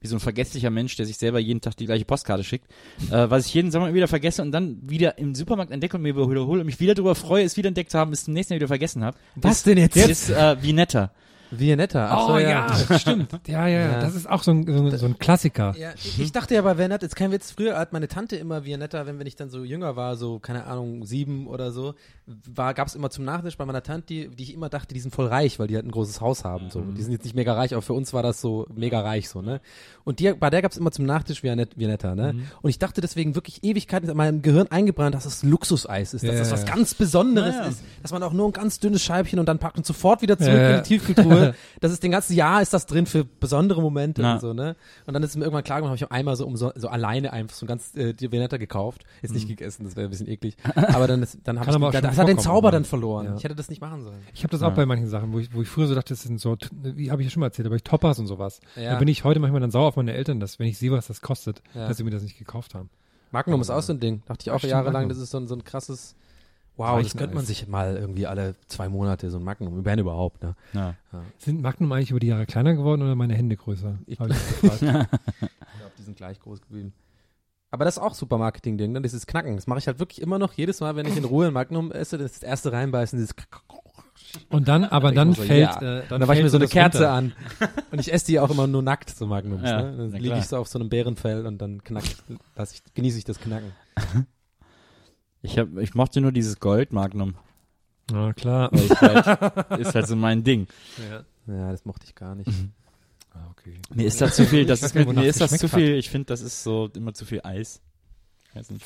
wie so ein vergesslicher Mensch, der sich selber jeden Tag die gleiche Postkarte schickt, äh, was ich jeden Sommer immer wieder vergesse und dann wieder im Supermarkt entdecke und mir wiederhole und mich wieder darüber freue, es wieder entdeckt zu haben, es zum nächsten Jahr wieder vergessen habe. Was denn jetzt? Ist äh, Vinetta. Viennetta. Ach so, oh ja, stimmt. Ja, ja, ja, Ja. Das ist auch so ein, so ein, so ein Klassiker. Ja, ich, ich dachte ja bei Viennetta, jetzt kein Witz, früher hat meine Tante immer Viennetta, wenn, wenn ich dann so jünger war, so, keine Ahnung, sieben oder so, war, gab's immer zum Nachtisch bei meiner Tante, die, die ich immer dachte, die sind voll reich, weil die halt ein großes Haus haben, so. Die sind jetzt nicht mega reich, aber für uns war das so mega reich, so, ne? Und die, bei der gab's immer zum Nachtisch Viennetta, Viennetta ne? Und ich dachte deswegen wirklich Ewigkeiten in meinem Gehirn eingebrannt, dass es Luxuseis ist, dass Ja, das ja, was ja. ganz Besonderes ist, dass man auch nur ein ganz dünnes Scheibchen und dann packt und sofort wieder zurück Ja, ja. in die Tiefkühltruhe. das ist den ganzen Jahr ist das drin für besondere Momente Na. und so, ne? Und dann ist mir irgendwann klar geworden, habe ich auch einmal so um so, so alleine einfach so ganz äh, die Viennetta gekauft. Jetzt nicht gegessen, das wäre ein bisschen eklig. Aber dann ist, dann habe ich aber auch das, hat den Zauber dann verloren. Ja. Ich hätte das nicht machen sollen. Ich habe das auch Ja. bei manchen Sachen, wo ich, wo ich früher so dachte, das sind so, wie habe ich ja schon mal erzählt, aber ich Toppers und sowas. Ja. Da bin ich heute manchmal dann sauer auf meine Eltern, dass wenn ich sehe, was das kostet, Ja. dass sie mir das nicht gekauft haben. Magnum ist auch so ein Ding. Dachte ich auch jahrelang, Magnum. das ist so ein, so ein krasses Wow, das könnte man sich mal irgendwie alle zwei Monate so ein Magnum, wenn überhaupt, ne? Ja. Sind Magnum eigentlich über die Jahre kleiner geworden oder meine Hände größer? Ich- ich glaube, die sind gleich groß geblieben. Aber das ist auch Supermarketing-Ding, ne? Dieses Knacken. Das mache ich halt wirklich immer noch jedes Mal, wenn ich in Ruhe ein Magnum esse, das erste reinbeißen, dieses Und dann, aber dann muss so, fällt, ja. äh, Dann, dann da mache ich fällt mir so eine Kerze runter. an. Und ich esse die auch immer nur nackt, so Magnums. Ja, ne? Dann liege ich so auf so einem Bärenfell und dann knack, ich, genieße ich das Knacken. Ich, hab, ich mochte nur dieses Gold-Magnum. Ja, klar. Weil ich halt, ist halt so mein Ding. Ja. Ja, das mochte ich gar nicht. Ah, okay. Mir ist das zu viel, das Ich ist mir, mir ist das zu viel, ich finde, das ist so immer zu viel Eis. Was sind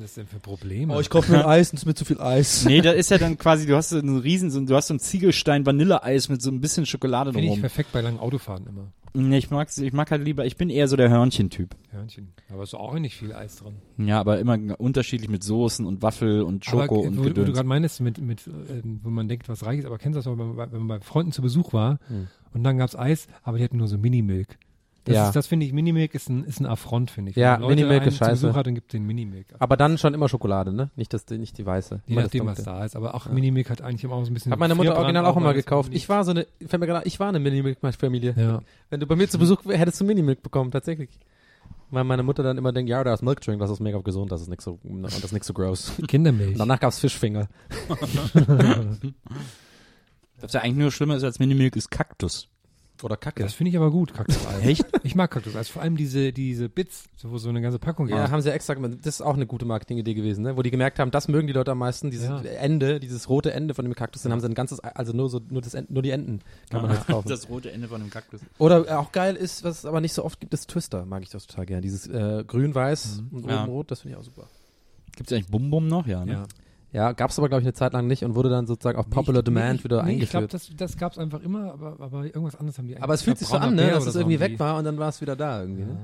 das denn für Probleme? Oh, kaufe mir ein Eis und es ist mir zu viel Eis. Nee, da ist ja dann quasi, du hast so einen riesen, so, du hast so ein Ziegelstein Vanilleeis mit so ein bisschen Schokolade Finde ich drumherum. perfekt bei langen Autofahren immer. Nee, ich mag's, ich mag halt lieber, ich bin eher so der Hörnchen-Typ. Hörnchen. Aber ist auch nicht viel Eis drin. Ja, aber immer unterschiedlich mit Soßen und Waffel und Schoko aber, äh, und wo, wo du Gedöns. gerade meinst, mit, mit, ähm, wo man denkt, was reich ist, aber kennst du das auch, wenn man, bei- wenn man bei Freunden zu Besuch war Hm. und dann gab's Eis, aber die hatten nur so Minimilk. Das, Ja. ist, das finde ich, Minimilk ist ein, ist ein Affront, finde ich. Ja, Wenn Leute Minimilk einen ist zu scheiße. Besuch hat, dann gibt den Minimilk. Aber dann schon immer Schokolade, ne? Nicht das, nicht die weiße. Je Immer nachdem, was da ist. Aber auch Minimilk hat eigentlich immer auch so ein bisschen. Hat meine Mutter original auch immer weil es gekauft. Ich war so eine, fällt mir gerade, ich war eine Minimilk-Familie. Ja. Wenn du bei mir zu Besuch wär, hättest du Minimilk bekommen, tatsächlich. Weil meine Mutter dann immer denkt, ja, da ist Milkdrink, das ist mega gesund, das ist nix so, und das ist nix so gross. Kindermilch. Und danach gab's Fischfinger. Was ja eigentlich nur schlimmer ist als Minimilk ist Kaktus. Oder Kacke. Das finde ich aber gut, Kaktuseis. Echt? Ich mag Kaktuseis. Vor allem diese, diese Bits, wo so eine ganze Packung Ja, haben sie extra gemacht. Das ist auch eine gute Marketingidee gewesen, ne? Wo die gemerkt haben, das mögen die Leute am meisten, dieses Ja. Ende, dieses rote Ende von dem Kaktus, dann haben sie ein ganzes, also nur so, nur das Ende, nur die Enden kann man jetzt kaufen. Das rote Ende von einem Kaktus. Oder auch geil ist, was es aber nicht so oft gibt, ist Twister, mag ich das total gern. Dieses äh, grün-weiß und Ja. oben-rot, das finde ich auch super. Gibt's eigentlich Bum Bum noch? Ja, ne? Ja. Ja, gab's aber glaube ich eine Zeit lang nicht und wurde dann sozusagen auf Popular Nee, Demand ich- wieder nee, Ich glaube, eingeführt. das, das gab's einfach immer, aber, aber irgendwas anderes haben die aber es fühlt sich so an, ne, dass es irgendwie weg war und dann war es wieder da irgendwie, ne?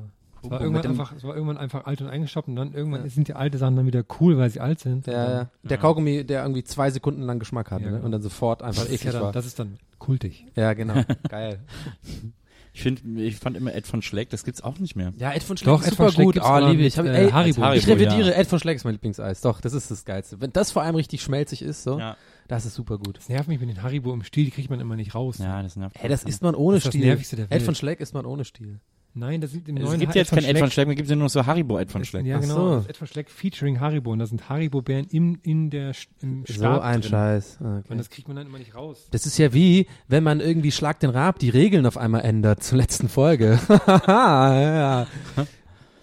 Es war, irgendwann einfach, es war irgendwann einfach alt und eingestoppt und dann irgendwann Ja. sind die alte Sachen dann wieder cool, weil sie alt sind. Ja, ja. dann- Der Kaugummi, der irgendwie zwei Sekunden lang Geschmack hatte Ja, ne? genau. und dann sofort einfach ja eklig dann, war. das ist dann kultig. Ja, genau. Geil. Ich finde, ich fand immer Ed von Schleck, das gibt's auch nicht mehr. Ja, Ed von Schleck Doch, ist Ed super von Schleck gut. gibt's Oh, aber liebe ich. mit, Hab, äh, ey, Haribo. Haribo, ich revidiere, ja. Ed von Schleck ist mein Lieblingseis. Doch, das ist das Geilste. Wenn das vor allem richtig schmelzig ist, so, Ja, das ist super gut. Das nervt mich mit den Haribo im Stiel, die kriegt man immer nicht raus. ja das nervt. Ey, das isst man ohne Das ist das Stiel. Nervigste der Ed Welt. von Schleck isst man ohne Stiel. Nein, das sind im Es neuen gibt ja jetzt kein Ed von Schleck. Gibt es ja nur noch so Haribo Ed von Schleck. Ja, genau. so. Das ist Ed von Schleck featuring Haribo. Und da sind Haribo-Bären im, in der, im So Stab ein drin. Scheiß. Okay. Und das kriegt man dann immer nicht raus. Das ist ja wie, wenn man irgendwie Schlag den Rab die Regeln auf einmal ändert zur letzten Folge. ja.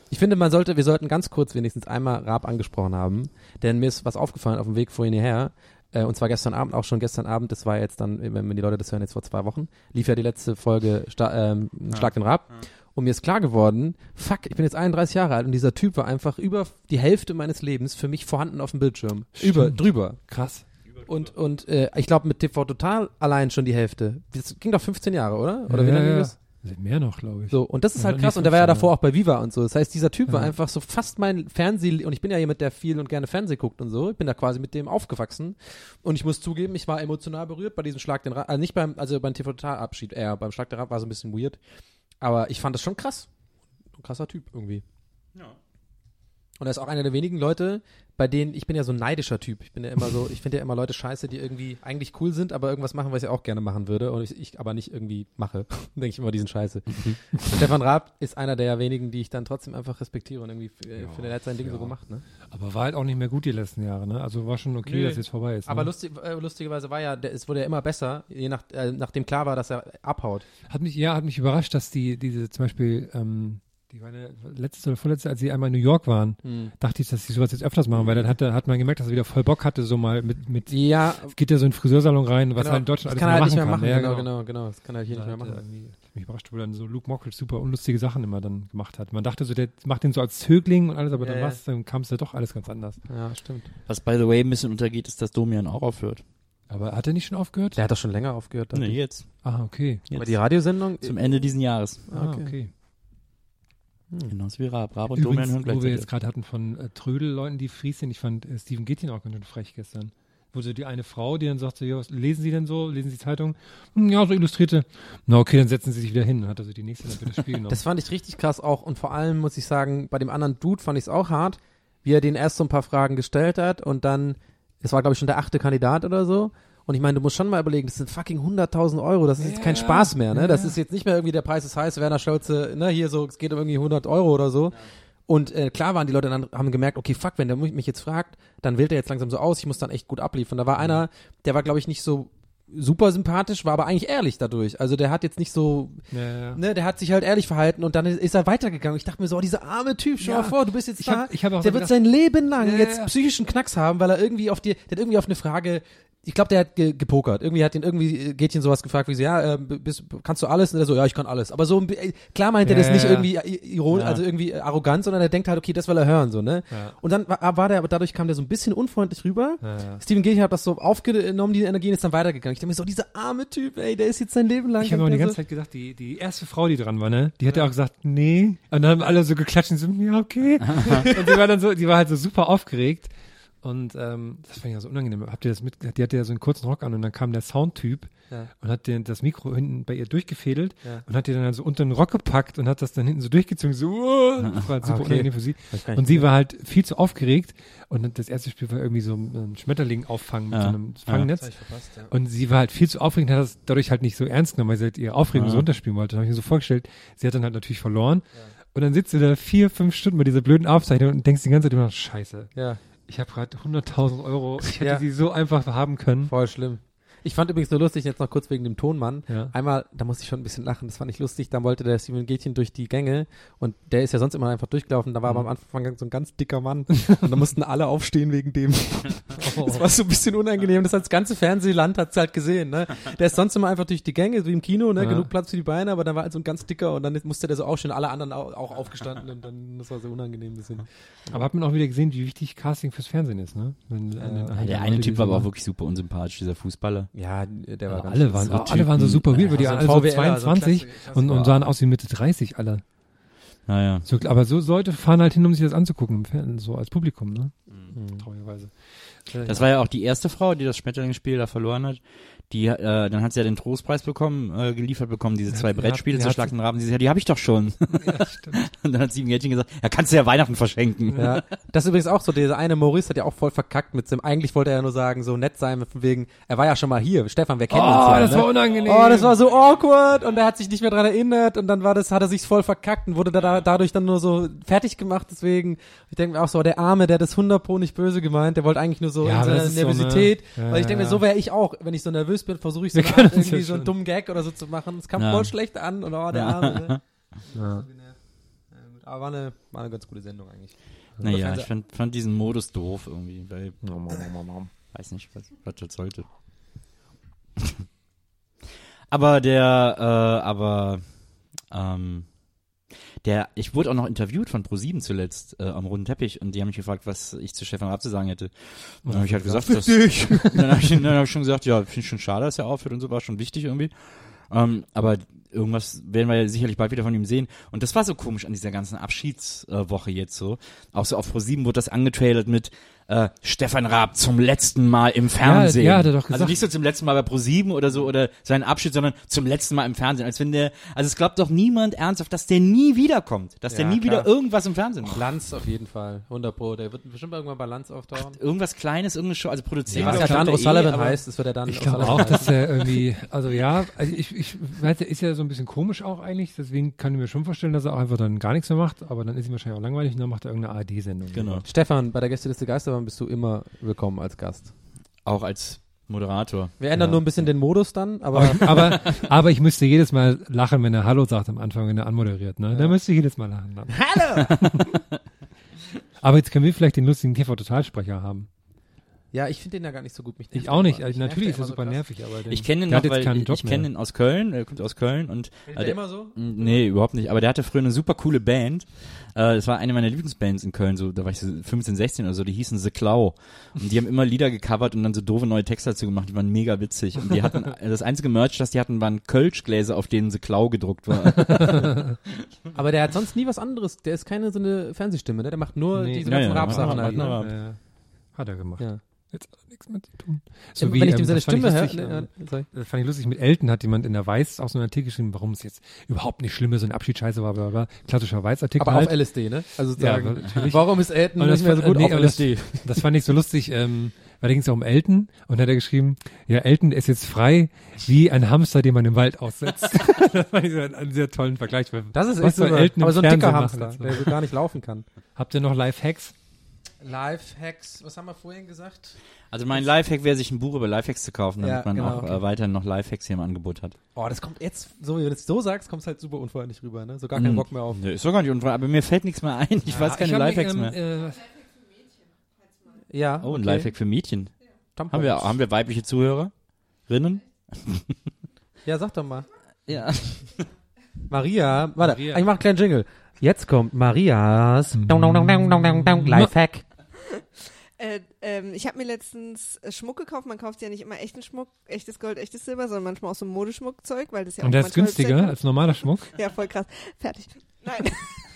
Ich finde, man sollte, wir sollten ganz kurz wenigstens einmal Raab angesprochen haben, denn mir ist was aufgefallen auf dem Weg vorhin hierher. Äh, und zwar gestern Abend, auch schon gestern Abend, das war jetzt dann, wenn die Leute das hören, jetzt vor zwei Wochen, lief ja die letzte Folge Sta ähm, Schlag den Raab. Und mir ist klar geworden, fuck, ich bin jetzt 31 Jahre alt und dieser Typ war einfach über die Hälfte meines Lebens für mich vorhanden auf dem Bildschirm. Über, Stimmt. drüber. Krass. Und, und äh, ich glaube mit TV Total allein schon die Hälfte. Das ging doch 15 Jahre, oder? Oder wie Ja, lange ja. ging das? Mehr noch, glaube ich. So, und das ist Ja, halt krass. Und der war ja 15, davor auch bei Viva und so. Das heißt, dieser Typ war Ja. einfach so fast mein Fernseh, und ich bin ja jemand, der viel und gerne Fernseh guckt und so. Ich bin da quasi mit dem aufgewachsen. Und ich muss zugeben, ich war emotional berührt bei diesem Schlag den Rab, also nicht beim, also beim TV Total Abschied, eher beim Schlag den Rab war so ein bisschen weird. Aber ich fand das schon krass. Ein krasser Typ irgendwie. Und er ist auch einer der wenigen Leute, bei denen, ich bin ja so ein neidischer Typ. Ich bin ja immer so, ich finde ja immer Leute scheiße, die irgendwie eigentlich cool sind, aber irgendwas machen, was ich auch gerne machen würde und ich, ich aber nicht irgendwie mache. denke ich immer, die sind scheiße. Und Stefan Raab ist einer der wenigen, die ich dann trotzdem einfach respektiere und irgendwie Ja, finde, er hat sein Ding ja. so gemacht, ne? Aber war halt auch nicht mehr gut die letzten Jahre, ne? Also war schon okay, Nö. dass jetzt vorbei ist. Aber ne? lustig, äh, lustigerweise war ja, der, es wurde ja immer besser, je nach, äh, nachdem klar war, dass er abhaut. Hat mich, ja, hat mich überrascht, dass die, diese zum Beispiel, ähm, die war eine letzte oder vorletzte, als sie einmal in New York waren, dachte ich, dass sie sowas jetzt öfters machen, weil dann hat, er- hat man gemerkt, dass er wieder voll Bock hatte, so mal mit, mit Ja, geht ja so in den Friseursalon rein, was genau. halt in Deutschland das alles kann er halt nicht mehr machen machen. kann. genau, Ja, genau, genau, Das kann er hier Da nicht mehr hat machen. mich überrascht, wo dann so Luke Mockridge super unlustige Sachen immer dann gemacht hat. Man dachte so, der macht den so als Zögling und alles, aber Ja, dann ja. dann kam es ja doch alles ganz anders. Ja, stimmt. Was by the way ein bisschen untergeht, ist, dass Domian auch aufhört. Aber hat er nicht schon aufgehört? Der hat doch schon länger aufgehört. Nee, ich. jetzt. Ah, okay. jetzt. Aber die Radiosendung? Zum Ende diesen Jahres. Ah, okay. okay. Hm. Genauso wie Raab. Raab und Domian Übrigens, hören wo wir gleichzeitig. jetzt gerade hatten von äh, Trödel-Leuten, die Fries sind, ich fand äh, Steven Gittin auch ganz schön frech gestern. Wo so die eine Frau, die dann sagte, ja, was lesen Sie denn so? Lesen Sie Zeitung? Hm, ja, so illustrierte. Na okay, dann setzen Sie sich wieder hin. Dann hat also die nächste dann für das Spiel genommen. Das fand ich richtig krass auch und vor allem muss ich sagen, bei dem anderen Dude fand ich es auch hart, wie er den erst so ein paar Fragen gestellt hat und dann, es war glaube ich schon der achte Kandidat oder so und ich meine, du musst schon mal überlegen, das sind fucking 100.000 Euro, das ist jetzt Ja, kein Spaß mehr, ne? ja, Das ja. ist jetzt nicht mehr irgendwie der Preis ist heiß, Werner Schulze, ne, hier so, es geht um irgendwie 100 Euro oder so. Und äh, klar waren die Leute dann, haben gemerkt, okay, fuck, wenn der mich jetzt fragt, dann wählt er jetzt langsam so aus, ich muss dann echt gut abliefern. Da war einer, der war glaube ich nicht so super sympathisch, war aber eigentlich ehrlich dadurch. Also der hat jetzt nicht so, ja, ja. ne, der hat sich halt ehrlich verhalten und dann ist er weitergegangen. Ich dachte mir so, oh, dieser arme Typ, stell Ja. mal vor, du bist jetzt Ich da, hab- ich hab auch der wird gedacht- sein Leben lang Ja, jetzt ja. psychischen Knacks haben, weil er irgendwie auf die, der hat irgendwie auf eine Frage, ich glaube, der hat ge gepokert. Irgendwie hat ihn irgendwie äh, Gätchen sowas gefragt, wie so, ja, äh, bist, kannst du alles? Und er so, ja, ich kann alles. Aber so, äh, klar meint er Ja, das nicht ja. irgendwie i- ironisch, Ja. also irgendwie äh, arrogant, sondern er denkt halt, okay, das will er hören, so, ne? Ja. Und dann war, war der, aber dadurch kam der so ein bisschen unfreundlich rüber. Ja. Steven Gätchen hat das so aufgenommen, die Energie, und ist dann weitergegangen. Ich dachte mir so, dieser arme Typ, ey, der ist jetzt sein Leben lang. Ich habe auch die ganze so, Zeit gesagt, die, die erste Frau, die dran war, ne, die hat ja auch gesagt, nee. Und dann haben alle so geklatscht und so, ja, okay. und die war dann so, die war halt so super aufgeregt. Und ähm, das fand ich ja so unangenehm. Habt ihr das mit, die hatte ja so einen kurzen Rock an und dann kam der Soundtyp Ja. und hat den, das Mikro hinten bei ihr durchgefädelt Ja. und hat die dann halt so unter den Rock gepackt und hat das dann hinten so durchgezogen. So, uh, das war halt super Okay. unangenehm für sie. Und sie war halt viel zu aufgeregt und das erste Spiel war irgendwie so ein Schmetterling auffangen mit Ja. so einem Fangnetz. verpasst. Und sie war halt viel zu aufregend, hat das dadurch halt nicht so ernst genommen, weil sie halt ihre Aufregung so runterspielen wollte. Da habe ich mir so vorgestellt, sie hat dann halt natürlich verloren. Und dann sitzt du da vier, fünf Stunden bei dieser blöden Aufzeichnung und denkst die ganze Zeit immer, scheiße, Ja. Ich habe gerade 100.000 Euro, ich hätte Ja. sie so einfach haben können. Voll schlimm. Ich fand übrigens nur lustig, jetzt noch kurz wegen dem Tonmann. Ja. Einmal, da musste ich schon ein bisschen lachen, das fand ich lustig, dann wollte der Steven Gätchen durch die Gänge und der ist ja sonst immer einfach durchgelaufen, da war aber am Anfang so ein ganz dicker Mann und da mussten alle aufstehen wegen dem. Das war so ein bisschen unangenehm, das hat das ganze Fernsehland hat's halt gesehen, ne. Der ist sonst immer einfach durch die Gänge, wie im Kino, ne, Ja. genug Platz für die Beine, aber dann war halt so ein ganz dicker und dann musste der so aufstehen, alle anderen auch, auch aufgestanden und dann, das war so unangenehm ein bisschen. Aber hat man auch wieder gesehen, wie wichtig Casting fürs Fernsehen ist, ne? Wenn, den Der eine Typ war aber so- auch wirklich super unsympathisch, dieser Fußballer. Ja, der war Aber ganz alle waren, so alle waren so Typen, super weird, weil die ja, so alle so VWLer, so ein 22 Klasse- und, und sahen aus wie Mitte 30 alle. Naja. So, aber so Leute fahren halt hin, um sich das anzugucken, so als Publikum, ne? Mhm. Traurigerweise. Das war ja auch die erste Frau, die das Schmetterlingsspiel da verloren hat. Die, äh, dann hat sie ja den Trostpreis bekommen, äh, geliefert bekommen, diese zwei die hat- Brettspiele zu Schlag den Raben. Sie sagt, ja, die habe ich doch schon. Ja, stimmt. Und dann hat sie ihm Mädchen gesagt, ja, kannst du ja Weihnachten verschenken. Ja, das ist übrigens auch so, dieser eine Maurice hat ja auch voll verkackt mit dem, eigentlich wollte er ja nur sagen, so nett sein, wegen, er war ja schon mal hier, Stefan, wir kennen uns Oh, ja, das ne? war unangenehm. Oh, das war so awkward und er hat sich nicht mehr dran erinnert und dann war das, hat er sich voll verkackt und wurde da, da dadurch dann nur so fertig gemacht, deswegen, ich denke mir auch so, der Arme, der das 100 pro nicht böse gemeint, der wollte eigentlich nur so Ja, in seiner das ist so eine- Nervosität, Ja, weil ich denke mir, ja. so wäre ich auch, wenn ich so nervös bin, versuche ich so irgendwie ja so einen dummen Gag oder so zu machen, es kam Ja. voll schlecht an und oh, der Arme, ne? Ja. Aber war eine, war eine ganz gute Sendung eigentlich. Naja, ich fand, fand diesen Modus doof irgendwie, weil, Nom, nom, nom, nom. weiß nicht, was, was das sollte. aber der, äh, aber, ähm, der, ich wurde auch noch interviewt von Pro7 zuletzt äh, am runden Teppich und die haben mich gefragt, was ich zu Stefan Raab zu sagen hätte. Und dann habe ich halt gesagt, dass, dann habe ich, dann hab ich schon gesagt, ja, finde ich schon schade, dass er aufhört und so, war schon wichtig irgendwie. Ähm, aber irgendwas werden wir ja sicherlich bald wieder von ihm sehen. Und das war so komisch an dieser ganzen Abschiedswoche jetzt so. Auch so auf Pro7 wurde das angetrailert mit äh, Stefan Raab zum letzten Mal im Fernsehen. ja, hat er doch Also gesagt. nicht so zum letzten Mal bei Pro7 oder so oder seinen Abschied, sondern zum letzten Mal im Fernsehen. Als wenn der, also es glaubt doch niemand ernsthaft, dass der nie wiederkommt. Dass der Ja, nie klar. wieder irgendwas im Fernsehen macht. Lanz auf jeden Fall, 100 pro, der wird bestimmt irgendwann bei Lanz auftauchen. Irgendwas Kleines, irgendeine Show, also produzieren. Was glaub ja ich, dann wird er eh, O'Sullivan aber- heißt, das wird er dann Ich glaube auch, dass er irgendwie, also ja, also ich, ich weiß, der ist ja so ein bisschen komisch auch eigentlich, deswegen kann ich mir schon vorstellen, dass er auch einfach dann gar nichts mehr macht, aber dann ist ihm wahrscheinlich auch langweilig und dann macht er irgendeine ARD-Sendung. Genau. Stefan, bei der Gästeliste Geisterbahn bist du immer willkommen als Gast. Auch als Moderator. Wir ändern Ja. nur ein bisschen den Modus dann, aber Aber, aber, ich müsste jedes Mal lachen, wenn er Hallo sagt am Anfang, wenn er anmoderiert, ne? Da müsste ich jedes Mal lachen. Dann. Hallo! Aber jetzt können wir vielleicht den lustigen TV-Totalsprecher haben. Ja, ich finde den ja gar nicht so gut. Mich Ich auch nicht. Also natürlich ist er super so nervig, aber den, Ich kenne ihn der noch, hat jetzt weil keinen ich, kenne ihn aus Köln, er kommt aus Köln und äh, der der, immer so? nee, überhaupt nicht, aber der hatte früher eine super coole Band. Äh, das war eine meiner Lieblingsbands in Köln, so da war ich so 15, 16 oder so, die hießen The Clow und die haben immer Lieder gecovert und dann so doofe neue Texte dazu gemacht, die waren mega witzig und die hatten das einzige Merch, das die hatten, waren Kölschgläser, auf denen The Clow gedruckt war. Aber der hat sonst nie was anderes. Der ist keine so eine Fernsehstimme, ne? Der macht nur Nee. diese ganzen ja, Rap-Sachen halt, ne? ja. Ja, hat er gemacht. Ja. Jetzt hat er nichts mehr zu tun. So wenn ich dem ähm, seine das fand Stimme höre, ne, ähm, ja, sorry. Das fand ich lustig. Mit Elton hat jemand in der Weiß auch so einen Artikel geschrieben, warum es jetzt überhaupt nicht schlimm ist, so ein Abschiedsscheiße war, bla, bla, bla. Klassischer Weiß-Artikel aber halt. auf LSD, ne? Also Ja, sagen, natürlich. warum ist Elton Und das nicht mehr so gut nee, auf aber das- LSD? Das fand ich so lustig, ähm, weil da ging es auch um Elton und da hat er geschrieben, ja, Elton ist jetzt frei wie ein Hamster, den man im Wald aussetzt. das fand ich so einen, einen sehr tollen Vergleich. Das ist Was echt so, Elton aber so ein dicker Fernsehen Hamster, machen? der so gar nicht laufen kann. Habt ihr noch Live-Hacks? Live-Hacks, was haben wir vorhin gesagt? Also mein Lifehack wäre, sich ein Buch über Lifehacks zu kaufen, damit Ja, man genau, auch okay. äh, weiterhin noch Lifehacks hier im Angebot hat. Oh, das kommt jetzt, so wie du es so sagst, kommt es halt super unfreundlich rüber, ne? So gar keinen Mhm. Bock mehr auf. Nee, ist doch gar nicht unfrei, aber mir fällt nichts mehr ein. Ich weiß keine mich, Lifehacks ähm, mehr. Äh, Ja. Oh, ein okay. Lifehack für Mädchen. Tampons. Haben wir, haben wir weibliche Zuhörerinnen? Ja, sag doch mal. Ja. Maria, warte, Maria. ich mach einen kleinen Jingle. Jetzt kommt Marias dong, Lifehack. Äh, ähm, ich habe mir letztens äh, Schmuck gekauft. Man kauft ja nicht immer echten Schmuck, echtes Gold, echtes Silber, sondern manchmal auch so Modeschmuckzeug, weil das ja und auch der ist günstiger hat. als normaler Schmuck. Ja, voll krass. Fertig. Nein.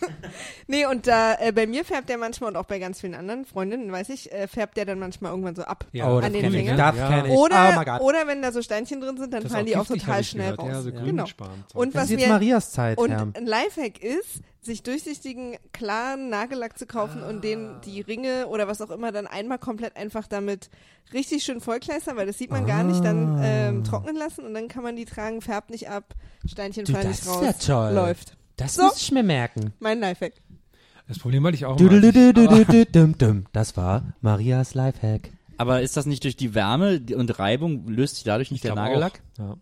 nee, und da äh, bei mir färbt der manchmal und auch bei ganz vielen anderen Freundinnen, weiß ich, äh, färbt der dann manchmal irgendwann so ab. Ja, oh, an das den. Fingern. Das Ja. ich. Oder, oh oder wenn da so Steinchen drin sind, dann Das fallen die auch total schnell gehört. raus. Ja, so genau. Und Das was ist jetzt mir Marias Zeit, und Herr. ein Lifehack ist, sich durchsichtigen, klaren Nagellack zu kaufen und den die Ringe oder was auch immer dann einmal komplett einfach damit richtig schön vollkleistern, weil das sieht man gar nicht, dann ähm, trocknen lassen und dann kann man die tragen, färbt nicht ab, Steinchen fallen das nicht ist ja raus, toll. läuft. Das So. muss ich mir merken. Mein Lifehack. Das Problem hatte ich auch Du, immer. du, du, ich- du, du, du, dum, dum. Das war Marias Lifehack. Aber ist das nicht durch die Wärme und Reibung, löst sich dadurch nicht Ich der Nagellack? Auch. Ja.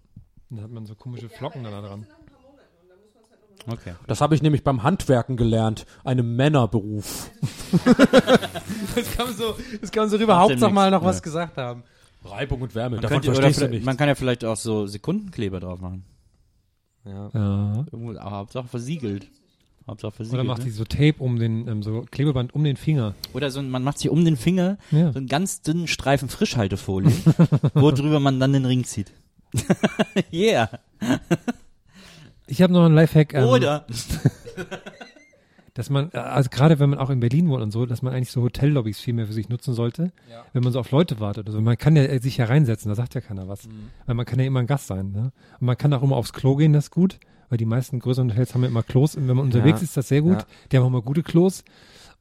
Da hat man so komische Flocken dann da dran. Okay. Das habe ich nämlich beim Handwerken gelernt, einem Männerberuf. das kam so, das kam so rüber. Hauptsache mal noch was Ja. gesagt haben. Reibung und Wärme, Man, davon könnte, verstehst du nichts. man kann ja vielleicht auch so Sekundenkleber drauf machen. ja. Ja. Irgendwo, aber Hauptsache versiegelt. Hauptsache versiegelt. Oder macht ne? die so Tape um den, ähm, so Klebeband um den Finger. Oder so, ein- man macht sich um den Finger Ja. so einen ganz dünnen Streifen Frischhaltefolie, wo drüber man dann den Ring zieht. yeah. Ich habe noch einen Lifehack. Ähm, Oder dass man, äh, also gerade wenn man auch in Berlin wohnt und so, dass man eigentlich so Hotellobbys viel mehr für sich nutzen sollte, wenn man so auf Leute wartet. Also man kann ja äh, sich ja reinsetzen, da sagt ja keiner was. Weil man kann ja immer ein Gast sein. Ne? Und man kann auch immer aufs Klo gehen, das ist gut, weil die meisten größeren Hotels haben ja immer Klos. Und wenn man unterwegs ist, ist das sehr gut. Ja. Die haben auch immer gute Klos.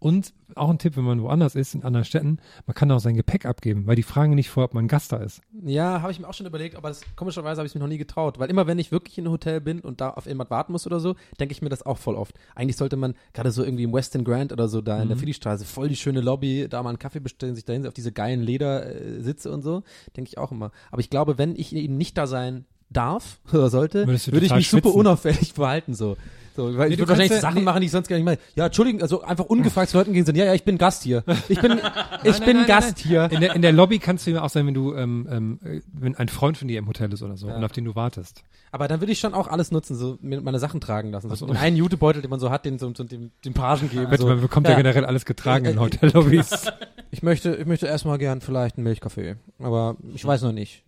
Und auch ein Tipp, wenn man woanders ist, in anderen Städten, man kann auch sein Gepäck abgeben, weil die fragen nicht vor, ob man ein Gast da ist. Ja, habe ich mir auch schon überlegt, aber das, komischerweise habe ich es mir noch nie getraut. Weil immer, wenn ich wirklich in einem Hotel bin und da auf jemand warten muss oder so, denke ich mir das auch voll oft. Eigentlich sollte man gerade so irgendwie im Westin Grand oder so da in der Phillystraße voll die schöne Lobby, da mal einen Kaffee bestellen, sich dahin auf diese geilen Ledersitze und so, denke ich auch immer. Aber ich glaube, wenn ich eben nicht da sein darf oder sollte, würde ich mich super schwitzen. unauffällig verhalten so. So, weil ich du würde wahrscheinlich ja- Sachen nee. machen, die ich sonst gar nicht mache. Ja, Entschuldigung, also einfach ungefragt zu Leuten gehen sind. Ja, ja, ich bin Gast hier. Ich bin, ich bin nein, Gast nein. hier. In der, in der Lobby kannst du ja auch sein, wenn du, ähm, ähm, äh, wenn ein Freund von dir im Hotel ist oder so Ja. und auf den du wartest. Aber dann würde ich schon auch alles nutzen, so meine Sachen tragen lassen. So Ach so. den einen Jutebeutel, den man so hat, den so, so dem, dem Pagen geben. So. man bekommt ja. Ja. generell alles getragen in Hotellobbys. Ich möchte, ich möchte erstmal gern vielleicht einen Milchkaffee, aber ich weiß noch nicht.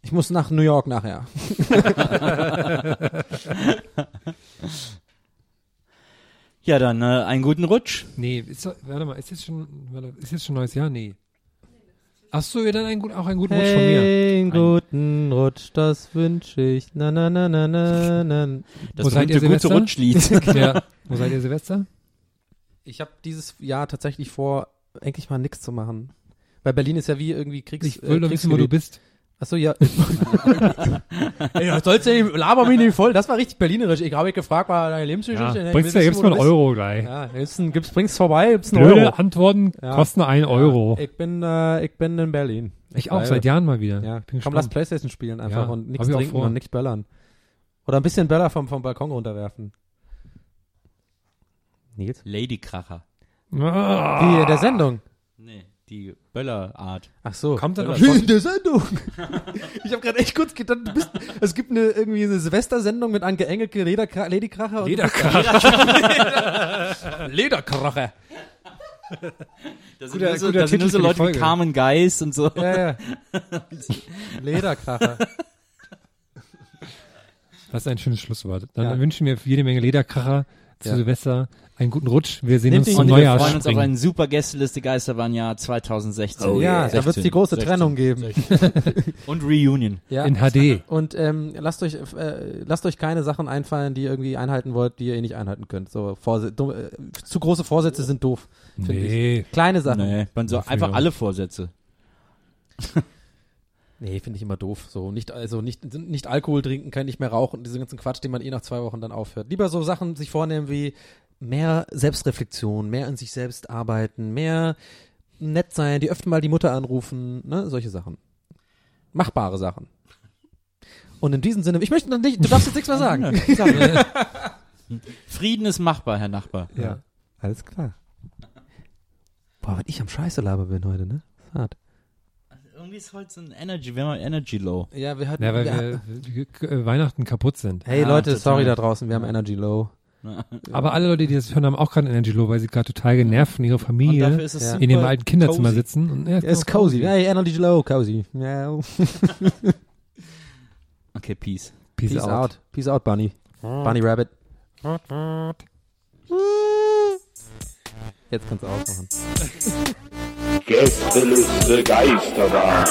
Ich muss nach New York nachher. Ja, dann äh, einen guten Rutsch. nee, ist, warte mal, ist jetzt schon, warte, ist jetzt schon neues Jahr? Nee. Ach so, ja, dann ein, gut- auch einen guten Rutsch von mir. einen guten Rutsch, das wünsche ich. Na na na na na na. Das Wo seid ihr, gute Silvester? Rutschlied. ja. Wo seid ihr Silvester? Ich habe dieses Jahr tatsächlich vor, eigentlich mal nichts zu machen. Weil Berlin ist ja wie irgendwie Kriegs. Ich will doch wissen, wo du bist. Achso, ja. Ey, was sollst du laber mich nicht voll. Das war richtig berlinerisch. Ich habe mich gefragt, war deine Lebensgeschichte. Ja, bringst du, gibst du einen. Euro gleich. Ja, gibt's, ein, gibt's, bringst vorbei, gibt's einen Blöde Euro. Antworten Ja. kosten einen Euro. Ich bin, äh, ich bin in Berlin. ich auch, seit Jahren mal wieder. Ja, Bin komm, lass. Playstation spielen einfach Ja, und nichts trinken vor. und nichts böllern. Oder ein bisschen Böller vom, vom Balkon runterwerfen. Nils? Ladykracher. Ah. Wie in der Sendung. Nee, die Böllerart. Ach so. Kommt dann auch in der Sendung. ich habe gerade echt kurz gedacht, du bist, es gibt eine irgendwie eine Silvestersendung mit Anke Engelke, Lederkra Ladykracher Lederkracher. Lederkracher. Guter- sind nur so, guter das sind Titel nur so Leute wie. Carmen Geist und so. Ja, ja. Lederkracher. Das ist ein schönes Schlusswort. Dann Ja. wünschen wir jede Menge Lederkracher zu Ja. Silvester. Einen guten Rutsch. Wir sehen Nehmt uns zum Und wir Neujahr freuen uns auf einen super Gästeliste Geisterbahn-Jahr 2016. Oh ja, yeah. da wird es die große 16, Trennung geben. Und Reunion. Ja. In HD. Und ähm, lasst euch äh, lasst euch keine Sachen einfallen, die ihr irgendwie einhalten wollt, die ihr eh nicht einhalten könnt. So Vorse dumm, äh, zu große Vorsätze sind doof. Nee. Kleine Sachen. Nee, man so einfach auch. alle Vorsätze. Nee, finde ich immer doof. So nicht also nicht nicht Alkohol trinken, kein nicht mehr rauchen, diesen ganzen Quatsch, den man eh nach zwei Wochen dann aufhört. Lieber so Sachen sich vornehmen wie mehr Selbstreflexion, mehr an sich selbst arbeiten, mehr nett sein, die öfter mal die Mutter anrufen, ne, solche Sachen. Machbare Sachen. Und in diesem Sinne, ich möchte noch nicht, du darfst jetzt nichts mehr sagen. Frieden ist machbar, Herr Nachbar. Ja. Alles klar. Boah, wenn ich am Scheiße laber bin heute, ne? Hart. Irgendwie ist heute so ein Energy, wir haben Energy Low. Ja, wir hatten. Ja, weil wir, wir, Weihnachten kaputt sind. hey Ja, Leute, sorry da draußen, wir haben Energy Low. Aber alle Leute, die das hören, haben auch gerade Energy Low, weil sie gerade total genervt von ihrer Und Familie ist in ihrem alten Kinderzimmer cozy. sitzen. Und, ja, Ist cozy. Hey, Energy Low, cozy. Okay, peace. Peace, Peace out. out. Peace out, Bunny. Bunny Rabbit. Jetzt kannst du ausmachen. Gästeliste Geisterbahn.